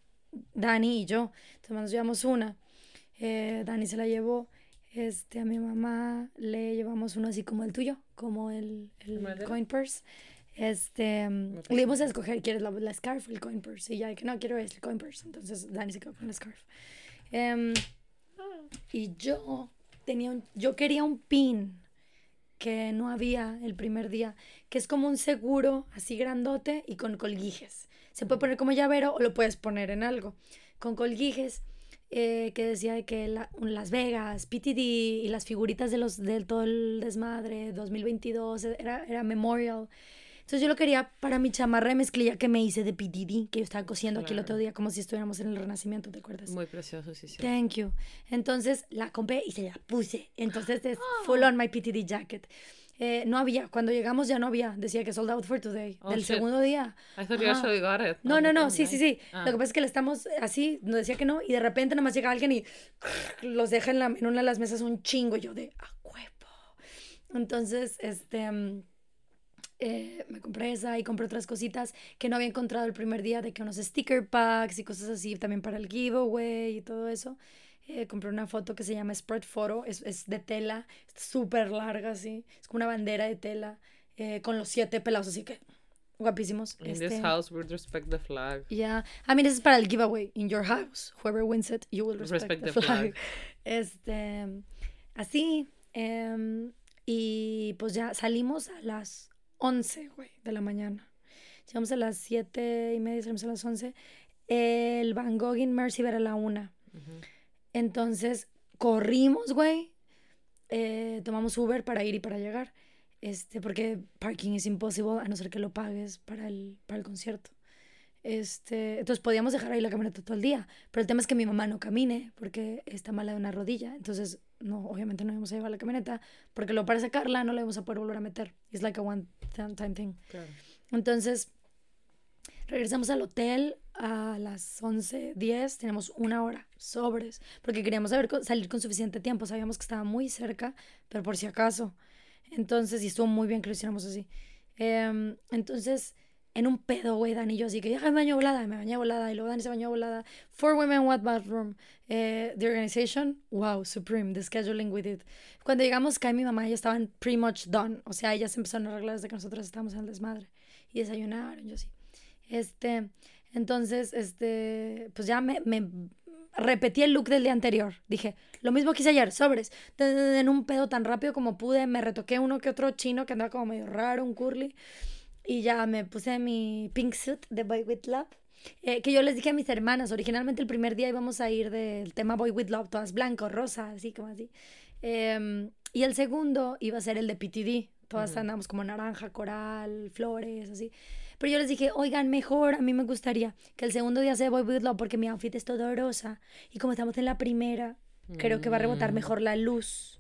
Dani y yo. Entonces nos llevamos una. Eh, Dani se la llevó. Este, a mi mamá le llevamos uno así como el tuyo, como el, el coin purse. Este, mm, Me le íbamos a escoger, ¿quieres la, la scarf o el coin purse? Y ya, que no, quiero el coin purse. Entonces Dani se quedó con la scarf. Em, y yo tenía un, yo quería un pin que no había el primer día, que es como un seguro así grandote y con colguijes. Se puede poner como llavero o lo puedes poner en algo. Con colguijes eh, que decía de que la- Las Vegas, PTD y las figuritas de los del todo el desmadre 2022 era, era memorial. Entonces yo lo quería para mi chamarra de mezclilla que me hice de PTD, que yo estaba cosiendo aquí el otro Claro. día como si estuviéramos en el Renacimiento, ¿te acuerdas? Muy precioso, sí, sí. Thank you. Entonces la compré y se la puse. Entonces es Ah. full on my PTD jacket. Eh, no había, cuando llegamos ya no había. Decía que sold out for today. Oh, Del shit. segundo día. I thought you actually got it. No, Oh, no, no, sí, sí, sí. Ah. Lo que pasa es que le estamos así, nos decía que no, y de repente nomás llega alguien y los deja en, la, en una de las mesas un chingo. y yo de a huevo. Entonces, este. Eh, me compré esa y compré otras cositas que no había encontrado el primer día, de que unos sticker packs y cosas así también para el giveaway y todo eso. Eh, compré una foto que se llama Spread Photo, es, es de tela, es súper larga así, es como una bandera de tela eh, con los siete pelados así que guapísimos. In this Este, house, we respect the flag. Yeah. I mean, this is para el giveaway. In your house, whoever wins it, you will respect, Respect the, the flag. flag. *laughs* Este, así. em, y pues ya salimos a las 11, güey, de la mañana. Llegamos a las 7 y media, salimos a las 11. El Van Gogh in Mercy era a la 1. Ujú. Entonces, corrimos, güey. Eh, tomamos Uber para ir y para llegar. Este, porque parking es imposible a no ser que lo pagues para el, para el concierto. Este, entonces podíamos dejar ahí la camioneta todo el día. Pero el tema es que mi mamá no camine porque está mala de una rodilla. Entonces, no, obviamente no íbamos a llevar la camioneta porque luego para sacarla no la íbamos a poder volver a meter. It's like a one time thing. Claro. Entonces, regresamos al hotel a las 11:10, tenemos una hora, sobres, porque queríamos saber, salir con suficiente tiempo, sabíamos que estaba muy cerca, pero por si acaso. Entonces, y estuvo muy bien que lo hiciéramos así. Em, entonces, en un pedo, güey, Dani y yo, así que ya me bañé volada, me bañé volada, y luego Dani se bañó volada. Four women, what bathroom. Eh, the organization, wow, supreme, the scheduling we did. Cuando llegamos, Kai y mi mamá ya estaban pretty much done, o sea, ellas empezaron a arreglar desde que nosotros estábamos en el desmadre. Y desayunaron, yo sí. Este, entonces, este, pues ya me, me repetí el look del día anterior. Dije, lo mismo que hice ayer, sobres. En un pedo tan rápido como pude, me retoqué uno que otro chino que andaba como medio raro, un curly. Y ya me puse mi pink suit de Boy With Love. eh, que yo les dije a mis hermanas, originalmente el primer día íbamos a ir del tema Boy With Love, todas blanco, rosa, así como así. Em, y el segundo iba a ser el de PTD. Todas Ujú. andamos como naranja, coral, flores, así. Pero yo les dije, oigan, mejor, a mí me gustaría que el segundo día sea Boy With Love porque mi outfit es todo rosa. Y como estamos en la primera, creo que va a rebotar Mm. mejor la luz.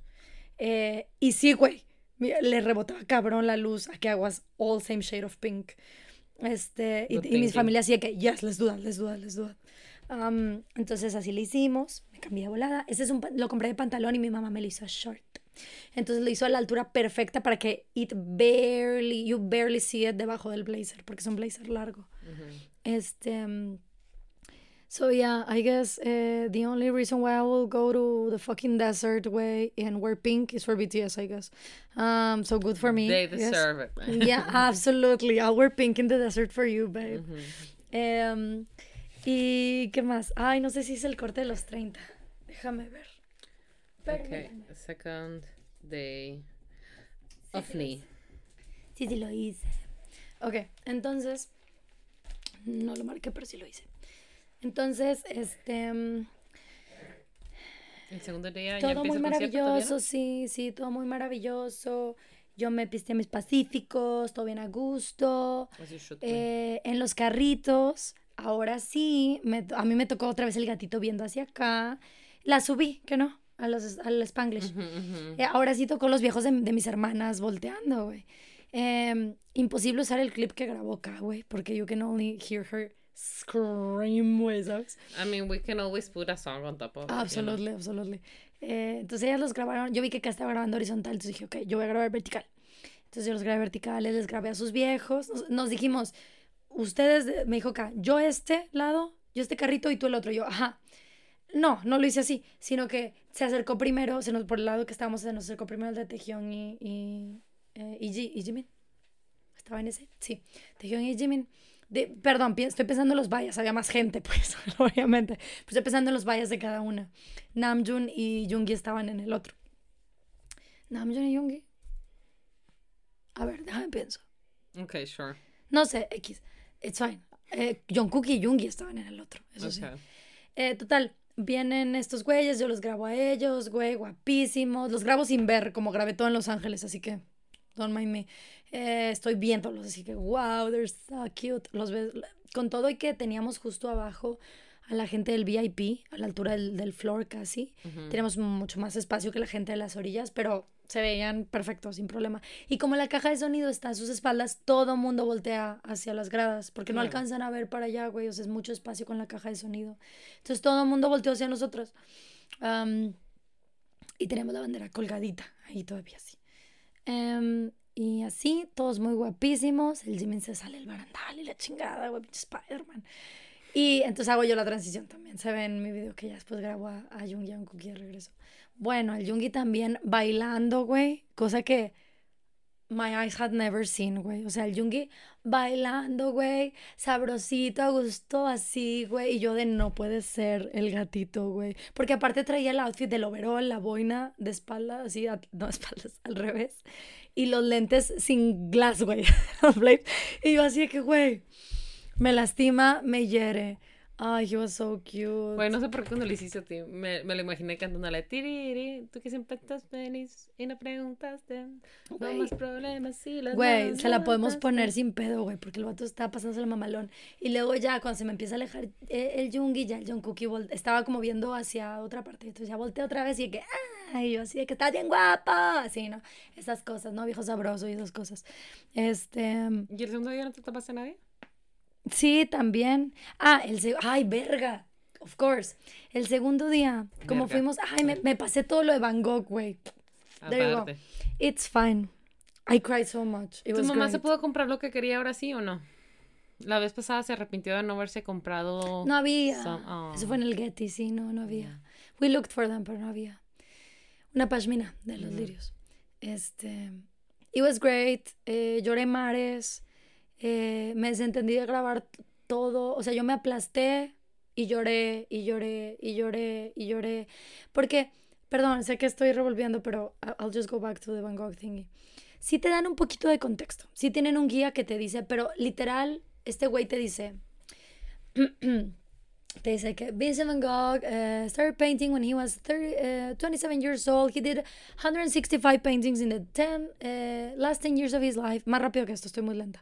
Eh, y sí, güey, le rebotaba cabrón la luz a que aguas all same shade of pink. Este, y, y mis familias así que, yes, let's do that, let's do that. Um, entonces así le hicimos, me cambié de volada. Ese es un, lo compré de pantalón y mi mamá me lo hizo a short. Entonces lo hizo a la altura perfecta para que it barely, you barely see it debajo del blazer, porque es un blazer largo. Este, um, so yeah, I guess uh, the only reason why I will go to the fucking desert way and wear pink is for BTS, I guess. Um, so good for me. They yes. deserve it. man. Yeah, *laughs* absolutely. I'll wear pink in the desert for you, babe. Em, ¿Y qué más? Ay, no sé si es el corte de los 30. Déjame ver. Okay, second day of knee. Sí, sí lo hice. Ok, entonces. No lo marqué, pero sí lo hice. Entonces, este. mm, El segundo día Todo muy el concierto, ¿todavía maravilloso, no? sí, sí, todo muy maravilloso. Yo me pisté mis pacíficos, todo bien a gusto. Eh, en los carritos, ahora sí, me a mí me tocó otra vez el gatito viendo hacia acá. La subí, que no, a los, al Spanglish. Eh, ahora sí tocó los viejos de, de mis hermanas volteando, güey. Em, imposible usar el clip que grabó acá, güey, porque you can only hear her scream, güey, ¿sabes? I mean, we can always put a song on top of it. you know? Absolutely, absolutely. Eh, entonces ellas los grabaron, yo vi que acá estaba grabando horizontal, entonces dije, ok, yo voy a grabar vertical. Entonces yo los grabé verticales, les grabé a sus viejos. Nos, nos dijimos, ustedes, de- me dijo acá, yo este lado, yo este carrito y tú el otro. Yo, ajá. No, no lo hice así, sino que se acercó primero, se nos, por el lado que estábamos, se nos acercó primero el de Tejión y, y, eh, y, Ji- y Jimin. ¿Estaba en ese? Sí, Tejión y Jimin. De, perdón, estoy pensando en los vallas, había más gente, *laughs* pues, obviamente. Pero estoy pensando en los vallas de cada una. Namjoon y Yoongi estaban en el otro. Namjoon y Yoongi. A ver, déjame pienso. Okay, sure. No sé, X. It's fine. Eh, Jungkook y Yoongi estaban en el otro, eso sí. Okay. Eh, total, vienen estos güeyes, yo los grabo a ellos, güey, guapísimos. Los grabo sin ver, como grabé todo en Los Ángeles, así que don't mind me. Eh, estoy viéndolos, así que wow, they're so cute. Los ves, con todo y que teníamos justo abajo a la gente del VIP, a la altura del, del floor casi. Ujú. Tenemos mucho más espacio que la gente de las orillas, pero se veían perfectos, sin problema. Y como la caja de sonido está a sus espaldas, todo mundo voltea hacia las gradas, porque no alcanzan a ver para allá, güey, o sea, es mucho espacio con la caja de sonido. Entonces todo el mundo volteó hacia nosotros. Am, y tenemos la bandera colgadita, ahí todavía así. Em, y así, todos muy guapísimos. El Jimin se sale el barandal y la chingada, güey, pinche Spider-Man. Y entonces hago yo la transición también. Se ve en mi video que ya después grabo a, a Yoongi a un cookie de regreso. Bueno, el Yoongi también bailando, güey. Cosa que my eyes had never seen, güey. O sea, el Yoongi bailando, güey. Sabrosito, a gusto, así, güey. Y yo de no puede ser el gatito, güey. Porque aparte traía el outfit del overall, la boina de espalda, así, a- no *laughs* espaldas, al revés. Y los lentes sin glass, güey. *laughs* y yo así de que, güey, me lastima, me hiere. Ay, he was so cute. Güey, no sé por qué cuando lo hiciste a ti, me, me lo imaginé cantándole tiriri, tú que siempre estás feliz y no preguntaste, no más problemas si las Güey, se la podemos poner sin pedo, güey, porque el vato estaba pasándose el mamalón. Y luego ya, cuando se me empieza a alejar eh, el Jungi, ya el Jungkook estaba como viendo hacia otra parte. Entonces ya volteé otra vez y que, ay, yo así de que está bien guapa. Así, ¿no? Esas cosas, ¿no? Viejo sabroso y esas cosas. Este, ¿Y el segundo día no te tapaste a nadie? Sí, también. Ah, el segundo, ay, verga. Of course. El segundo día, como Verga. fuimos, ay, me, me pasé todo lo de Van Gogh, güey. There you go. It's fine. I cried so much. It ¿Tu was mamá se great. pudo comprar lo que quería ahora sí o no? La vez pasada se arrepintió de no haberse comprado. No había. Some- oh. Eso fue en el Getty, sí, no, no había. We looked for them, pero no había. Una pashmina de los lirios. Este. It was great. eh, lloré mares. Eh, me desentendí de grabar todo. O sea, yo me aplasté y lloré, y lloré, y lloré, y lloré. Porque, perdón, sé que estoy revolviendo, pero I'll just go back to the Van Gogh thingy. Sí te dan un poquito de contexto. Sí tienen un guía que te dice, pero literal, este güey te dice. *clears throat* te dice que Vincent van Gogh uh, started painting when he was 30, uh, 27 years old. He did 165 paintings in the 10, uh, last 10 years of his life. Más rápido que esto, estoy muy lenta.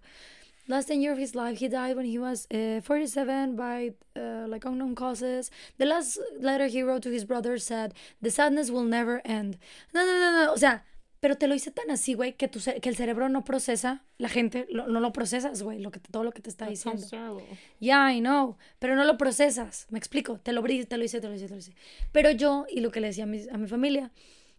Last 10 years of his life, he died when he was uh, 47 by uh, like unknown causes. The last letter he wrote to his brother said, "The sadness will never end." No, no, no, no. O sea, pero te lo hice tan así, güey, que, tu que el cerebro no procesa, la gente lo- no lo procesas, güey, lo que, todo lo que te está That diciendo. Ya, I know, pero no lo procesas, me explico, te lo, te lo hice, te lo hice, te lo hice. Pero yo, y lo que le decía a mi, a mi familia,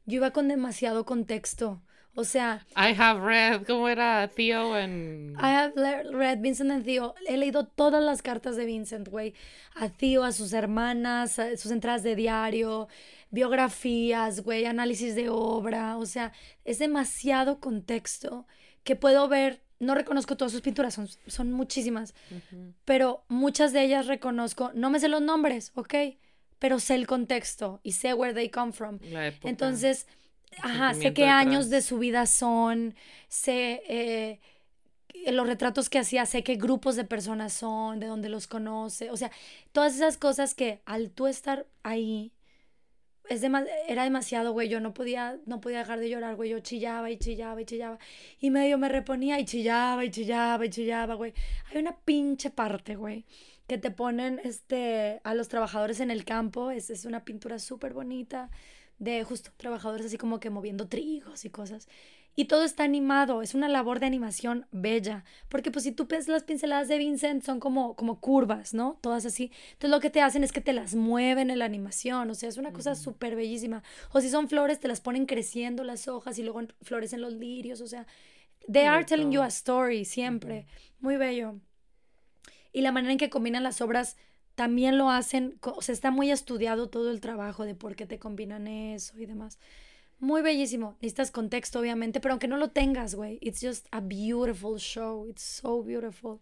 yo iba con demasiado contexto, o sea, I have read, ¿cómo era Theo en... I have read Vincent and Theo, he leído todas las cartas de Vincent, güey, a Theo, a sus hermanas, a sus entradas de diario, biografías, güey, análisis de obra, o sea, es demasiado contexto que puedo ver, no reconozco todas sus pinturas, son, son muchísimas, Ujú. pero muchas de ellas reconozco, no me sé los nombres, ¿ok? Pero sé el contexto y sé where they come from. La época. Entonces, ajá, sé qué años de su vida son, sé eh, los retratos que hacía, sé qué grupos de personas son, de dónde los conoce, o sea, todas esas cosas que al tú estar ahí, es era demasiado, güey. Yo no podía, no podía dejar de llorar, güey. Yo chillaba y chillaba y chillaba. Y medio me reponía y chillaba y chillaba y chillaba, güey. Hay una pinche parte, güey, que te ponen este, a los trabajadores en el campo. Es, es una pintura súper bonita de justo trabajadores así como que moviendo trigos y cosas. Y todo está animado, es una labor de animación bella, porque pues si tú ves las pinceladas de Vincent son como, como curvas, ¿no? Todas así. Entonces lo que te hacen es que te las mueven en la animación, o sea, es una cosa súper bellísima. O si son flores, te las ponen creciendo las hojas y luego florecen los lirios, o sea, they are telling you a story siempre. Muy bello. Y la manera en que combinan las obras también lo hacen, o sea, está muy estudiado todo el trabajo de por qué te combinan eso y demás. Muy bellísimo. Necesitas contexto, obviamente, pero aunque no lo tengas, güey, it's just a beautiful show. It's so beautiful.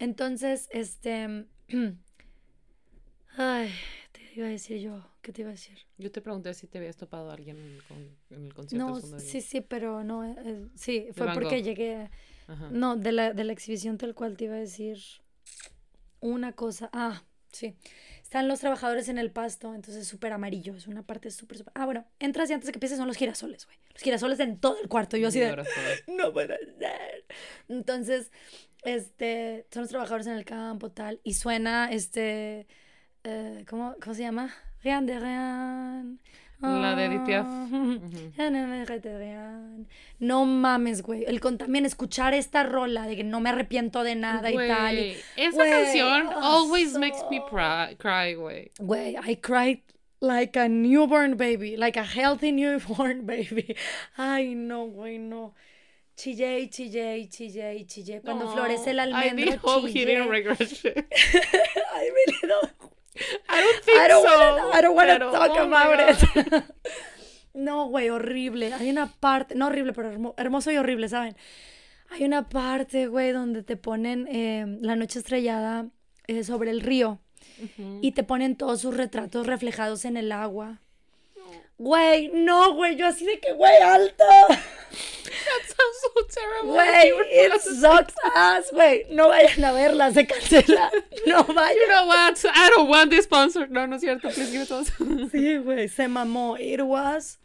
Entonces, este. *clears throat* Ay, te iba a decir yo. ¿Qué te iba a decir? Yo te pregunté si te habías topado a alguien en el, con- en el concierto. No, de sí, sí, pero no. eh, eh, sí, fue porque llegué. Ajá. No, de la, de la exhibición tal cual te iba a decir una cosa. Ah, sí. Están los trabajadores en el pasto, entonces es súper amarillo. Es una parte súper, súper. Ah, bueno, entras y antes de que empieces son los girasoles, güey. Los girasoles en todo el cuarto. Yo así de. *laughs* No puede ser. Entonces, este, son los trabajadores en el campo, tal, y suena, este, eh, ¿cómo, ¿cómo se llama? Rien de rien. La de Edith ya no mames, güey. El con también escuchar esta rola de que no me arrepiento de nada y tal. y- Esa Güey, canción ah, always makes me so- cry, güey. Güey, I cried like a newborn baby, like a healthy newborn *laughs* baby. Ay, no, güey, no. Chillé, y chillé, y chillé, y chillé. Cuando florece el I almendro, need hope he chillé. *laughs* I really don't. I don't think I don't so. wanna, I don't wanna pero, talk oh about it. *laughs* no, güey, horrible. Hay una parte, no horrible, pero hermo- hermoso y horrible, ¿saben? Hay una parte, güey, donde te ponen eh, la noche estrellada eh, sobre el río Ujú. y te ponen todos sus retratos reflejados en el agua. Güey, no, güey, yo así de que, güey, alto. *laughs* That sounds so terrible. It sucks ass, güey. No vayan a verla, se cancela. No vayan. You know what? I don't want this sponsor. No, no es cierto. Please give it to us. *laughs* Sí, güey, se mamó. It was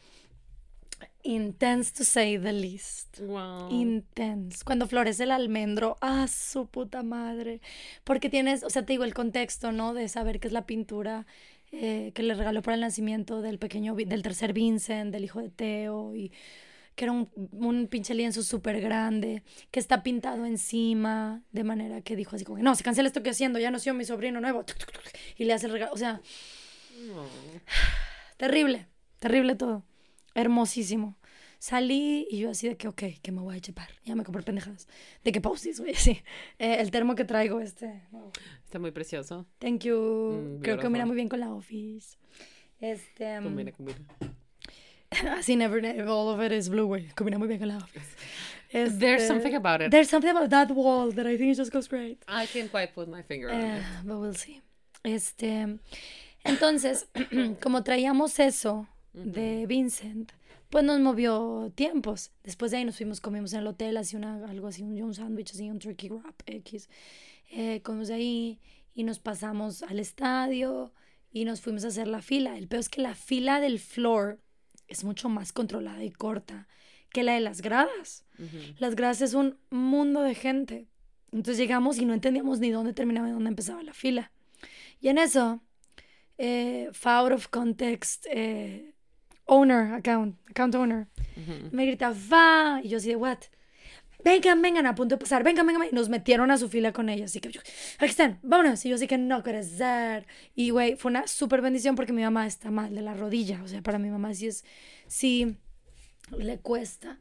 intense to say the least. Wow. Intense. Cuando florece el almendro, ah, su puta madre. Porque tienes, o sea, te digo, el contexto, ¿no? De saber que es la pintura eh, que le regaló para el nacimiento del pequeño, del tercer Vincent, del hijo de Teo, y que era un, un pinche lienzo súper grande, que está pintado encima, de manera que dijo así como que, no, se cancela esto que haciendo, ya nació mi sobrino nuevo, y le hace el regalo, o sea, No. Terrible, terrible todo. Hermosísimo. Salí y yo así de que, ok, que me voy a chepar. Ya me compré pendejadas. De que postis, güey, *laughs* sí. Eh, el termo que traigo, este. Está muy precioso. Thank you. Mm, Creo que beautiful. muy bien con la office. Este. um, Combina, combina. *laughs* así, never, never, all of it is blue, güey. Combina muy bien con la office. There's Este, something about it. There's something about that wall that I think it just goes great. I can't quite put my finger on Eh, it. but we'll see. Este, entonces, *clears throat* como traíamos eso de Vincent, pues nos movió tiempos. Después de ahí nos fuimos, comimos en el hotel, así una, algo así, un, un sándwich, así, un turkey wrap X. Eh, comimos ahí y nos pasamos al estadio y nos fuimos a hacer la fila. El peor es que la fila del floor es mucho más controlada y corta que la de las gradas. Las gradas es un mundo de gente. Entonces llegamos y no entendíamos ni dónde terminaba y dónde empezaba la fila. Y en eso, eh, out of context, eh, owner, account, account owner, me grita, va, y yo así de, what? Vengan, vengan, a punto de pasar, vengan, vengan, vengan. Y nos metieron a su fila con ellos. Así que yo, aquí están, vámonos. Y yo así que no puede ser. Y güey, fue una súper bendición porque mi mamá está mal de la rodilla. O sea, para mi mamá sí es, sí le cuesta.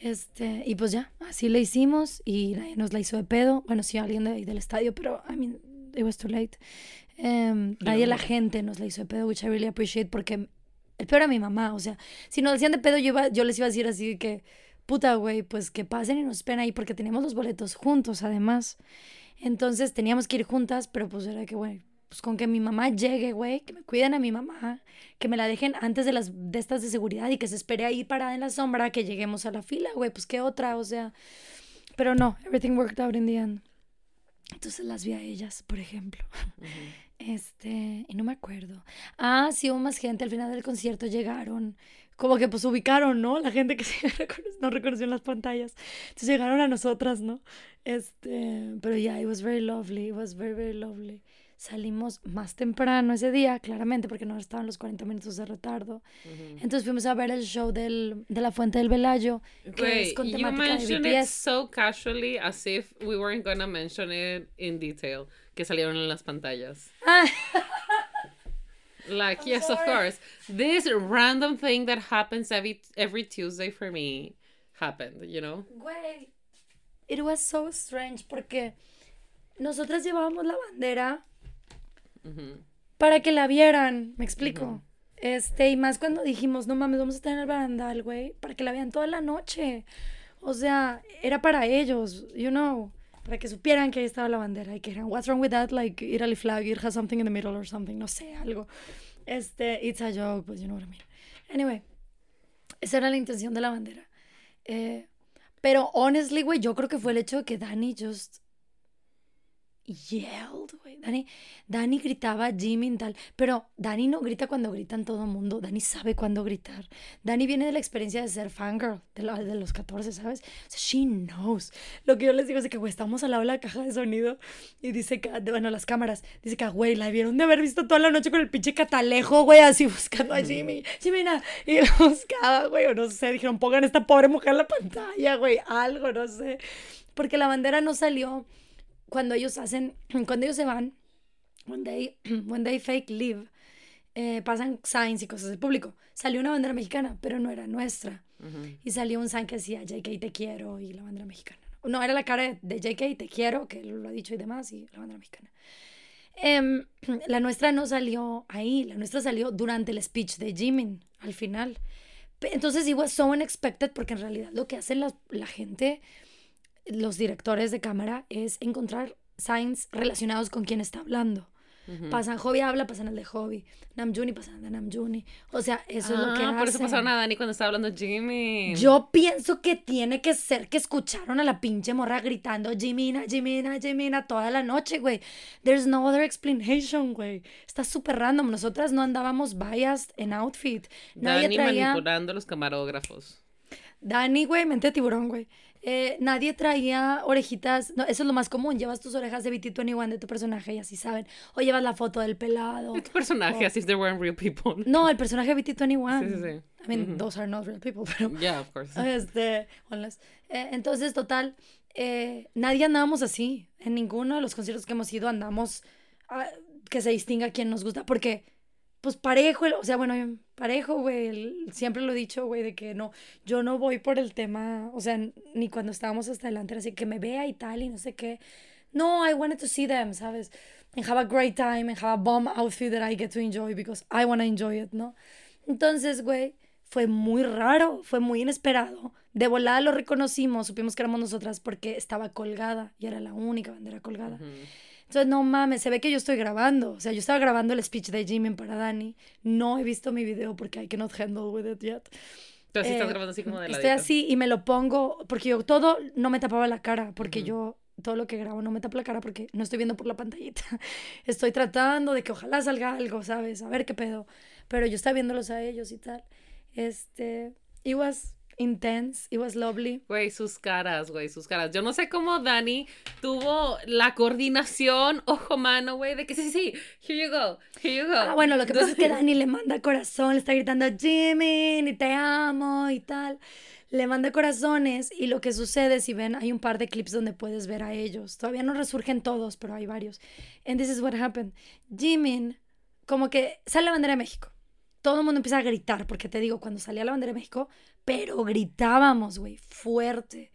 Este, y pues ya, así le hicimos y nadie nos la hizo de pedo. Bueno, sí, alguien de, ahí del estadio, pero, I mean, it was too late. Em, nadie la gente nos la hizo de pedo, which I really appreciate porque el peor era mi mamá. O sea, si nos decían de pedo, yo, iba- yo les iba a decir así que, puta, güey, pues que pasen y nos esperen ahí porque teníamos los boletos juntos, además. Entonces teníamos que ir juntas, pero pues era que, güey, pues con que mi mamá llegue, güey, que me cuiden a mi mamá, que me la dejen antes de las de estas de seguridad y que se espere ahí parada en la sombra que lleguemos a la fila, güey, pues qué otra, o sea. Pero no, everything worked out in the end. Entonces las vi a ellas, por ejemplo, Ujú. *laughs* Este, y no me acuerdo. Ah, sí, hubo más gente. Al final del concierto llegaron. Como que pues ubicaron, ¿no? La gente que *laughs* se no reconoció en las pantallas. Entonces llegaron a nosotras, ¿no? Este, pero ya, yeah, it was very lovely. It was very, very lovely. Salimos más temprano ese día, claramente, porque no estaban los 40 minutos de retardo. Entonces fuimos a ver el show del, de la Fuente del Velayo, que Wait, es con you temática de mentioned it BTS. so casually as if we weren't gonna mention it in detail. Que salieron en las pantallas. *laughs* Like, yes, of course. This random thing that happens every every Tuesday for me happened, you know? Güey, it was so strange porque nosotras llevábamos la bandera para que la vieran, me explico. Este, y más cuando dijimos, no mames, vamos a estar en el barandal, güey, para que la vean toda la noche. O sea, era para ellos, you know, para que supieran que ahí estaba la bandera y que eran, what's wrong with that? Like, Italy flag, it has something in the middle or something, no sé, algo. Este, it's a joke, pues you know what I mean. Anyway, esa era la intención de la bandera. Eh, pero honestly, güey, yo creo que fue el hecho de que Dani just yelled, güey. Dani, Dani gritaba Jimmy y tal, pero Dani no grita cuando gritan todo el mundo. Dani sabe cuándo gritar. Dani viene de la experiencia de ser fangirl de, la- de los 14, ¿sabes? O sea, she knows. Lo que yo les digo es que, güey, estamos al lado de la caja de sonido y dice que, bueno, las cámaras, dice que, güey, la vieron de haber visto toda la noche con el pinche catalejo, güey, así buscando a Jimmy. Jimmy, na. Y lo buscaba, güey, o no sé, dijeron, pongan a esta pobre mujer en la pantalla, güey, algo, no sé. Porque la bandera no salió cuando ellos hacen, *clears throat* cuando ellos se van, when they, when they fake leave, eh, pasan signs y cosas del público. Salió una bandera mexicana, pero no era nuestra. Y salió un sign que decía JK te quiero y la bandera mexicana. No, era la cara de, JK te quiero, que lo ha dicho y demás, y la bandera mexicana. Em, *clears throat* la nuestra no salió ahí, la nuestra salió durante el speech de Jimin, al final. Entonces, it was so unexpected porque en realidad lo que hace la, la gente, los directores de cámara, es encontrar signs relacionados con quien está hablando. Pasan Hobby habla, pasan el de Hobby. Namjoon pasan el de Namjoon. O sea, eso es lo que Ah, por eso hacen. pasaron a Dani cuando estaba hablando Jimmy. Yo pienso que tiene que ser que escucharon a la pinche morra gritando Jimina, Jimina, Jimina toda la noche, güey. There's no other explanation, güey. Está súper random. Nosotras no andábamos biased en outfit. Nadie Dani traía... manipulando los camarógrafos. Dani, güey, mente de tiburón, güey. Eh, nadie traía orejitas. No, eso es lo más común. Llevas tus orejas de BT21 de tu personaje y así saben. O llevas la foto del pelado. *laughs* Tu personaje, as if they weren't real people. No, el personaje de BT21. Sí, sí, sí. I mean, those are not real people, pero... *laughs* Yeah, of course. Este, unless- eh, entonces, total, eh, nadie andábamos así. En ninguno de los conciertos que hemos ido andamos ah, que se distinga quién nos gusta. Porque, pues parejo, el- o sea, bueno, parejo, güey. Siempre lo he dicho, güey, de que no, yo no voy por el tema, o sea, ni cuando estábamos hasta adelante, así que me vea y tal, y no sé qué. No, I wanted to see them, ¿sabes? And have a great time and have a bomb outfit that I get to enjoy because I want to enjoy it, ¿no? Entonces, güey, fue muy raro, fue muy inesperado. De volada lo reconocimos, supimos que éramos nosotras porque estaba colgada y era la única bandera colgada. Entonces, no mames, se ve que yo estoy grabando. O sea, yo estaba grabando el speech de Jimmy para Dani. No he visto mi video porque I cannot handle with it yet. Tú así estás Eh, grabando así como de Estoy ladito. así y me lo pongo porque yo todo no me tapaba la cara, porque yo todo lo que grabo no me tapa la cara porque no estoy viendo por la pantallita. *laughs* Estoy tratando de que ojalá salga algo, ¿sabes? A ver qué pedo. Pero yo estaba viéndolos a ellos y tal. Este, it was intense, it was lovely. Güey, sus caras, güey, sus caras. Yo no sé cómo Dani tuvo la coordinación ojo-mano, güey, de que sí, sí, sí, here you go, here you go. Ah, bueno, lo que pasa es que Dani le *laughs* manda corazón, le está gritando Jimmy, y te amo y tal. Le manda corazones y lo que sucede, si ven, hay un par de clips donde puedes ver a ellos. Todavía no resurgen todos, pero hay varios. And this is what happened. Jimin, como que sale la bandera de México. Todo el mundo empieza a gritar, porque te digo, cuando salía la bandera de México, pero gritábamos, güey, fuerte.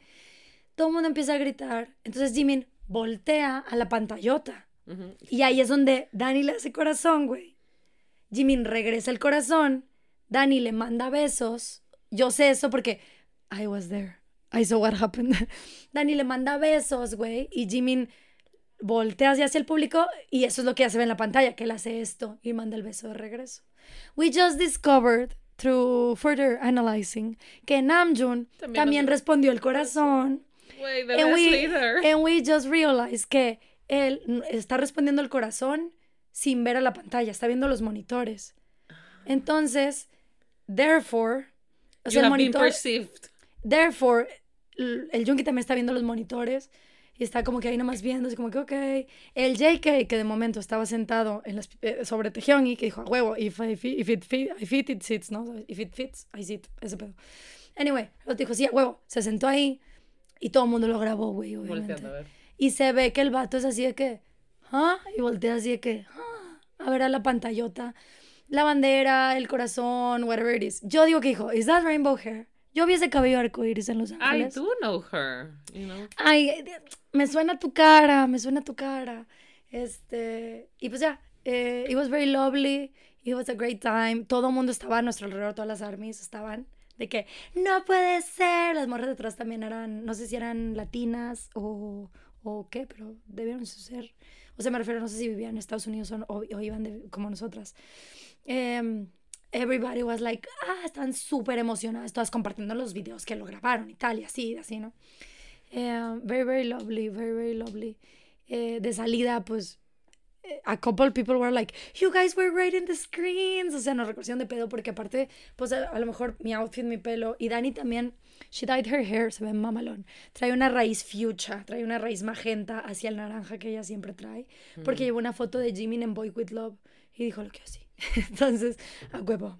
Todo el mundo empieza a gritar. Entonces Jimin voltea a la pantallota. Ujú. Y ahí es donde Dani le hace corazón, güey. Jimin regresa el corazón. Dani le manda besos. Yo sé eso porque I was there. I saw what happened. *laughs* Dani le manda besos, güey. Y Jimin voltea hacia el público y eso es lo que ya se ve en la pantalla, que él hace esto y manda el beso de regreso. We just discovered through further analyzing que Namjoon También también, respondió el corazón. Güey, the And we, leader. and we just realized que él está respondiendo el corazón sin ver a la pantalla, está viendo los monitores. Entonces, therefore, o sea, You el have been monitor, perceived. therefore, el Junkie también está viendo los monitores y está como que ahí nomás viendo, así como que, ok. El JK, que de momento estaba sentado en las, eh, sobre Tejeongi, que dijo, a huevo, if, I fit, if it fit, I fit, it sits, ¿no? If it fits, I sit, ese pedo. Anyway, lo dijo, sí, a huevo, se sentó ahí y todo el mundo lo grabó, güey, obviamente. A ver. Y se ve que el vato es así de que, ¿ah? Y voltea así de que, ¿ah? A ver a la pantallota, la bandera, el corazón, whatever it is. Yo digo que dijo, ¿is that rainbow hair? Yo vi ese cabello arcoíris en Los I Ángeles. do know her, you know. Ay, me suena tu cara, me suena tu cara. Este, y pues ya, eh, it was very lovely, it was a great time. Todo el mundo estaba a nuestro alrededor, todas las armies estaban de que no puede ser. Las morras detrás también eran, no sé si eran latinas o, o qué, pero debieron ser. O sea, me refiero, no sé si vivían en Estados Unidos o, o- o iban de- como nosotras. Em, everybody was like, ah, están súper emocionadas, todas compartiendo los videos que lo grabaron y tal, y así, así, ¿no? Eh, very, very lovely, very, very lovely. Eh, de salida, pues, eh, a couple people were like, you guys were right in the screens. O sea, nos reconocieron de pedo porque aparte, pues, a, a lo mejor mi outfit, mi pelo, y Dani también, she dyed her hair, se ve mamalón. Trae una raíz fuchsia, trae una raíz magenta hacia el naranja que ella siempre trae, porque llevó una foto de Jimin en Boy With Love y dijo lo que así. *laughs* Entonces, a huevo.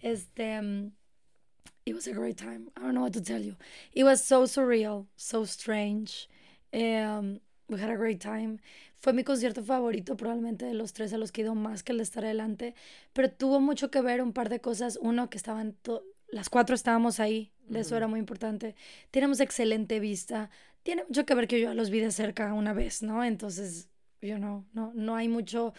Este... mm, it was a great time. I don't know what to tell you. It was so surreal, so strange. Um, we had a great time. Fue mi concierto favorito, probablemente de los tres a los que he ido más que el de estar adelante. Pero tuvo mucho que ver un par de cosas. Uno, que estaban las cuatro estábamos ahí. De eso era muy importante. Tenemos excelente vista. Tiene mucho que ver que yo los vi de cerca una vez, ¿no? Entonces, you know, no, no hay mucho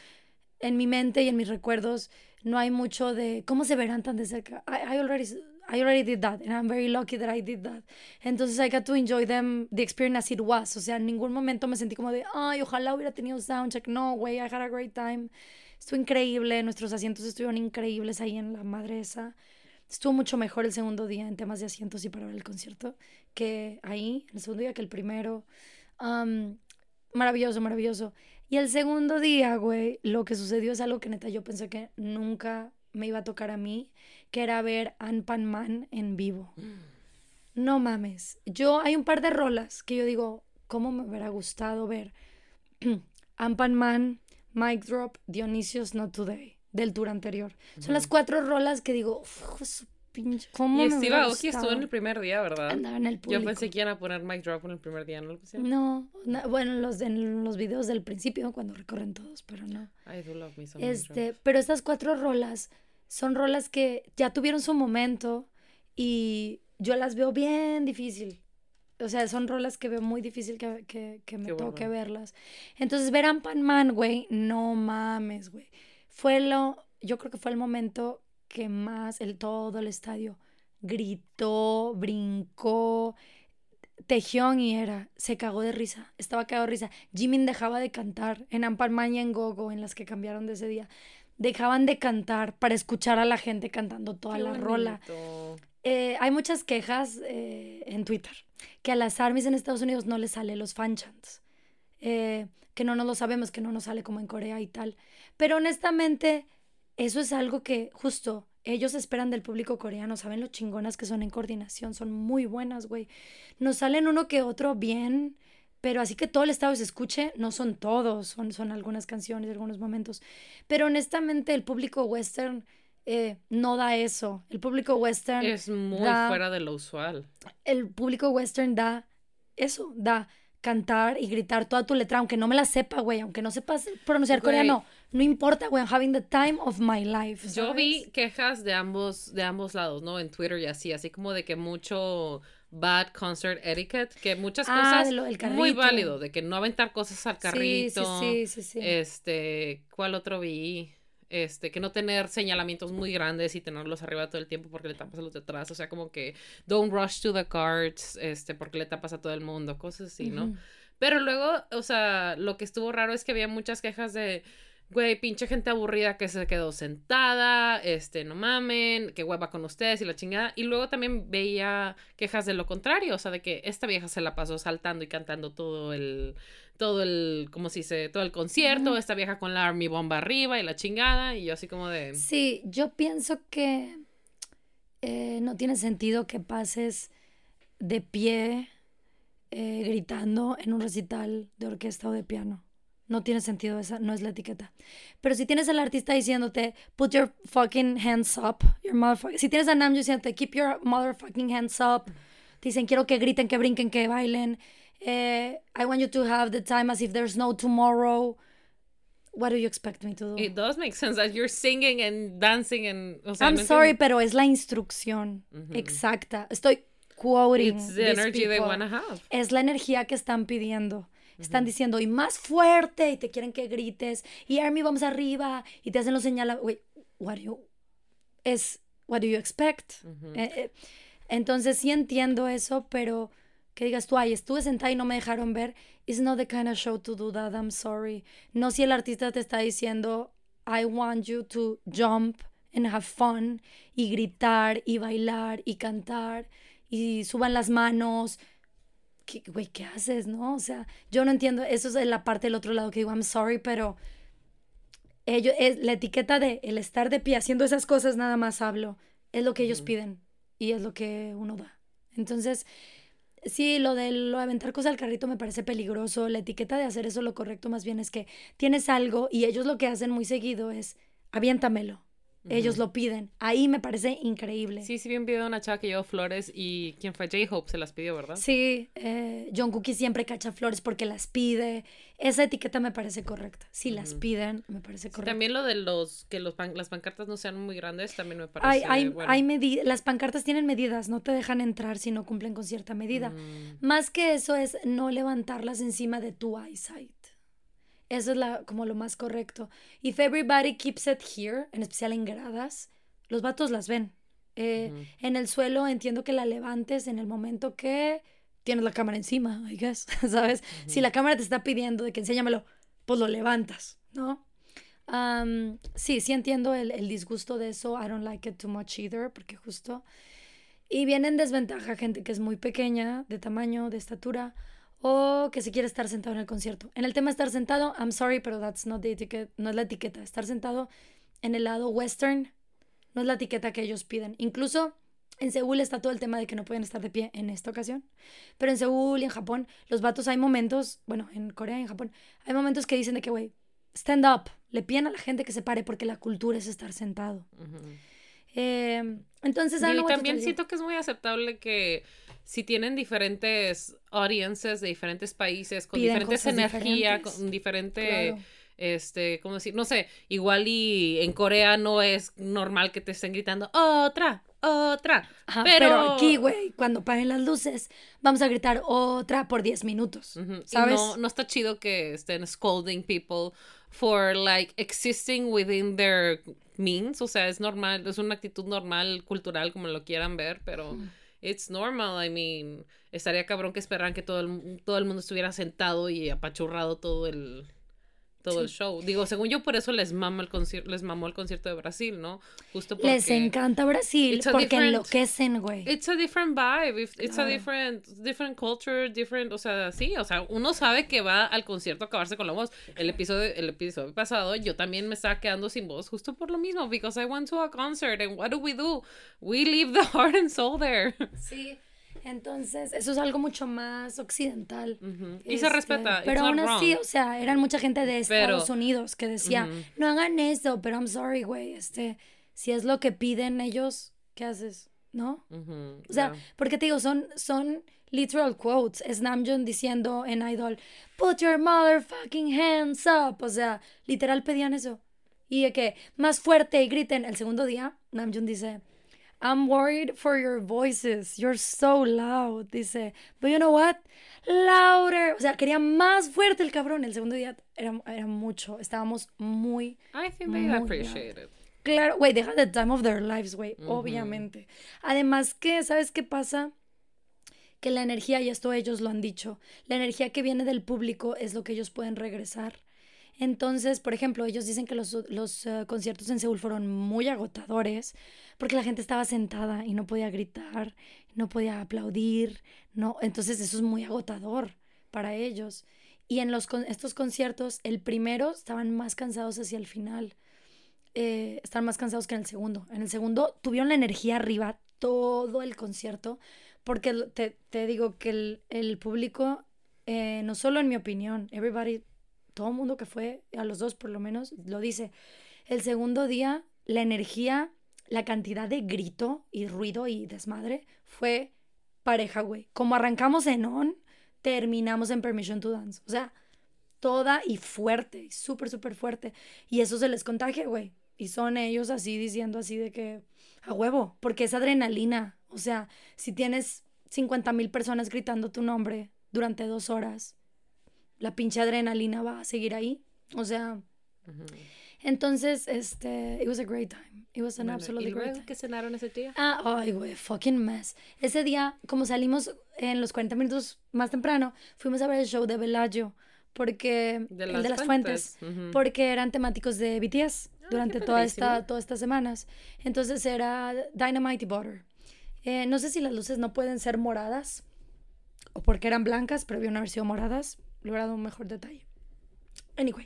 en mi mente y en mis recuerdos no hay mucho de cómo se verán tan de cerca. I, I already I already did that and I'm very lucky that I did that. Entonces I got to enjoy them the experience as it was. O sea, en ningún momento me sentí como de, ay, ojalá hubiera tenido soundcheck. No, güey, I had a great time. Estuvo increíble, nuestros asientos estuvieron increíbles ahí en la madre esa. Estuvo mucho mejor el segundo día en temas de asientos y para ver el concierto que ahí, el segundo día que el primero. Um, maravilloso, maravilloso. Y el segundo día, güey, lo que sucedió es algo que neta yo pensé que nunca me iba a tocar a mí, que era ver Anpan Man en vivo. No mames. Yo, hay un par de rolas que yo digo, ¿cómo me hubiera gustado ver? *clears throat* Anpan Man, Mic Drop, Dionisios Not Today, del tour anterior. Son las cuatro rolas que digo, "Uf, su pinche, ¿cómo Y me Steve Aoki estuvo en gustado?". el primer día, ¿verdad? Andaba en el público. Yo pensé que iban a poner Mic Drop en el primer día, ¿no lo pusieron? No, bueno, los, en los videos del principio, cuando recorren todos, pero no. I do love me Drop. Este, pero estas cuatro rolas son rolas que ya tuvieron su momento y yo las veo bien difícil. O sea, son rolas que veo muy difícil que, que, que me Que toque verlas. Entonces, ver a Pan Man, güey, no mames, güey. Fue lo, yo creo que fue el momento que más el todo el estadio gritó, brincó, Tejión y era, se cagó de risa, estaba cagado de risa. Jimin dejaba de cantar en Amparman y en Gogo, en las que cambiaron de ese día. Dejaban de cantar para escuchar a la gente cantando toda Qué la rola. Eh, hay muchas quejas eh, en Twitter que a las armies en Estados Unidos no les sale los fan chants. Eh, que no nos lo sabemos, que no nos sale como en Corea y tal. Pero honestamente, eso es algo que justo ellos esperan del público coreano. Saben lo chingonas que son en coordinación. Son muy buenas, güey. Nos salen uno que otro bien, pero así que todo el estado se escuche, no son todos. Son, son algunas canciones, algunos momentos. Pero honestamente, el público western eh, no da eso. El público western Es muy da- fuera de lo usual. el público western da eso, da cantar y gritar toda tu letra, aunque no me la sepa, güey, aunque no sepas pronunciar coreano, no importa, I'm having the time of my life. Yo vi quejas de ambos, de ambos lados, ¿no? En Twitter y así, así como de que mucho bad concert etiquette, que muchas Ah, cosas lo muy válido, de que no aventar cosas al carrito. sí, sí, sí. Este, ¿cuál otro vi? Este, que no tener señalamientos muy grandes y tenerlos arriba todo el tiempo porque le tapas a los de atrás. O sea, como que don't rush to the cards, este, porque le tapas a todo el mundo, cosas así, ¿no? Pero luego, o sea, lo que estuvo raro es que había muchas quejas de, güey, pinche gente aburrida que se quedó sentada, este, no mamen, que hueva con ustedes y la chingada. Y luego también veía quejas de lo contrario, o sea, de que esta vieja se la pasó saltando y cantando todo el, todo el, ¿cómo se dice? Todo el concierto, esta vieja con la Army Bomba arriba y la chingada, y yo así como de... Sí, yo pienso que eh, no tiene sentido que pases de pie eh, gritando en un recital de orquesta o de piano. No tiene sentido esa, no es la etiqueta. Pero si tienes al artista diciéndote, put your fucking hands up, your motherfucking... Si tienes a Namjoon diciéndote, keep your motherfucking hands up, te dicen, quiero que griten, que brinquen, que bailen, eh, I want you to have the time as if there's no tomorrow. What do you expect me to do? It does make sense that you're singing and dancing and... O sea, I'm no sorry, entiendo. pero es la instrucción exacta. Estoy quoting It's the energy they people. wanna have. Es la energía que están pidiendo. Están diciendo, y más fuerte, y te quieren que grites, y Army, vamos arriba, y te hacen los señala, wait, what do you, es, what do you expect? Eh, eh, entonces sí entiendo eso, pero que digas tú, ay, estuve sentada y no me dejaron ver, it's not the kind of show to do that, I'm sorry. No si el artista te está diciendo, I want you to jump and have fun, y gritar, y bailar, y cantar, y suban las manos, ¿qué- güey, ¿qué haces, no? O sea, yo no entiendo, eso es la parte del otro lado que digo, I'm sorry, pero ellos, es, la etiqueta de el estar de pie haciendo esas cosas nada más hablo, es lo que ellos piden y es lo que uno da. Entonces, sí, lo de lo de aventar cosas al carrito me parece peligroso, la etiqueta de hacer eso lo correcto más bien es que tienes algo y ellos lo que hacen muy seguido es aviéntamelo. Ellos lo piden. Ahí me parece increíble. Sí, sí vi un video de una chava que llevó flores y ¿quién fue? J-Hope se las pidió, ¿verdad? Sí, eh, John Cookie siempre cacha flores porque las pide. Esa etiqueta me parece correcta. Si las piden, me parece Sí, correcta. También lo de los que los pan- las pancartas no sean muy grandes también me Hay, parece hay, bueno. hay las pancartas tienen medidas, no te dejan entrar si no cumplen con cierta medida. Mm. Más que eso es no levantarlas encima de tu eyesight. Eso es la, como lo más correcto. If everybody keeps it here, en especial en gradas, los vatos las ven. Eh, En el suelo entiendo que la levantes en el momento que tienes la cámara encima, I guess, *laughs* ¿sabes? Si la cámara te está pidiendo de que enséñamelo, pues lo levantas, ¿no? Am, sí, sí entiendo el, el disgusto de eso. I don't like it too much either, porque justo... Y viene en desventaja gente que es muy pequeña, de tamaño, de estatura, o que se quiere estar sentado en el concierto. En el tema de estar sentado, I'm sorry, pero that's not the etiquette, no es la etiqueta. Estar sentado en el lado western no es la etiqueta que ellos piden. Incluso en Seúl está todo el tema de que no pueden estar de pie en esta ocasión. Pero en Seúl y en Japón, los vatos hay momentos, bueno, en Corea y en Japón, hay momentos que dicen de que, güey, stand up, le piden a la gente que se pare porque la cultura es estar sentado. Ujú. Eh, entonces, Y to también siento que es muy aceptable que si tienen diferentes audiences de diferentes países, con Piden diferentes cosas energía, diferentes. con diferente, Claro. este, ¿cómo decir? No sé, igual y en Corea no es normal que te estén gritando otra, otra. Ajá, pero... pero... aquí, güey, cuando paguen las luces, vamos a gritar otra por 10 minutos. Y ¿Sabes? no, no está chido que estén scolding people for like existing within their means. O sea, es normal, es una actitud normal, cultural, como lo quieran ver, pero it's normal. I mean, estaría cabrón que esperaran que todo el, todo el mundo estuviera sentado y apachurrado todo el todo el show. Digo, según yo, por eso les mama el concierto, les mamó el concierto de Brasil, ¿no? Justo porque Les encanta Brasil It's a porque different- enloquecen, güey. It's a different vibe, it's a Claro. different, different culture, different, o sea, sí, o sea, uno sabe que va al concierto a acabarse con la voz. El episodio, el episodio pasado, yo también me estaba quedando sin voz justo por lo mismo, because I went to a concert and what do we do? We leave the *laughs* heart and soul there. Sí. Entonces, eso es algo mucho más occidental. Y se Este, respeta, Pero aún así, wrong. o sea, eran mucha gente de Pero- Estados Unidos que decía, no hagan eso, pero I'm sorry, güey, este, si es lo que piden ellos, ¿qué haces? ¿No? Ujú, O sea, yeah. porque te digo, son, son literal quotes. Es Namjoon diciendo en Idol, put your motherfucking hands up. O sea, literal pedían eso. Y de que más fuerte y griten. El segundo día, Namjoon dice, I'm worried for your voices. You're so loud. Dice, but you know what? Louder. O sea, quería más fuerte el cabrón. El segundo día era, era mucho. Estábamos muy I think they appreciate it. Claro, güey, deja the time of their lives, güey, obviamente. Además que, ¿sabes qué pasa? Que la energía, y esto ellos lo han dicho, la energía que viene del público es lo que ellos pueden regresar. Entonces, por ejemplo, ellos dicen que los, los eh, conciertos en Seúl fueron muy agotadores porque la gente estaba sentada y no podía gritar, no podía aplaudir, no, entonces eso es muy agotador para ellos. Y en los, estos conciertos, el primero estaban más cansados hacia el final. Eh, estaban más cansados que en el segundo. En el segundo tuvieron la energía arriba todo el concierto, porque te, te digo que el, el público, eh, no solo en mi opinión, everybody, todo el mundo que fue, a los dos por lo menos, lo dice. El segundo día, la energía, la cantidad de grito y ruido y desmadre fue pareja, güey. Como arrancamos en On, terminamos en Permission to Dance. O sea, toda y fuerte, súper, súper fuerte. Y eso se les contagia, güey. Y son ellos así diciendo así de que a huevo, porque es adrenalina. O sea, si tienes 50 mil personas gritando tu nombre durante dos horas, la pinche adrenalina va a seguir ahí. O sea, entonces, este, it was a great time. It was an absolutely great time. ¿Qué cenaron ese día? Ah, ay, güey, fucking mess. Ese día, como salimos en los 40 minutos más temprano, fuimos a ver el show de Bellagio, porque, De el las de las fuentes, Ujú. porque eran temáticos de BTS Ah, durante toda esta, todas estas semanas. Entonces era Dynamite y Butter. Eh, no sé si las luces no pueden ser moradas o porque eran blancas, pero habían haber sido moradas. Dado un mejor detalle. Anyway,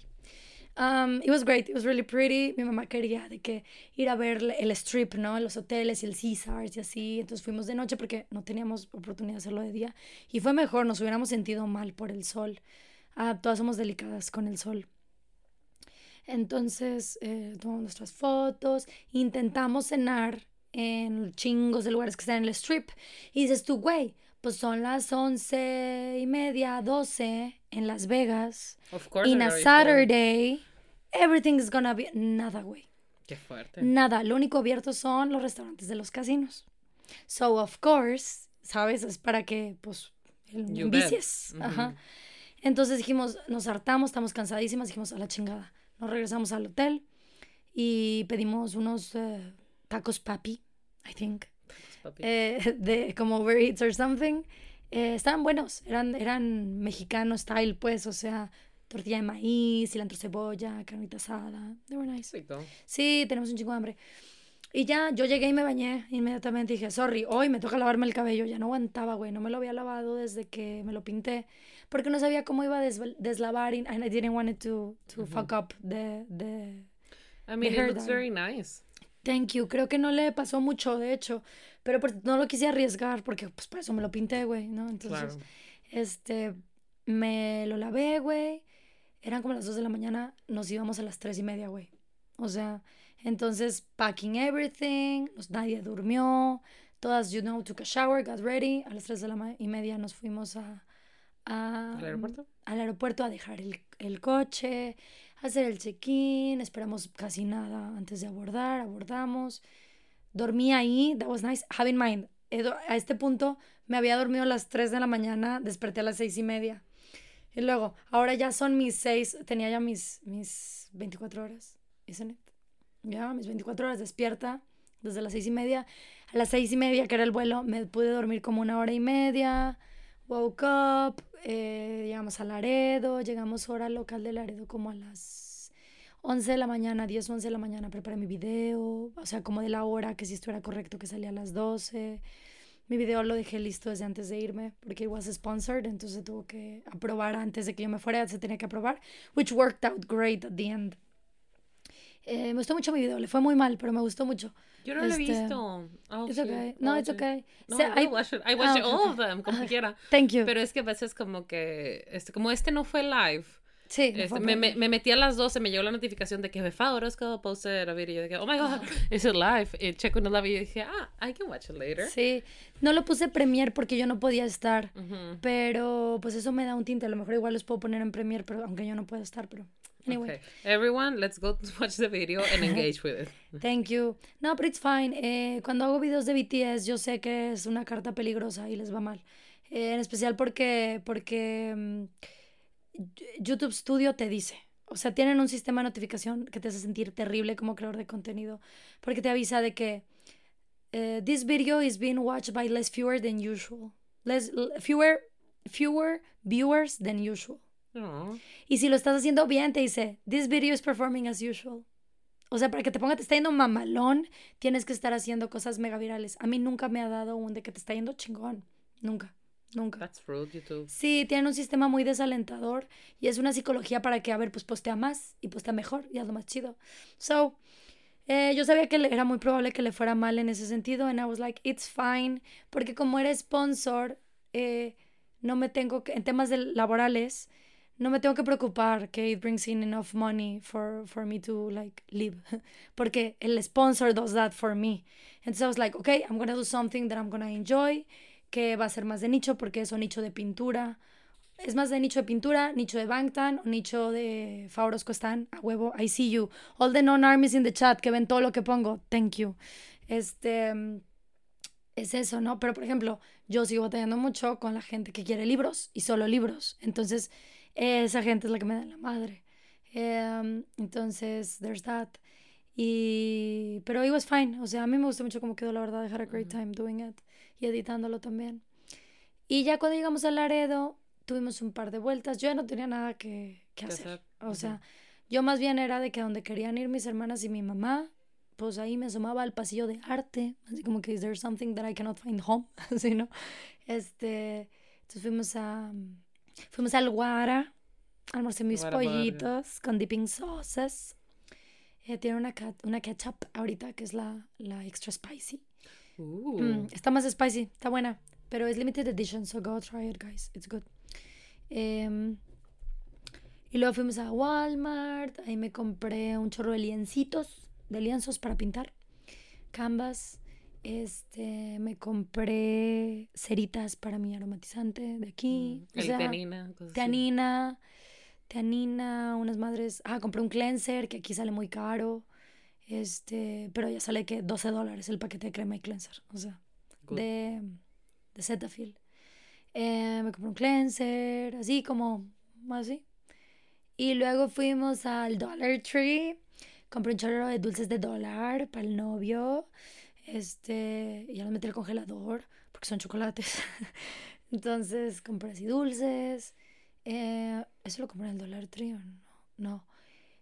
um, it was great. It was really pretty. Mi mamá quería de que ir a ver el strip, ¿no? Los hoteles y el Caesars y así. Entonces fuimos de noche porque no teníamos oportunidad de hacerlo de día. Y fue mejor, nos hubiéramos sentido mal por el sol. Ah, todas somos delicadas con el sol. Entonces, eh, tomamos nuestras fotos, intentamos cenar en chingos de lugares que están en el strip. Y dices tú, güey, pues son las once y media, doce en Las Vegas. Of course. In a. Saturday, everything is gonna be... Nada, güey. Qué fuerte. Nada. Lo único abierto son los restaurantes de los casinos. So, of course, ¿sabes? Es para que, pues. Ujú. Ajá. Entonces dijimos, nos hartamos, estamos cansadísimas, dijimos a la chingada. Nos regresamos al hotel y pedimos unos eh, tacos papi, I think, Papi. eh, *laughs* de como Uber Eats or something. Eh, estaban buenos, eran, eran mexicano style, pues, o sea, tortilla de maíz, cilantro, cebolla, carnita asada. They were nice. Rico. Sí, tenemos un chingo de hambre. Y ya, yo llegué y me bañé inmediatamente. Dije, sorry, hoy me toca lavarme el cabello. Ya no aguantaba, güey. No me lo había lavado desde que me lo pinté. Porque no sabía cómo iba a des- deslavar. Y and I didn't want it to, to fuck up the, the... I mean, it looks very nice. Thank you. Creo que no le pasó mucho, de hecho. Pero por- no lo quise arriesgar porque, pues, por eso me lo pinté, güey, ¿no? Entonces, Claro. este, me lo lavé, güey. Eran como las 2 de la mañana, nos íbamos a las 3 y media, güey. O sea, entonces, packing everything, nos- nadie durmió, todas, you know, took a shower, got ready. A las 3 de la y media nos fuimos a, a- ¿Al aeropuerto? al aeropuerto a dejar el, el coche, hacer el check-in, esperamos casi nada antes de abordar, abordamos. Dormí ahí, that was nice. Have in mind, a este punto me había dormido a las 3 de la mañana, desperté a las 6 y media. Y luego, ahora ya son mis 6, tenía ya mis, mis 24 horas, isn't it? Ya, mis 24 horas despierta desde las 6 y media. A las 6 y media, que era el vuelo, me pude dormir como una hora y media. Woke up, eh, llegamos a Laredo, llegamos hora local de Laredo como a las 11 de la mañana, 10 o 11 de la mañana, preparé mi video, o sea, como de la hora, que si esto era correcto, que salía a las 12. Mi video lo dejé listo desde antes de irme, porque it was sponsored, entonces tuvo que aprobar antes de que yo me fuera, se tenía que aprobar, which worked out great at the end. Eh, me gustó mucho mi video, le fue muy mal, pero me gustó mucho. Yo no lo he Este, visto. Oh, It's okay. No, Oh, it's okay. No, O sea, I, hay- watch it. I watch Ah, it, okay, all okay. of them, como Ajá. quiera. Thank you. Pero es que a veces como que, este, como este no fue live, sí, este, fue me, me, me metí a las 12, me llegó la notificación de que me Orozco posted a video. De que, oh my god, is it live? Y checo en el live y dije, ah, I can watch it later. Sí, no lo puse Premiere porque yo no podía estar, Ujú. pero pues eso me da un tinte, a lo mejor igual los puedo poner en Premiere, pero aunque yo no pueda estar, pero anyway, Okay. Everyone, let's go watch the video and engage with it. *laughs* thank you. No, pero it's fine. Eh, cuando hago videos de BTS yo sé que es una carta peligrosa y les va mal, Eh, en especial porque porque mm, YouTube Studio te dice, o sea, tienen un sistema de notificación que te hace sentir terrible como creador de contenido, porque te avisa de que eh, this video is being watched by less fewer than usual. Less, fewer, fewer viewers than usual. No. Y si lo estás haciendo bien, te dice, this video is performing as usual. O sea, para que te ponga, te está yendo mamalón, tienes que estar haciendo cosas mega virales. A mí nunca me ha dado un de que te está yendo chingón. Nunca, nunca. That's rude, YouTube. Sí, tienen un sistema muy desalentador y es una psicología para que, a ver, pues postea más y postea mejor y hazlo más chido. So, eh, yo sabía que le- era muy probable que le fuera mal en ese sentido and I was like, it's fine, porque como era sponsor, eh, no me tengo que, en temas de laborales, no me tengo que preocupar que it brings in enough money for, for me to like live, *laughs* porque el sponsor does that for me. Entonces I was like, okay, I'm gonna do something that I'm gonna enjoy, que va a ser más de nicho porque es un nicho de pintura. Es más de nicho de pintura, nicho de Bangtan, o nicho de Favorosco están a huevo. I see you. All the non-armies in the chat que ven todo lo que pongo. Thank you. Este. Es eso, ¿no? Pero por ejemplo, yo sigo batallando mucho con la gente que quiere libros y solo libros. Entonces, esa gente es la que me da la madre. Em, entonces, there's that. Y, pero it was fine. O sea, a mí me gustó mucho cómo quedó, la verdad. I had a great time doing it y editándolo también. Y ya cuando llegamos a Laredo, tuvimos un par de vueltas. Yo ya no tenía nada que, que hacer. O sea, yo más bien era de que donde querían ir mis hermanas y mi mamá, pues ahí me asomaba al pasillo de arte. Así como que, is there something that I cannot find home? *laughs* Así, ¿no? Este, entonces fuimos a, fuimos al Guara, almorcé mis Guara pollitos con dipping sauces. Eh, tiene una, una ketchup ahorita que es la, la extra spicy. Uh. Mm, está más spicy, está buena. Pero es limited edition, so go try it, guys. It's good. Em, y luego fuimos a Walmart. Ahí me compré un chorro de liencitos, de lienzos para pintar. Canvas. Este, me compré ceritas para mi aromatizante de aquí. Mm, o el sea, teanina, cosas. Teanina, teanina, unas madres. Ah, compré un cleanser que aquí sale muy caro. Este, pero ya sale que 12 dólares el paquete de crema y cleanser. O sea, Good. de, de Cetaphil. Eh, me compré un cleanser, así como, así. Y luego fuimos al Dollar Tree. Compré un chorro de dulces de dólar para el novio. Este, ya los metí al congelador porque son chocolates. *laughs* Entonces compré así dulces. Eh, ¿Eso lo compré en el Dollar Tree o no? No.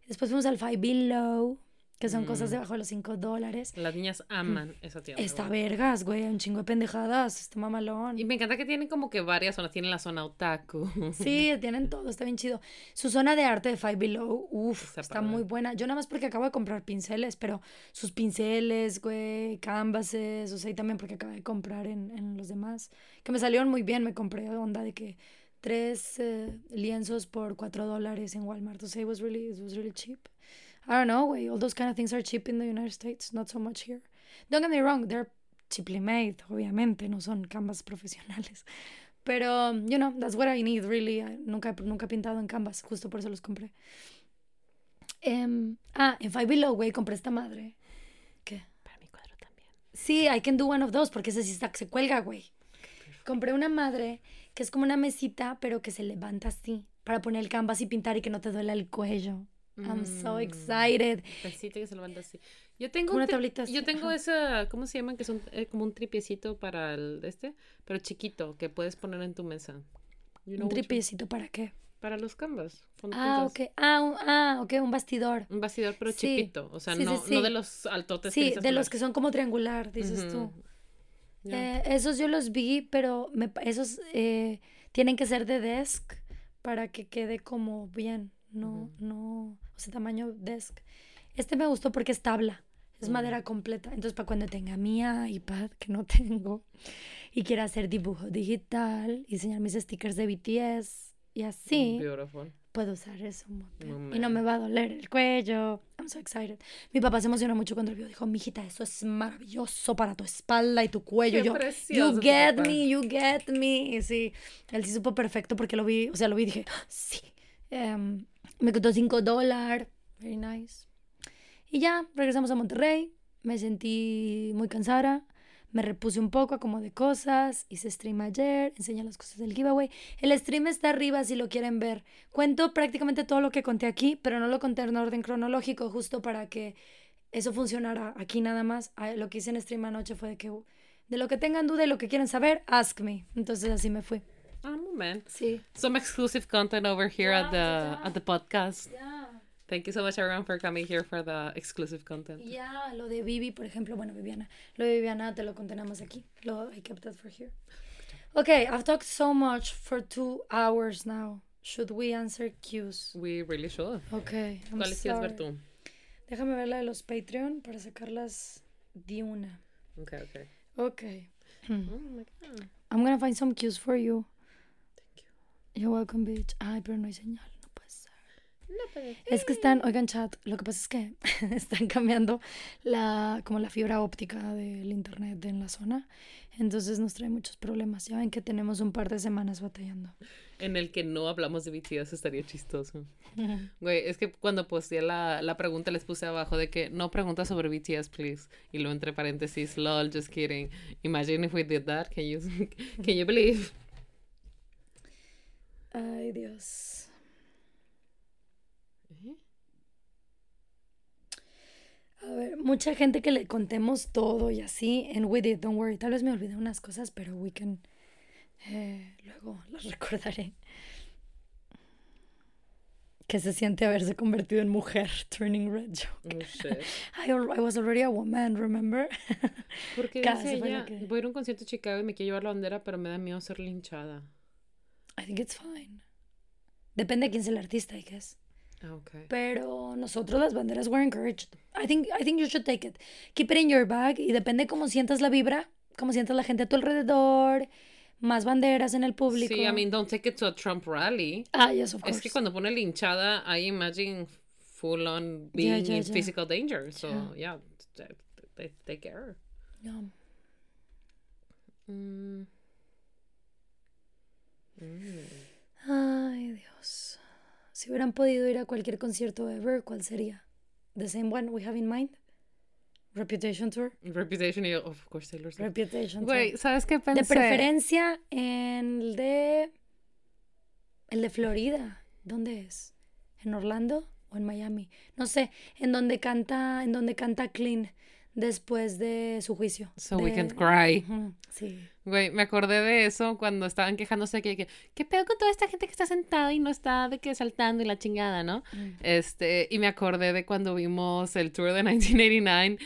Después fuimos al Five Below, que son cosas Mm. debajo de los 5 dólares. Las niñas aman esa tienda. Está güey. vergas, güey, un chingo de pendejadas, está mamalón. Y me encanta que tienen como que varias zonas. Tienen la zona otaku. Sí, tienen todo, está bien chido. Su zona de arte de Five Below, uff, Está muy buena. Yo nada más porque acabo de comprar pinceles, pero sus pinceles, güey, canvases, o sea, y también porque acabé de comprar en, en los demás, que me salieron muy bien, me compré onda de que tres eh, lienzos por cuatro dólares en Walmart, o sea, it was really, it was really cheap. I don't know, güey, all those kind of things are cheap in the United States, not so much here. Don't get me wrong, they're cheaply made, obviamente, no son canvas profesionales. *laughs* Pero, you know, that's what I need, really. I- nunca, nunca he pintado en canvas, justo por eso los compré. Em, ah, en Five Below, güey, compré esta madre. ¿Qué? Para mi cuadro también. Sí, I can do one of those, porque ese sí está, se cuelga, güey. Compré una madre que es como una mesita, pero que se levanta así, para poner el canvas y pintar y que no te duela el cuello. I'm so Mm. excited. Pesito que se levanta así. Yo tengo Una tablita así, Yo tengo ajá. esa, ¿cómo se llaman? Que son eh, como un tripiecito para el este, pero chiquito que puedes poner en tu mesa. You know ¿Un tripiecito para qué? Para los canvas. Ah, ok. Ah, un, ah, ok, un bastidor. Un bastidor, pero Sí. chiquito. O sea, Sí, no, sí. no de los altotes Sí, de los que son como triangular, dices tú. Eh, esos yo los vi, pero me esos eh, tienen que ser de desk para que quede como bien, no, no, o sea, tamaño desk. Este me gustó porque es tabla, es madera completa. Entonces, para cuando tenga mi iPad, que no *laughs* tengo, y quiera hacer dibujo digital, y enseñar mis stickers de BTS y así, Beautiful. puedo usar eso. Y no me va a doler el cuello. I'm so excited. Mi papá se emocionó mucho cuando lo vio. Dijo, mijita, eso es maravilloso para tu espalda y tu cuello. Qué yo, precioso you get papá". me, you get me. Y sí, él sí supo perfecto porque lo vi, o sea, lo vi y dije, "Ah, sí. Em, me costó 5 dólares. Very nice. Y ya, regresamos a Monterrey. Me sentí muy cansada. Me repuse un poco como de cosas. Hice stream ayer. Enseñé las cosas del giveaway. El stream está arriba si lo quieren ver. Cuento prácticamente todo lo que conté aquí, pero no lo conté en orden cronológico, justo para que eso funcionara aquí nada más. Ah, Lo que hice en stream anoche fue de que de lo que tengan duda y lo que quieran saber, ask me. Entonces así me fui. Ah, moment. Sí. Some exclusive content over here at the Yeah, at the podcast. Ya. Thank you so much everyone for coming here for the exclusive content. Ya, lo de Vivi, por ejemplo, bueno, Viviana. Lo de Viviana te lo contenemos aquí. Lo, I kept that for here. Okay, I've talked so much for two hours now. Should we answer cues? We really should. Okay, I'm ¿Cuáles quieres ver tú? Déjame ver la de los Patreon para sacarlas de una. Okay, okay. Okay. Oh my god. I'm gonna find some cues for you. You're welcome, bitch. Ay, pero no hay señal, no puede ser. No, pero Es que están, oigan chat, lo que pasa es que *laughs* están cambiando la, como la fibra óptica del internet en la zona. Entonces nos trae muchos problemas. Ya ven que tenemos un par de semanas batallando. en el que no hablamos de BTS estaría chistoso. *laughs* Güey, es que cuando posteé la, la pregunta les puse abajo de que no preguntas sobre BTS, please. Y luego entre paréntesis, lol, just kidding. Imagine if we did that. Can you, *laughs* can you believe? Ay, Dios. A ver, mucha gente que le contemos todo y así en With It, don't worry. Tal vez me olvidé unas cosas, pero we can. eh, luego las *laughs* recordaré. Que se siente haberse convertido en mujer, *laughs* turning red joke. Oh, shit. I, was already a woman, remember? Porque *laughs* dice ella, que- voy a ir a un concierto en Chicago y me quiero llevar la bandera, pero me da miedo ser linchada. I think it's fine. Depende de quién sea el artista, I guess. Ah, ok. Pero nosotros las banderas were encouraged. I think, I think you should take it. Keep it in your bag y depende cómo sientas la vibra, cómo sientas la gente a tu alrededor, más banderas en el público. Sí, I mean, don't take it to a Trump rally. ah, yes, of course. Es que cuando pone linchada, I imagine full on being yeah, in yeah. physical danger. So, yeah, take care. No. Mm. Ay, Dios. Si hubieran podido ir a cualquier concierto ever, ¿cuál sería? The same one we have in mind? Reputation Tour. Reputation, y of course, Taylor Swift. Reputation Güey, Tour. ¿sabes qué pensé? De preferencia en el de. El de Florida. ¿Dónde es? ¿En Orlando o en Miami? No sé. En donde canta, en donde canta Clean después de su juicio. So De- we can cry. Sí. Güey, me acordé de eso cuando estaban quejándose que, que ¿qué pedo con toda esta gente que está sentada y no está de que saltando y la chingada, ¿no? Mm. Este, y me acordé de cuando vimos el tour de *laughs* 1989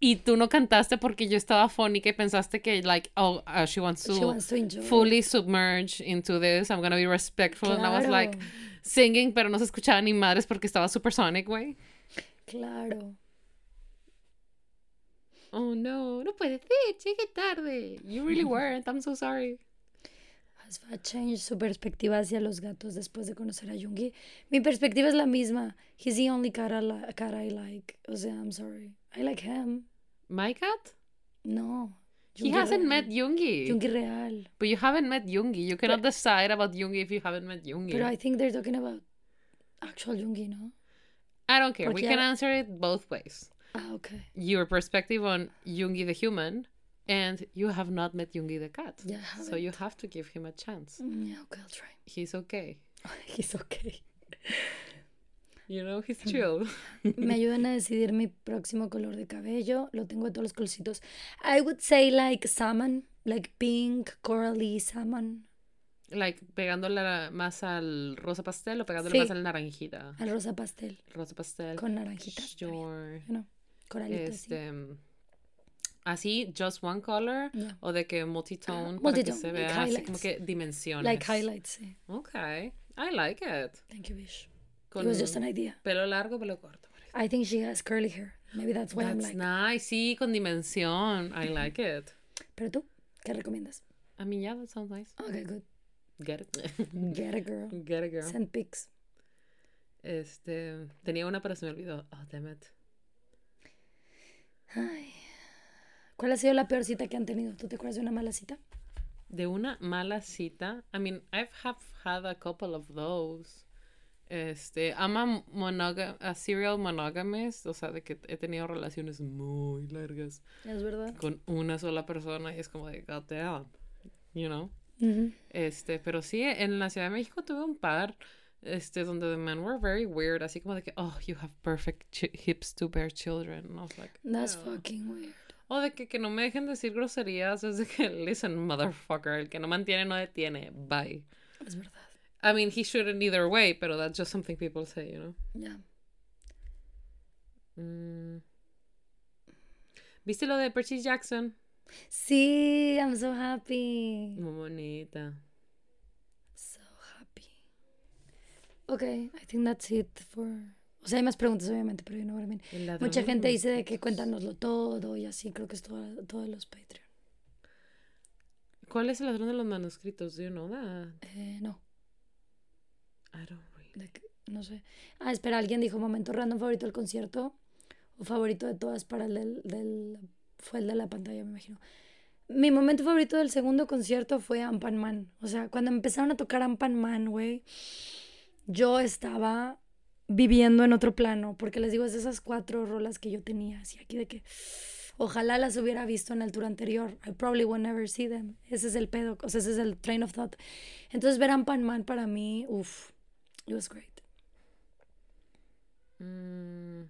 y tú no cantaste porque yo estaba fónica y pensaste que like, oh, uh, she wants to She wants to fully submerge into this. I'm gonna be respectful. And I was like Claro. singing, pero no se escuchaba ni madres porque estaba supersonic, güey. Claro. Oh no, no puede ser, llegué tarde. You really *laughs* weren't. I'm so sorry. Has Fat changed su perspectiva hacia los gatos después de conocer a Jungi. Mi perspectiva es la misma. He's the only cat I, li- cat I like. O sea, I'm sorry. I like him. My cat? No. He hasn't real. met Yoongi. Jungi real. But you haven't met Yoongi. You cannot decide about Yoongi if you haven't met Yoongi. Pero I think they're talking about actual Jungi, ¿no? I don't care. We can answer it both ways. Ah, okay. Your perspective on Yoongi the human, and you have not met Yoongi the cat. Yeah, so you have to give him a chance. Mm, yeah, okay, I'll try. He's okay. *laughs* He's okay. You know, he's chill. *laughs* Me ayudan a decidir mi próximo color de cabello. Lo tengo de todos los colorcitos. I would say like salmon, like pink, corally salmon. like, pegándole más al rosa pastel o pegándole Sí. más al naranjita. Al rosa pastel. Rosa pastel. Con naranjita. Sure. you know, coralitas, sí. Este. Así, just one color. Yeah. O de que multitone. para que se like vea así como highlights. que dimensiones. Like highlights, sí. Okay. I like it. Thank you, Bish. Con It was just an idea. pelo largo, pelo corto. I think she has curly hair. Maybe that's why I'm That's like. nice. Sí, con dimensión. I like it. Pero tú, ¿qué recomiendas? I mean, yeah, that sounds nice. Okay, good. Get it. *laughs* Get a girl. Get it, girl. Send pics. Este, tenía una, pero se me olvidó. Oh, damn it. Ay. ¿Cuál ha sido la peor cita que han tenido? ¿Tú te acuerdas de una mala cita? De una mala cita. I mean, I've have had a couple of those. Este, I'm a, monoga- a serial monogamist, o sea, de que he tenido relaciones muy largas Es verdad. con una sola persona y es como de, god damn, you know. Este, pero sí, en la Ciudad de México tuve un par, este, donde the men were very weird, así como de que, oh, you have perfect hips to bear children. And I was like, That's "Yeah." fucking weird. O de que, que no me dejen decir groserías, es de que, *laughs* listen, motherfucker, el que no mantiene no detiene, bye. Es verdad. I mean, he shouldn't either way, pero that's just something people say, you know? Ya. Mm. ¿Viste lo de Percy Jackson? Sí, I'm so happy. Muy bonita. So happy. Ok, I think that's it for... O sea, hay más preguntas, obviamente, pero you know what I Mucha gente dice de que cuéntanoslo todo y así, creo que es todo, todo los Patreon. ¿Cuál es el ladrón de los manuscritos? Do you know that? Eh, no, I don't really. no sé. Ah, espera, alguien dijo momento random favorito del concierto o favorito de todas para el del, del- Fue el de la pantalla, me imagino. Mi momento favorito del segundo concierto fue Ampan Man. O sea, cuando empezaron a tocar Ampan Man, güey, yo estaba viviendo en otro plano, porque les digo, es de esas cuatro rolas que yo tenía, así aquí de que ojalá las hubiera visto en el tour anterior. I probably will never see them. Ese es el pedo, o sea, ese es el train of thought. Entonces ver Ampan Man para mí, uff, it was great. Mm,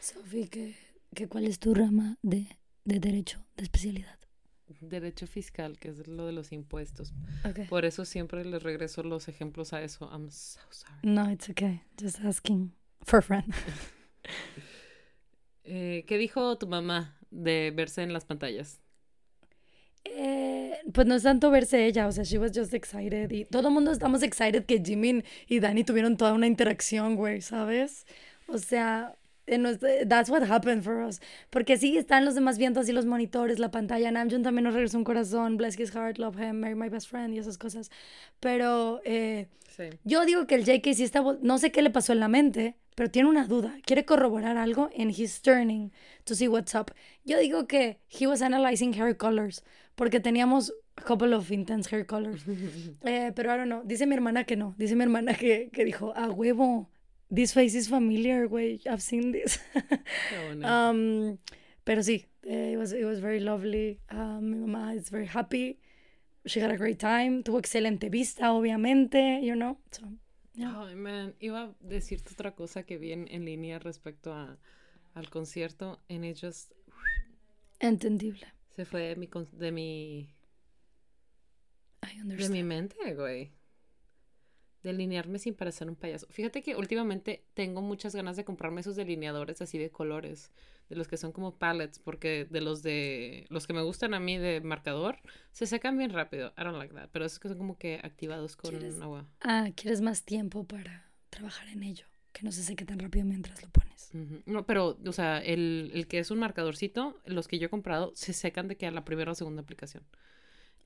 Sofi, ¿qué, qué, ¿cuál es tu rama de, de derecho, de especialidad? Derecho fiscal, que es lo de los impuestos. Okay. Por eso siempre les regreso los ejemplos a eso. I'm so sorry. No, it's okay. Just asking for a friend. *laughs* Eh, ¿Qué dijo tu mamá de verse en las pantallas? Eh, pues no es tanto verse ella, o sea, she was just excited. Y todo el mundo estamos excited que Jimin y Dani tuvieron toda una interacción, güey, ¿sabes? O sea, that's what happened for us. Porque sí, están los demás viendo así los monitores, la pantalla. Namjoon también nos regresó un corazón, bless his heart, love him, marry my best friend y esas cosas. Pero eh, Sí. yo digo que el JK sí está, no sé qué le pasó en la mente, pero tiene una duda. Quiere corroborar algo and he's turning to see what's up. Yo digo que he was analyzing hair colors porque teníamos a couple of intense hair colors. *laughs* Eh, pero I don't know. Dice mi hermana que no. Dice mi hermana que, que dijo, a huevo, this face is familiar, güey. I've seen this. Qué *laughs* um, pero sí, eh, it, was, it was very lovely. Um, mi mamá is very happy. She had a great time. Tuvo excelente vista, obviamente, you know. So, yeah. Ay, man, iba a decirte otra cosa que vi en, en línea respecto a, al concierto, and it just Entendible. se fue de mi, de mi, I de understand. mi mente, güey. Delinearme sin parecer un payaso. Fíjate que últimamente tengo muchas ganas de comprarme esos delineadores así de colores, de los que son como palettes, porque de los de los que me gustan a mí de marcador se secan bien rápido. I don't like that, pero esos que son como que activados con ¿Quieres? agua. Ah, quieres más tiempo para trabajar en ello. Que no se seque tan rápido mientras lo pones. No, pero, o sea, el, el que es un marcadorcito, los que yo he comprado, se secan de que a la primera o segunda aplicación.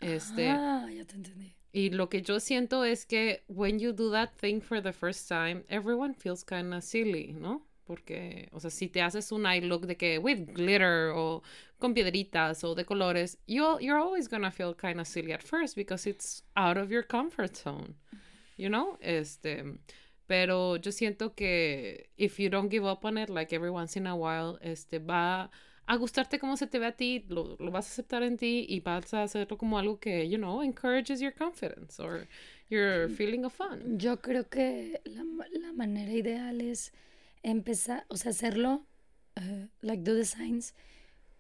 Este, Ah, ya te entendí. Y lo que yo siento es que when you do that thing for the first time, everyone feels kind of silly, ¿no? Porque, o sea, si te haces un eye look de que with glitter o con piedritas o de colores, you, you're always gonna feel kind of silly at first because it's out of your comfort zone, you know? Este, pero yo siento que if you don't give up on it, like every once in a while, este, va gustarte cómo se te ve a ti, lo, lo vas a aceptar en ti y vas a hacerlo como algo que, you know, encourages your confidence or your feeling of fun. Yo creo que la, la manera ideal es empezar, o sea, hacerlo, eh, like do the signs,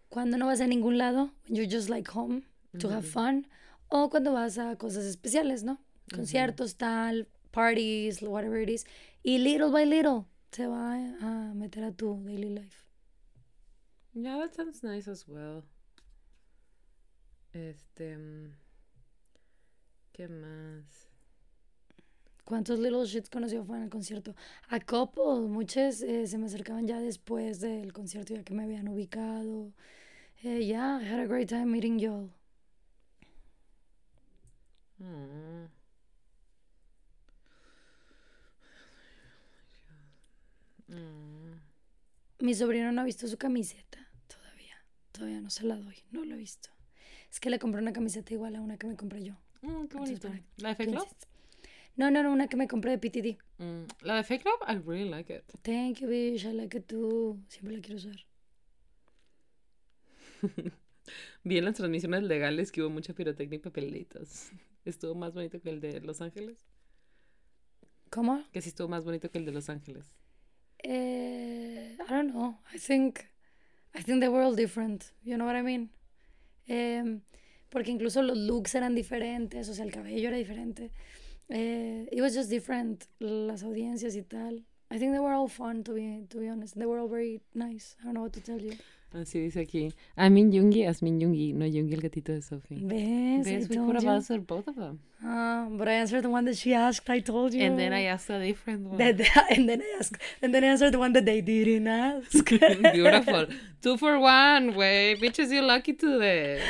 cuando no vas a ningún lado, when you're just like home to have fun, o cuando vas a cosas especiales, ¿no? Conciertos, tal, parties, whatever it is, y little by little te va a meter a tu daily life. Yeah, that sounds nice as well. Este, mm, ¿qué más? ¿Cuántos little shits conoció fue en el concierto? A couple, muchos eh, se me acercaban ya después del concierto, ya que me habían ubicado. Eh, yeah, I had a great time meeting y'all. Mm. Mm. Mi sobrino no ha visto su camiseta todavía. No se la doy, no lo he visto. Es que le compré una camiseta igual a una que me compré yo. Mm, qué bonito. ¿La de Fake Love? No, no, no, una que me compré de PTD. Mm, La de Fake Love, I really like it. Thank you, bitch. I like it too. Siempre la quiero usar. *laughs* Vi en las transmisiones legales que hubo mucha pirotecnia y papelitos. *laughs* Estuvo más bonito que el de Los Ángeles. ¿Cómo? Que sí estuvo más bonito que el de Los Ángeles. Eh, I don't know. I think, I think they were all different. You know what I mean? Em, porque incluso los looks eran diferentes, o sea, el cabello era diferente. Eh, it was just different, las audiencias y tal. I think they were all fun, to be, to be honest. They were all very nice. I don't know what to tell you. Así dice aquí. Amin Yungi, Asmin Yungi, no Yungi el gatito de Sophie. ¿Ves? ¿Ves? We could have answered both of them. Ah, but I answered the one that she asked. I told you. And then I asked a different one. That, *laughs* and then I asked, and then I answered the one that they didn't ask. *laughs* Beautiful. Two for one, güey. Bitches, you lucky today.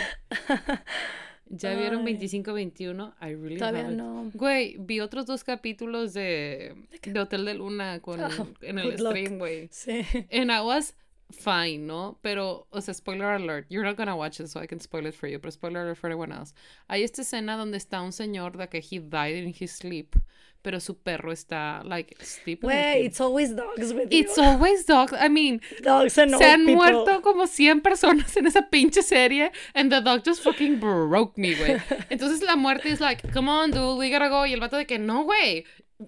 ¿Ya vieron Ay. 25-21? I really Todavía haven't. no. Güey, vi otros dos capítulos de, de Hotel de Luna con, Oh, *laughs* en el stream, güey. Sí. And I was fine, ¿no? Pero, o sea, spoiler alert. You're not gonna watch it, so I can spoil it for you. Pero spoiler alert for everyone else. Hay esta escena donde está un señor de que he died in his sleep. Pero su perro está, like, sleeping. him. it's always dogs with It's you. always dogs. I mean, dogs and se han people. muerto como 100 personas en esa pinche serie. And the dog just fucking broke me, güey. *laughs* Entonces la muerte es like, come on, dude, we gotta go. Y el vato de que, no, güey,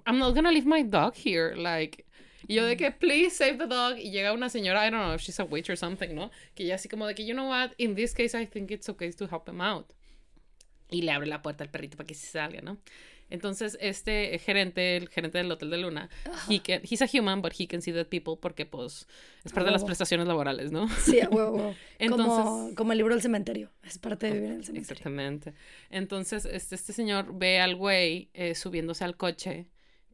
I'm not gonna leave my dog here. Like, y yo de que, please save the dog. Y llega una señora, I don't know if she's a witch or something, ¿no? Que ya así como de que, you know what, in this case, I think it's okay to help him out. Y le abre la puerta al perrito para que se salga, ¿no? Entonces, este gerente, el gerente del Hotel de Luna, he can, he's a human, but he can see dead people porque, pues, es parte de las prestaciones laborales, ¿no? Sí, a huevo, huevo. *laughs* como, Entonces- como el libro del cementerio. Es parte de vivir en el cementerio. Exactamente. Entonces, este, este señor ve al güey eh, subiéndose al coche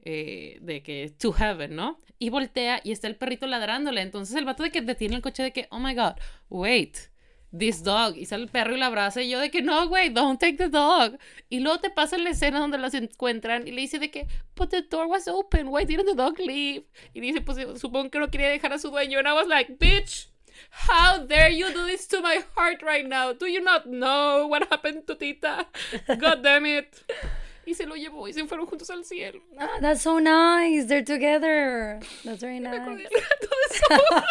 eh, de que to heaven, ¿no? Y voltea y está el perrito ladrándole. Entonces el vato de que detiene el coche de que, oh my god, wait, this dog. Y sale el perro y la abraza y yo de que, no, güey, don't take the dog. Y luego te pasa la escena donde los encuentran y le dice de que, but the door was open, why didn't the dog leave? Y dice, pues supongo que no quería dejar a su dueño. And I was like, bitch. How dare you do this to my heart right now? Do you not know what happened to Tita? God damn it. Y se lo llevó y se fueron juntos al cielo. Ah, that's so nice. They're together. That's very *laughs* Me acordé nice. de Soul.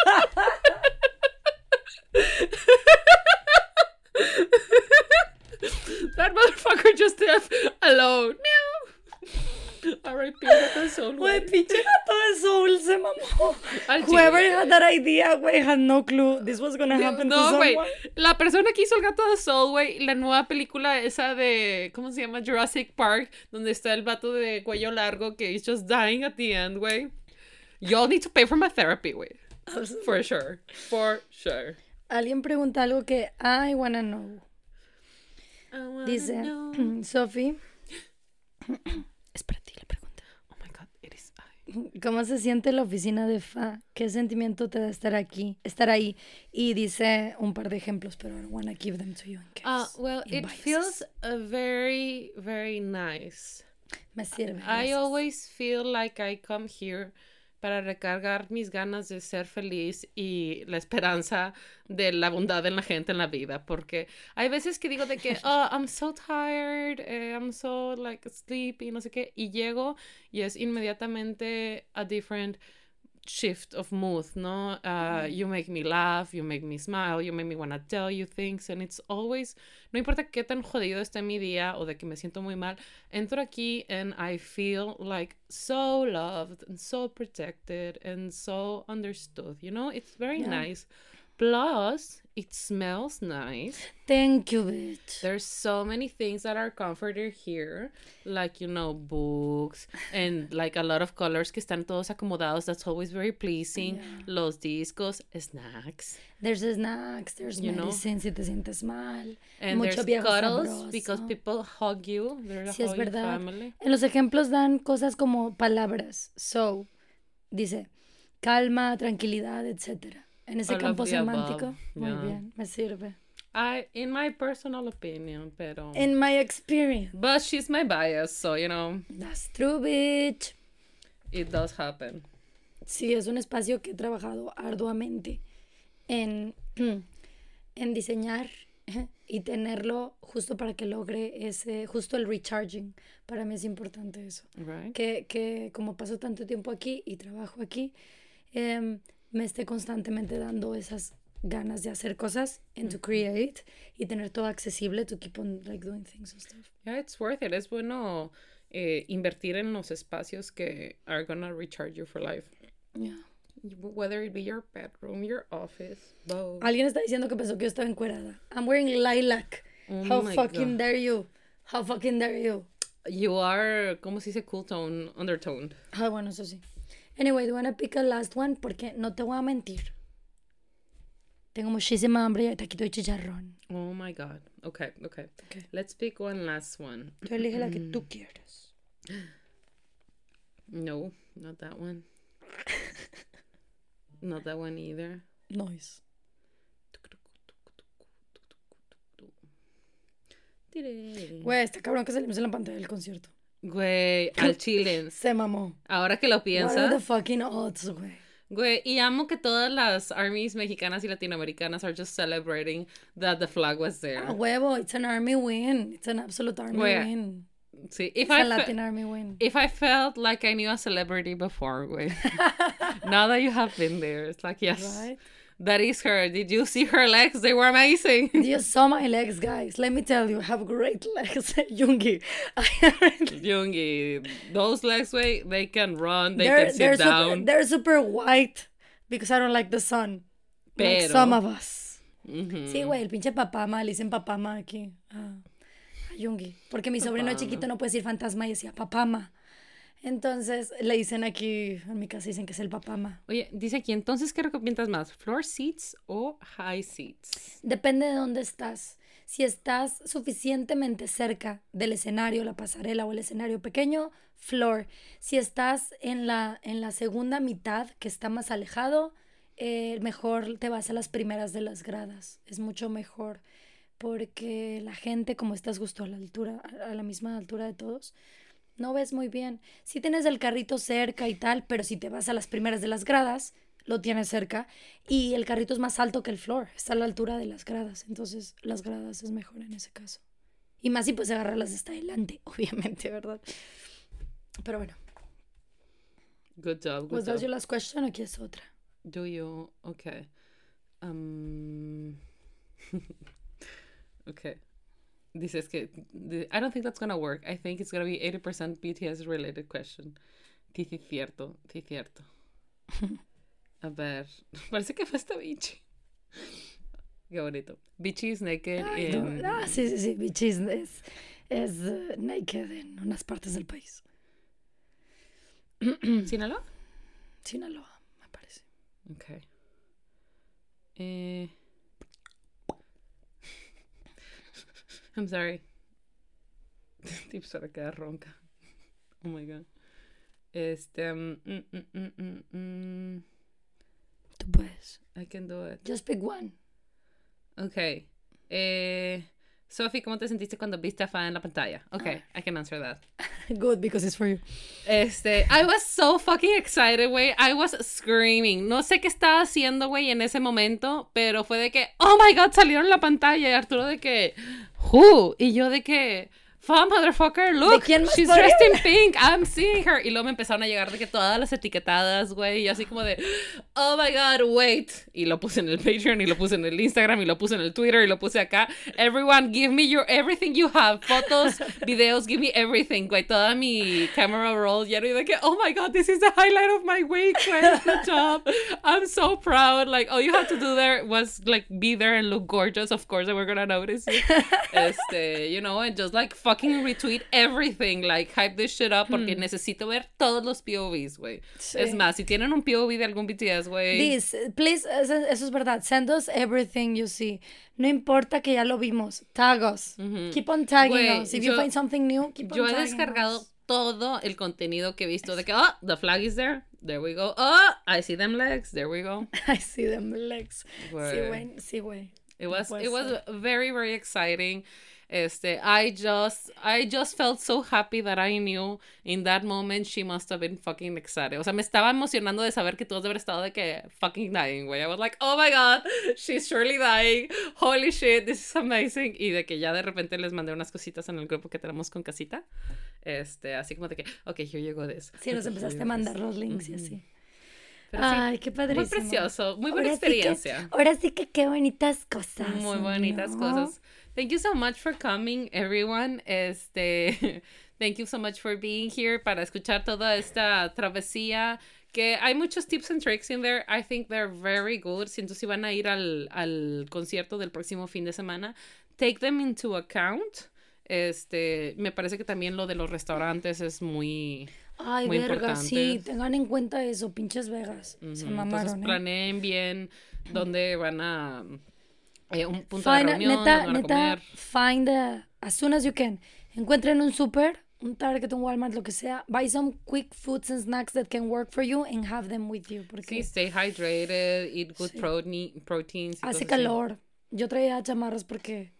*laughs* That motherfucker just left alone. Meow. R.I.P. gato de Soul, Güey, pinche gato de Soul se mamó. Al Whoever chile. had that idea, güey, had no clue this was gonna happen to No, güey. someone. La persona que hizo el gato de Soul, güey, la nueva película esa de, ¿cómo se llama? Jurassic Park, donde está el vato de cuello largo que is just dying at the end, güey. Y'all need to pay for my therapy, güey. For sure. For sure. Alguien pregunta algo que I wanna know. Dice, *clears throat* Sophie, Es para ti la pregunta. Oh my god, it is I. ¿cómo se siente la oficina de FA? ¿Qué sentimiento te da estar aquí, estar ahí? Y dice un par de ejemplos, pero I don't wanna give them to you in case. Uh, well, it biases. feels uh, very, very nice. Me sirve. I gracias. always feel like I come here para recargar mis ganas de ser feliz y la esperanza de la bondad en la gente en la vida, porque hay veces que digo de que, *laughs* oh, I'm so tired, eh, I'm so like sleepy, no sé qué, y llego y es inmediatamente a different shift of mood, ¿no? Uh, you make me laugh, you make me smile, you make me want to tell you things, and it's always, no importa qué tan jodido esté mi día o de que me siento muy mal, entro aquí and I feel like so loved and so protected and so understood, you know? It's very Yeah. nice. Plus, it smells nice. Thank you, bitch. There's so many things that are comforted here, like you know, books and like a lot of colors que están todos acomodados. That's always very pleasing. Yeah. Los discos, snacks, There's snacks, there's You medicine si te sientes mal. and Mucho there's cuddles sabroso. because people hug you. They're a Sí, es verdad. family. En los ejemplos dan cosas como palabras. So, dice, calma, tranquilidad, etc. En ese campo semántico. Muy yeah. bien, me sirve. I, in my personal opinion, pero. In my experience. but she's my bias, so you know, That's true, bitch. it does happen. Sí, es un espacio que he trabajado arduamente en, *clears throat* en diseñar *laughs* y tenerlo justo para que logre ese, justo el recharging. Para mí es importante eso. Right? Que, que como paso tanto tiempo aquí y trabajo aquí, em, me esté constantemente dando esas ganas de hacer cosas and to create y tener todo accesible to keep on like doing things and stuff. Yeah, it's worth it. Es bueno eh, invertir en los espacios que are gonna recharge you for life. Yeah. Whether it be your bedroom, your office, both. Alguien está diciendo que pensó que yo estaba encuerada. I'm wearing lilac. Oh How fucking God. dare you? How fucking dare you? You are, ¿cómo se dice? Cool tone, undertoned. Ah, bueno, eso sí. Anyway, do you wanna pick a last one? Porque no te voy a mentir. Tengo muchísima hambre y taquito de chicharrón. Oh my god. Okay, okay. Okay. Let's pick one last one. Tú elige la que Mm. tú quieras. No, not that one. not that one either. Nice. Güey, está cabrón que salimos en la pantalla del concierto. Güey, *laughs* al chile. Se mamó. Ahora que lo What are the piensas, fucking odds, güey? güey, y amo que todas las armies mexicanas y latinoamericanas are just celebrating that the flag was there. A huevo, it's an army win. It's an absolute army Güey, win. Sí, if It's a I, fe- Latin army win. if I felt like I knew a celebrity before, güey. *laughs* now that you have been there, it's like, yes, Right? That is her. Did you see her legs? They were amazing. *laughs* You saw my legs, guys. Let me tell you, I have great *laughs* legs. Yungi. Jungi, those legs, way they can run, they they're, can sit they're down. Super, they're super white because I don't like the sun. Like Pero- some of us. Ujú. Sí, güey, el pinche papama, le dicen papama aquí. Ah, a Yungi. Porque mi sobrino chiquito no puede decir fantasma y decía papama. Entonces le dicen aquí, en mi casa dicen que es el papama. Oye, dice aquí, entonces, ¿qué recomiendas más? ¿Floor seats o high seats? Depende de dónde estás. Si estás suficientemente cerca del escenario, la pasarela o el escenario pequeño, floor. Si estás en la, en la segunda mitad, que está más alejado, eh, mejor te vas a las primeras de las gradas. Es mucho mejor porque la gente, como estás justo a la altura, a a la misma altura de todos, no ves muy bien. Si tienes el carrito cerca y tal, pero si te vas a las primeras de las gradas, lo tienes cerca y el carrito es más alto que el floor, está a la altura de las gradas, entonces las gradas es mejor en ese caso. Y más si puedes agarrarlas hasta adelante, *laughs* obviamente, ¿verdad? Pero bueno, Good job, good ¿was that your last question o quieres otra? Do you? Okay. Um. *laughs* okay. Dices que I don't think that's gonna work. I think it's gonna be 80% BTS related question. Sí, sí, cierto, sí, cierto. *laughs* A ver, *laughs* parece que fue esta bichi. Qué bonito. Bichi is naked Ay, no, in... ah, sí, sí, sí, bichis es, es eh, naked en unas partes del país. *clears throat* ¿Sinaloa? Sinaloa, me parece. Okay. Eh... I'm sorry. *laughs* Tips para quedar ronca. *laughs* Oh my god. Este. mm, mm, mm, mm. Tú puedes. I can do it. Just pick one. Okay. Eh. Sophie, ¿cómo te sentiste cuando viste a Fan en la pantalla? Okay, I can answer that. *laughs* Good, because it's for you. Este, I was so fucking excited, güey. I was screaming. No sé qué estaba haciendo, güey, en ese momento, pero fue de que, oh my god, salieron en la pantalla. Y Arturo de que, who? Y yo de que, fuck, motherfucker, look, she's dressed in pink. I'm seeing her. Y luego me empezaron a llegar de que todas las etiquetadas, güey. Y así como de, oh my god, wait. Y lo puse en el Patreon, y lo puse en el Instagram, y lo puse en el Twitter, y lo puse acá. Everyone, give me your everything you have. Fotos, *laughs* videos, give me everything, güey. Toda mi camera roll lleno y de que, oh my god, this is the highlight of my week, güey. Good *laughs* job. I'm so proud. Like, all you had to do there was, like, be there and look gorgeous. Of course, they were gonna notice you. *laughs* Este, you know, and just, like, fucking retweet everything. Like, hype this shit up porque necesito ver todos los POVs, güey. Sí. Es más, si tienen un POV de algún BTS, güey. This, please, eso, es verdad. Send us everything you see. No importa que ya lo vimos. Tag us. Keep on tagging Güey, us. If you yo- find something new, keep on Yo he tagging descargado us. todo el contenido que he visto de que, oh, the flag is there. There we go. Oh, I see them legs. There we go. *laughs* I see them legs. Sí, Güey. Sí, güey. It was it was very very exciting. Este, I just I just felt so happy that I knew in that moment she must have been fucking excited. O sea, me estaba emocionando de saber que todos deben haber estado de que fucking dying, güey. I was like, "Oh my god, she's surely dying. Holy shit, this is amazing." Y de que ya de repente les mandé unas cositas en el grupo que tenemos con casita. Este, así como de que, "Okay, here you go this." Sí, nos Okay, empezaste a mandar los links y así. Pero sí, Ay, qué padrísimo. muy precioso, muy buena Ahora sí que- experiencia. ahora sí que qué bonitas cosas. Muy bonitas ¿no? cosas. Thank you so much for coming, everyone. Este, *laughs* thank you so much for being here para escuchar toda esta travesía que hay muchos tips and tricks in there. I think they're very good. Siento si van a ir al, al concierto del próximo fin de semana, take them into account. Este, me parece que también lo de los restaurantes es muy Ay, muy verga, sí, importante. tengan en cuenta eso, pinches Vegas. Se Ujú, Entonces mamaron, ¿eh? planeen bien dónde van a eh, un punto de Find a- reunión, neta, dónde van a neta, comer. find a- as soon as you can. Encuentren un super, un Target, un Walmart, lo que sea. Buy some quick foods and snacks that can work for you and have them with you. Porque Sí, stay hydrated, eat good Sí. protein, proteins. hace cosas así. calor. Yo traía chamarras porque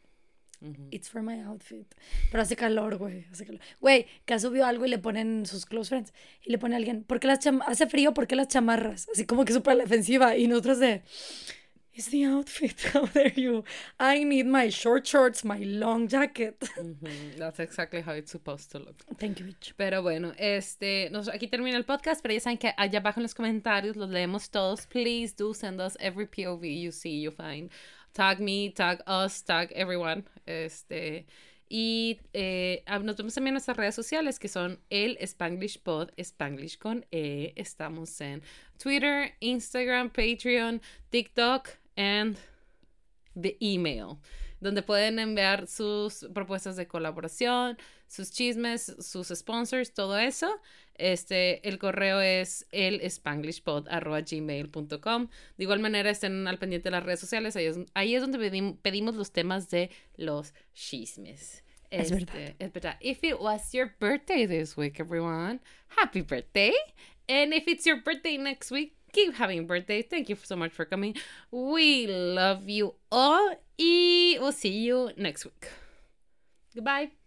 Ujú. it's for my outfit. Pero hace calor, güey. Hace calor. Güey, que ha subido algo y le ponen sus close friends. Y le pone a alguien, ¿por qué las hace frío? ¿Por qué las chamarras? Así como que súper defensiva. Y nosotros de, it's the outfit. *laughs* How dare you? I need my short shorts, my long jacket. *laughs* Ujú, That's exactly how it's supposed to look. Thank you, bitch. Pero bueno, este, nos, aquí termina el podcast, pero ya saben que allá abajo en los comentarios los leemos todos. Please do send us every POV you see, you find. Tag me, tag us, tag everyone. Este, y eh, ah, nos vemos también en nuestras redes sociales que son el Spanglish Pod, Spanglish con E. Estamos en Twitter, Instagram, Patreon, TikTok and the email, donde pueden enviar sus propuestas de colaboración, sus chismes, sus sponsors, todo eso. Este, el correo es el spanglishpod.gmail.com. De igual manera, estén al pendiente de las redes sociales. Ahí es, ahí es donde pedim- pedimos los temas de los chismes. Es verdad. Este, es verdad. If it was your birthday this week, everyone, happy birthday. And if it's your birthday next week, keep having a birthday. Thank you so much for coming. We love you all. Y we'll see you next week. Goodbye.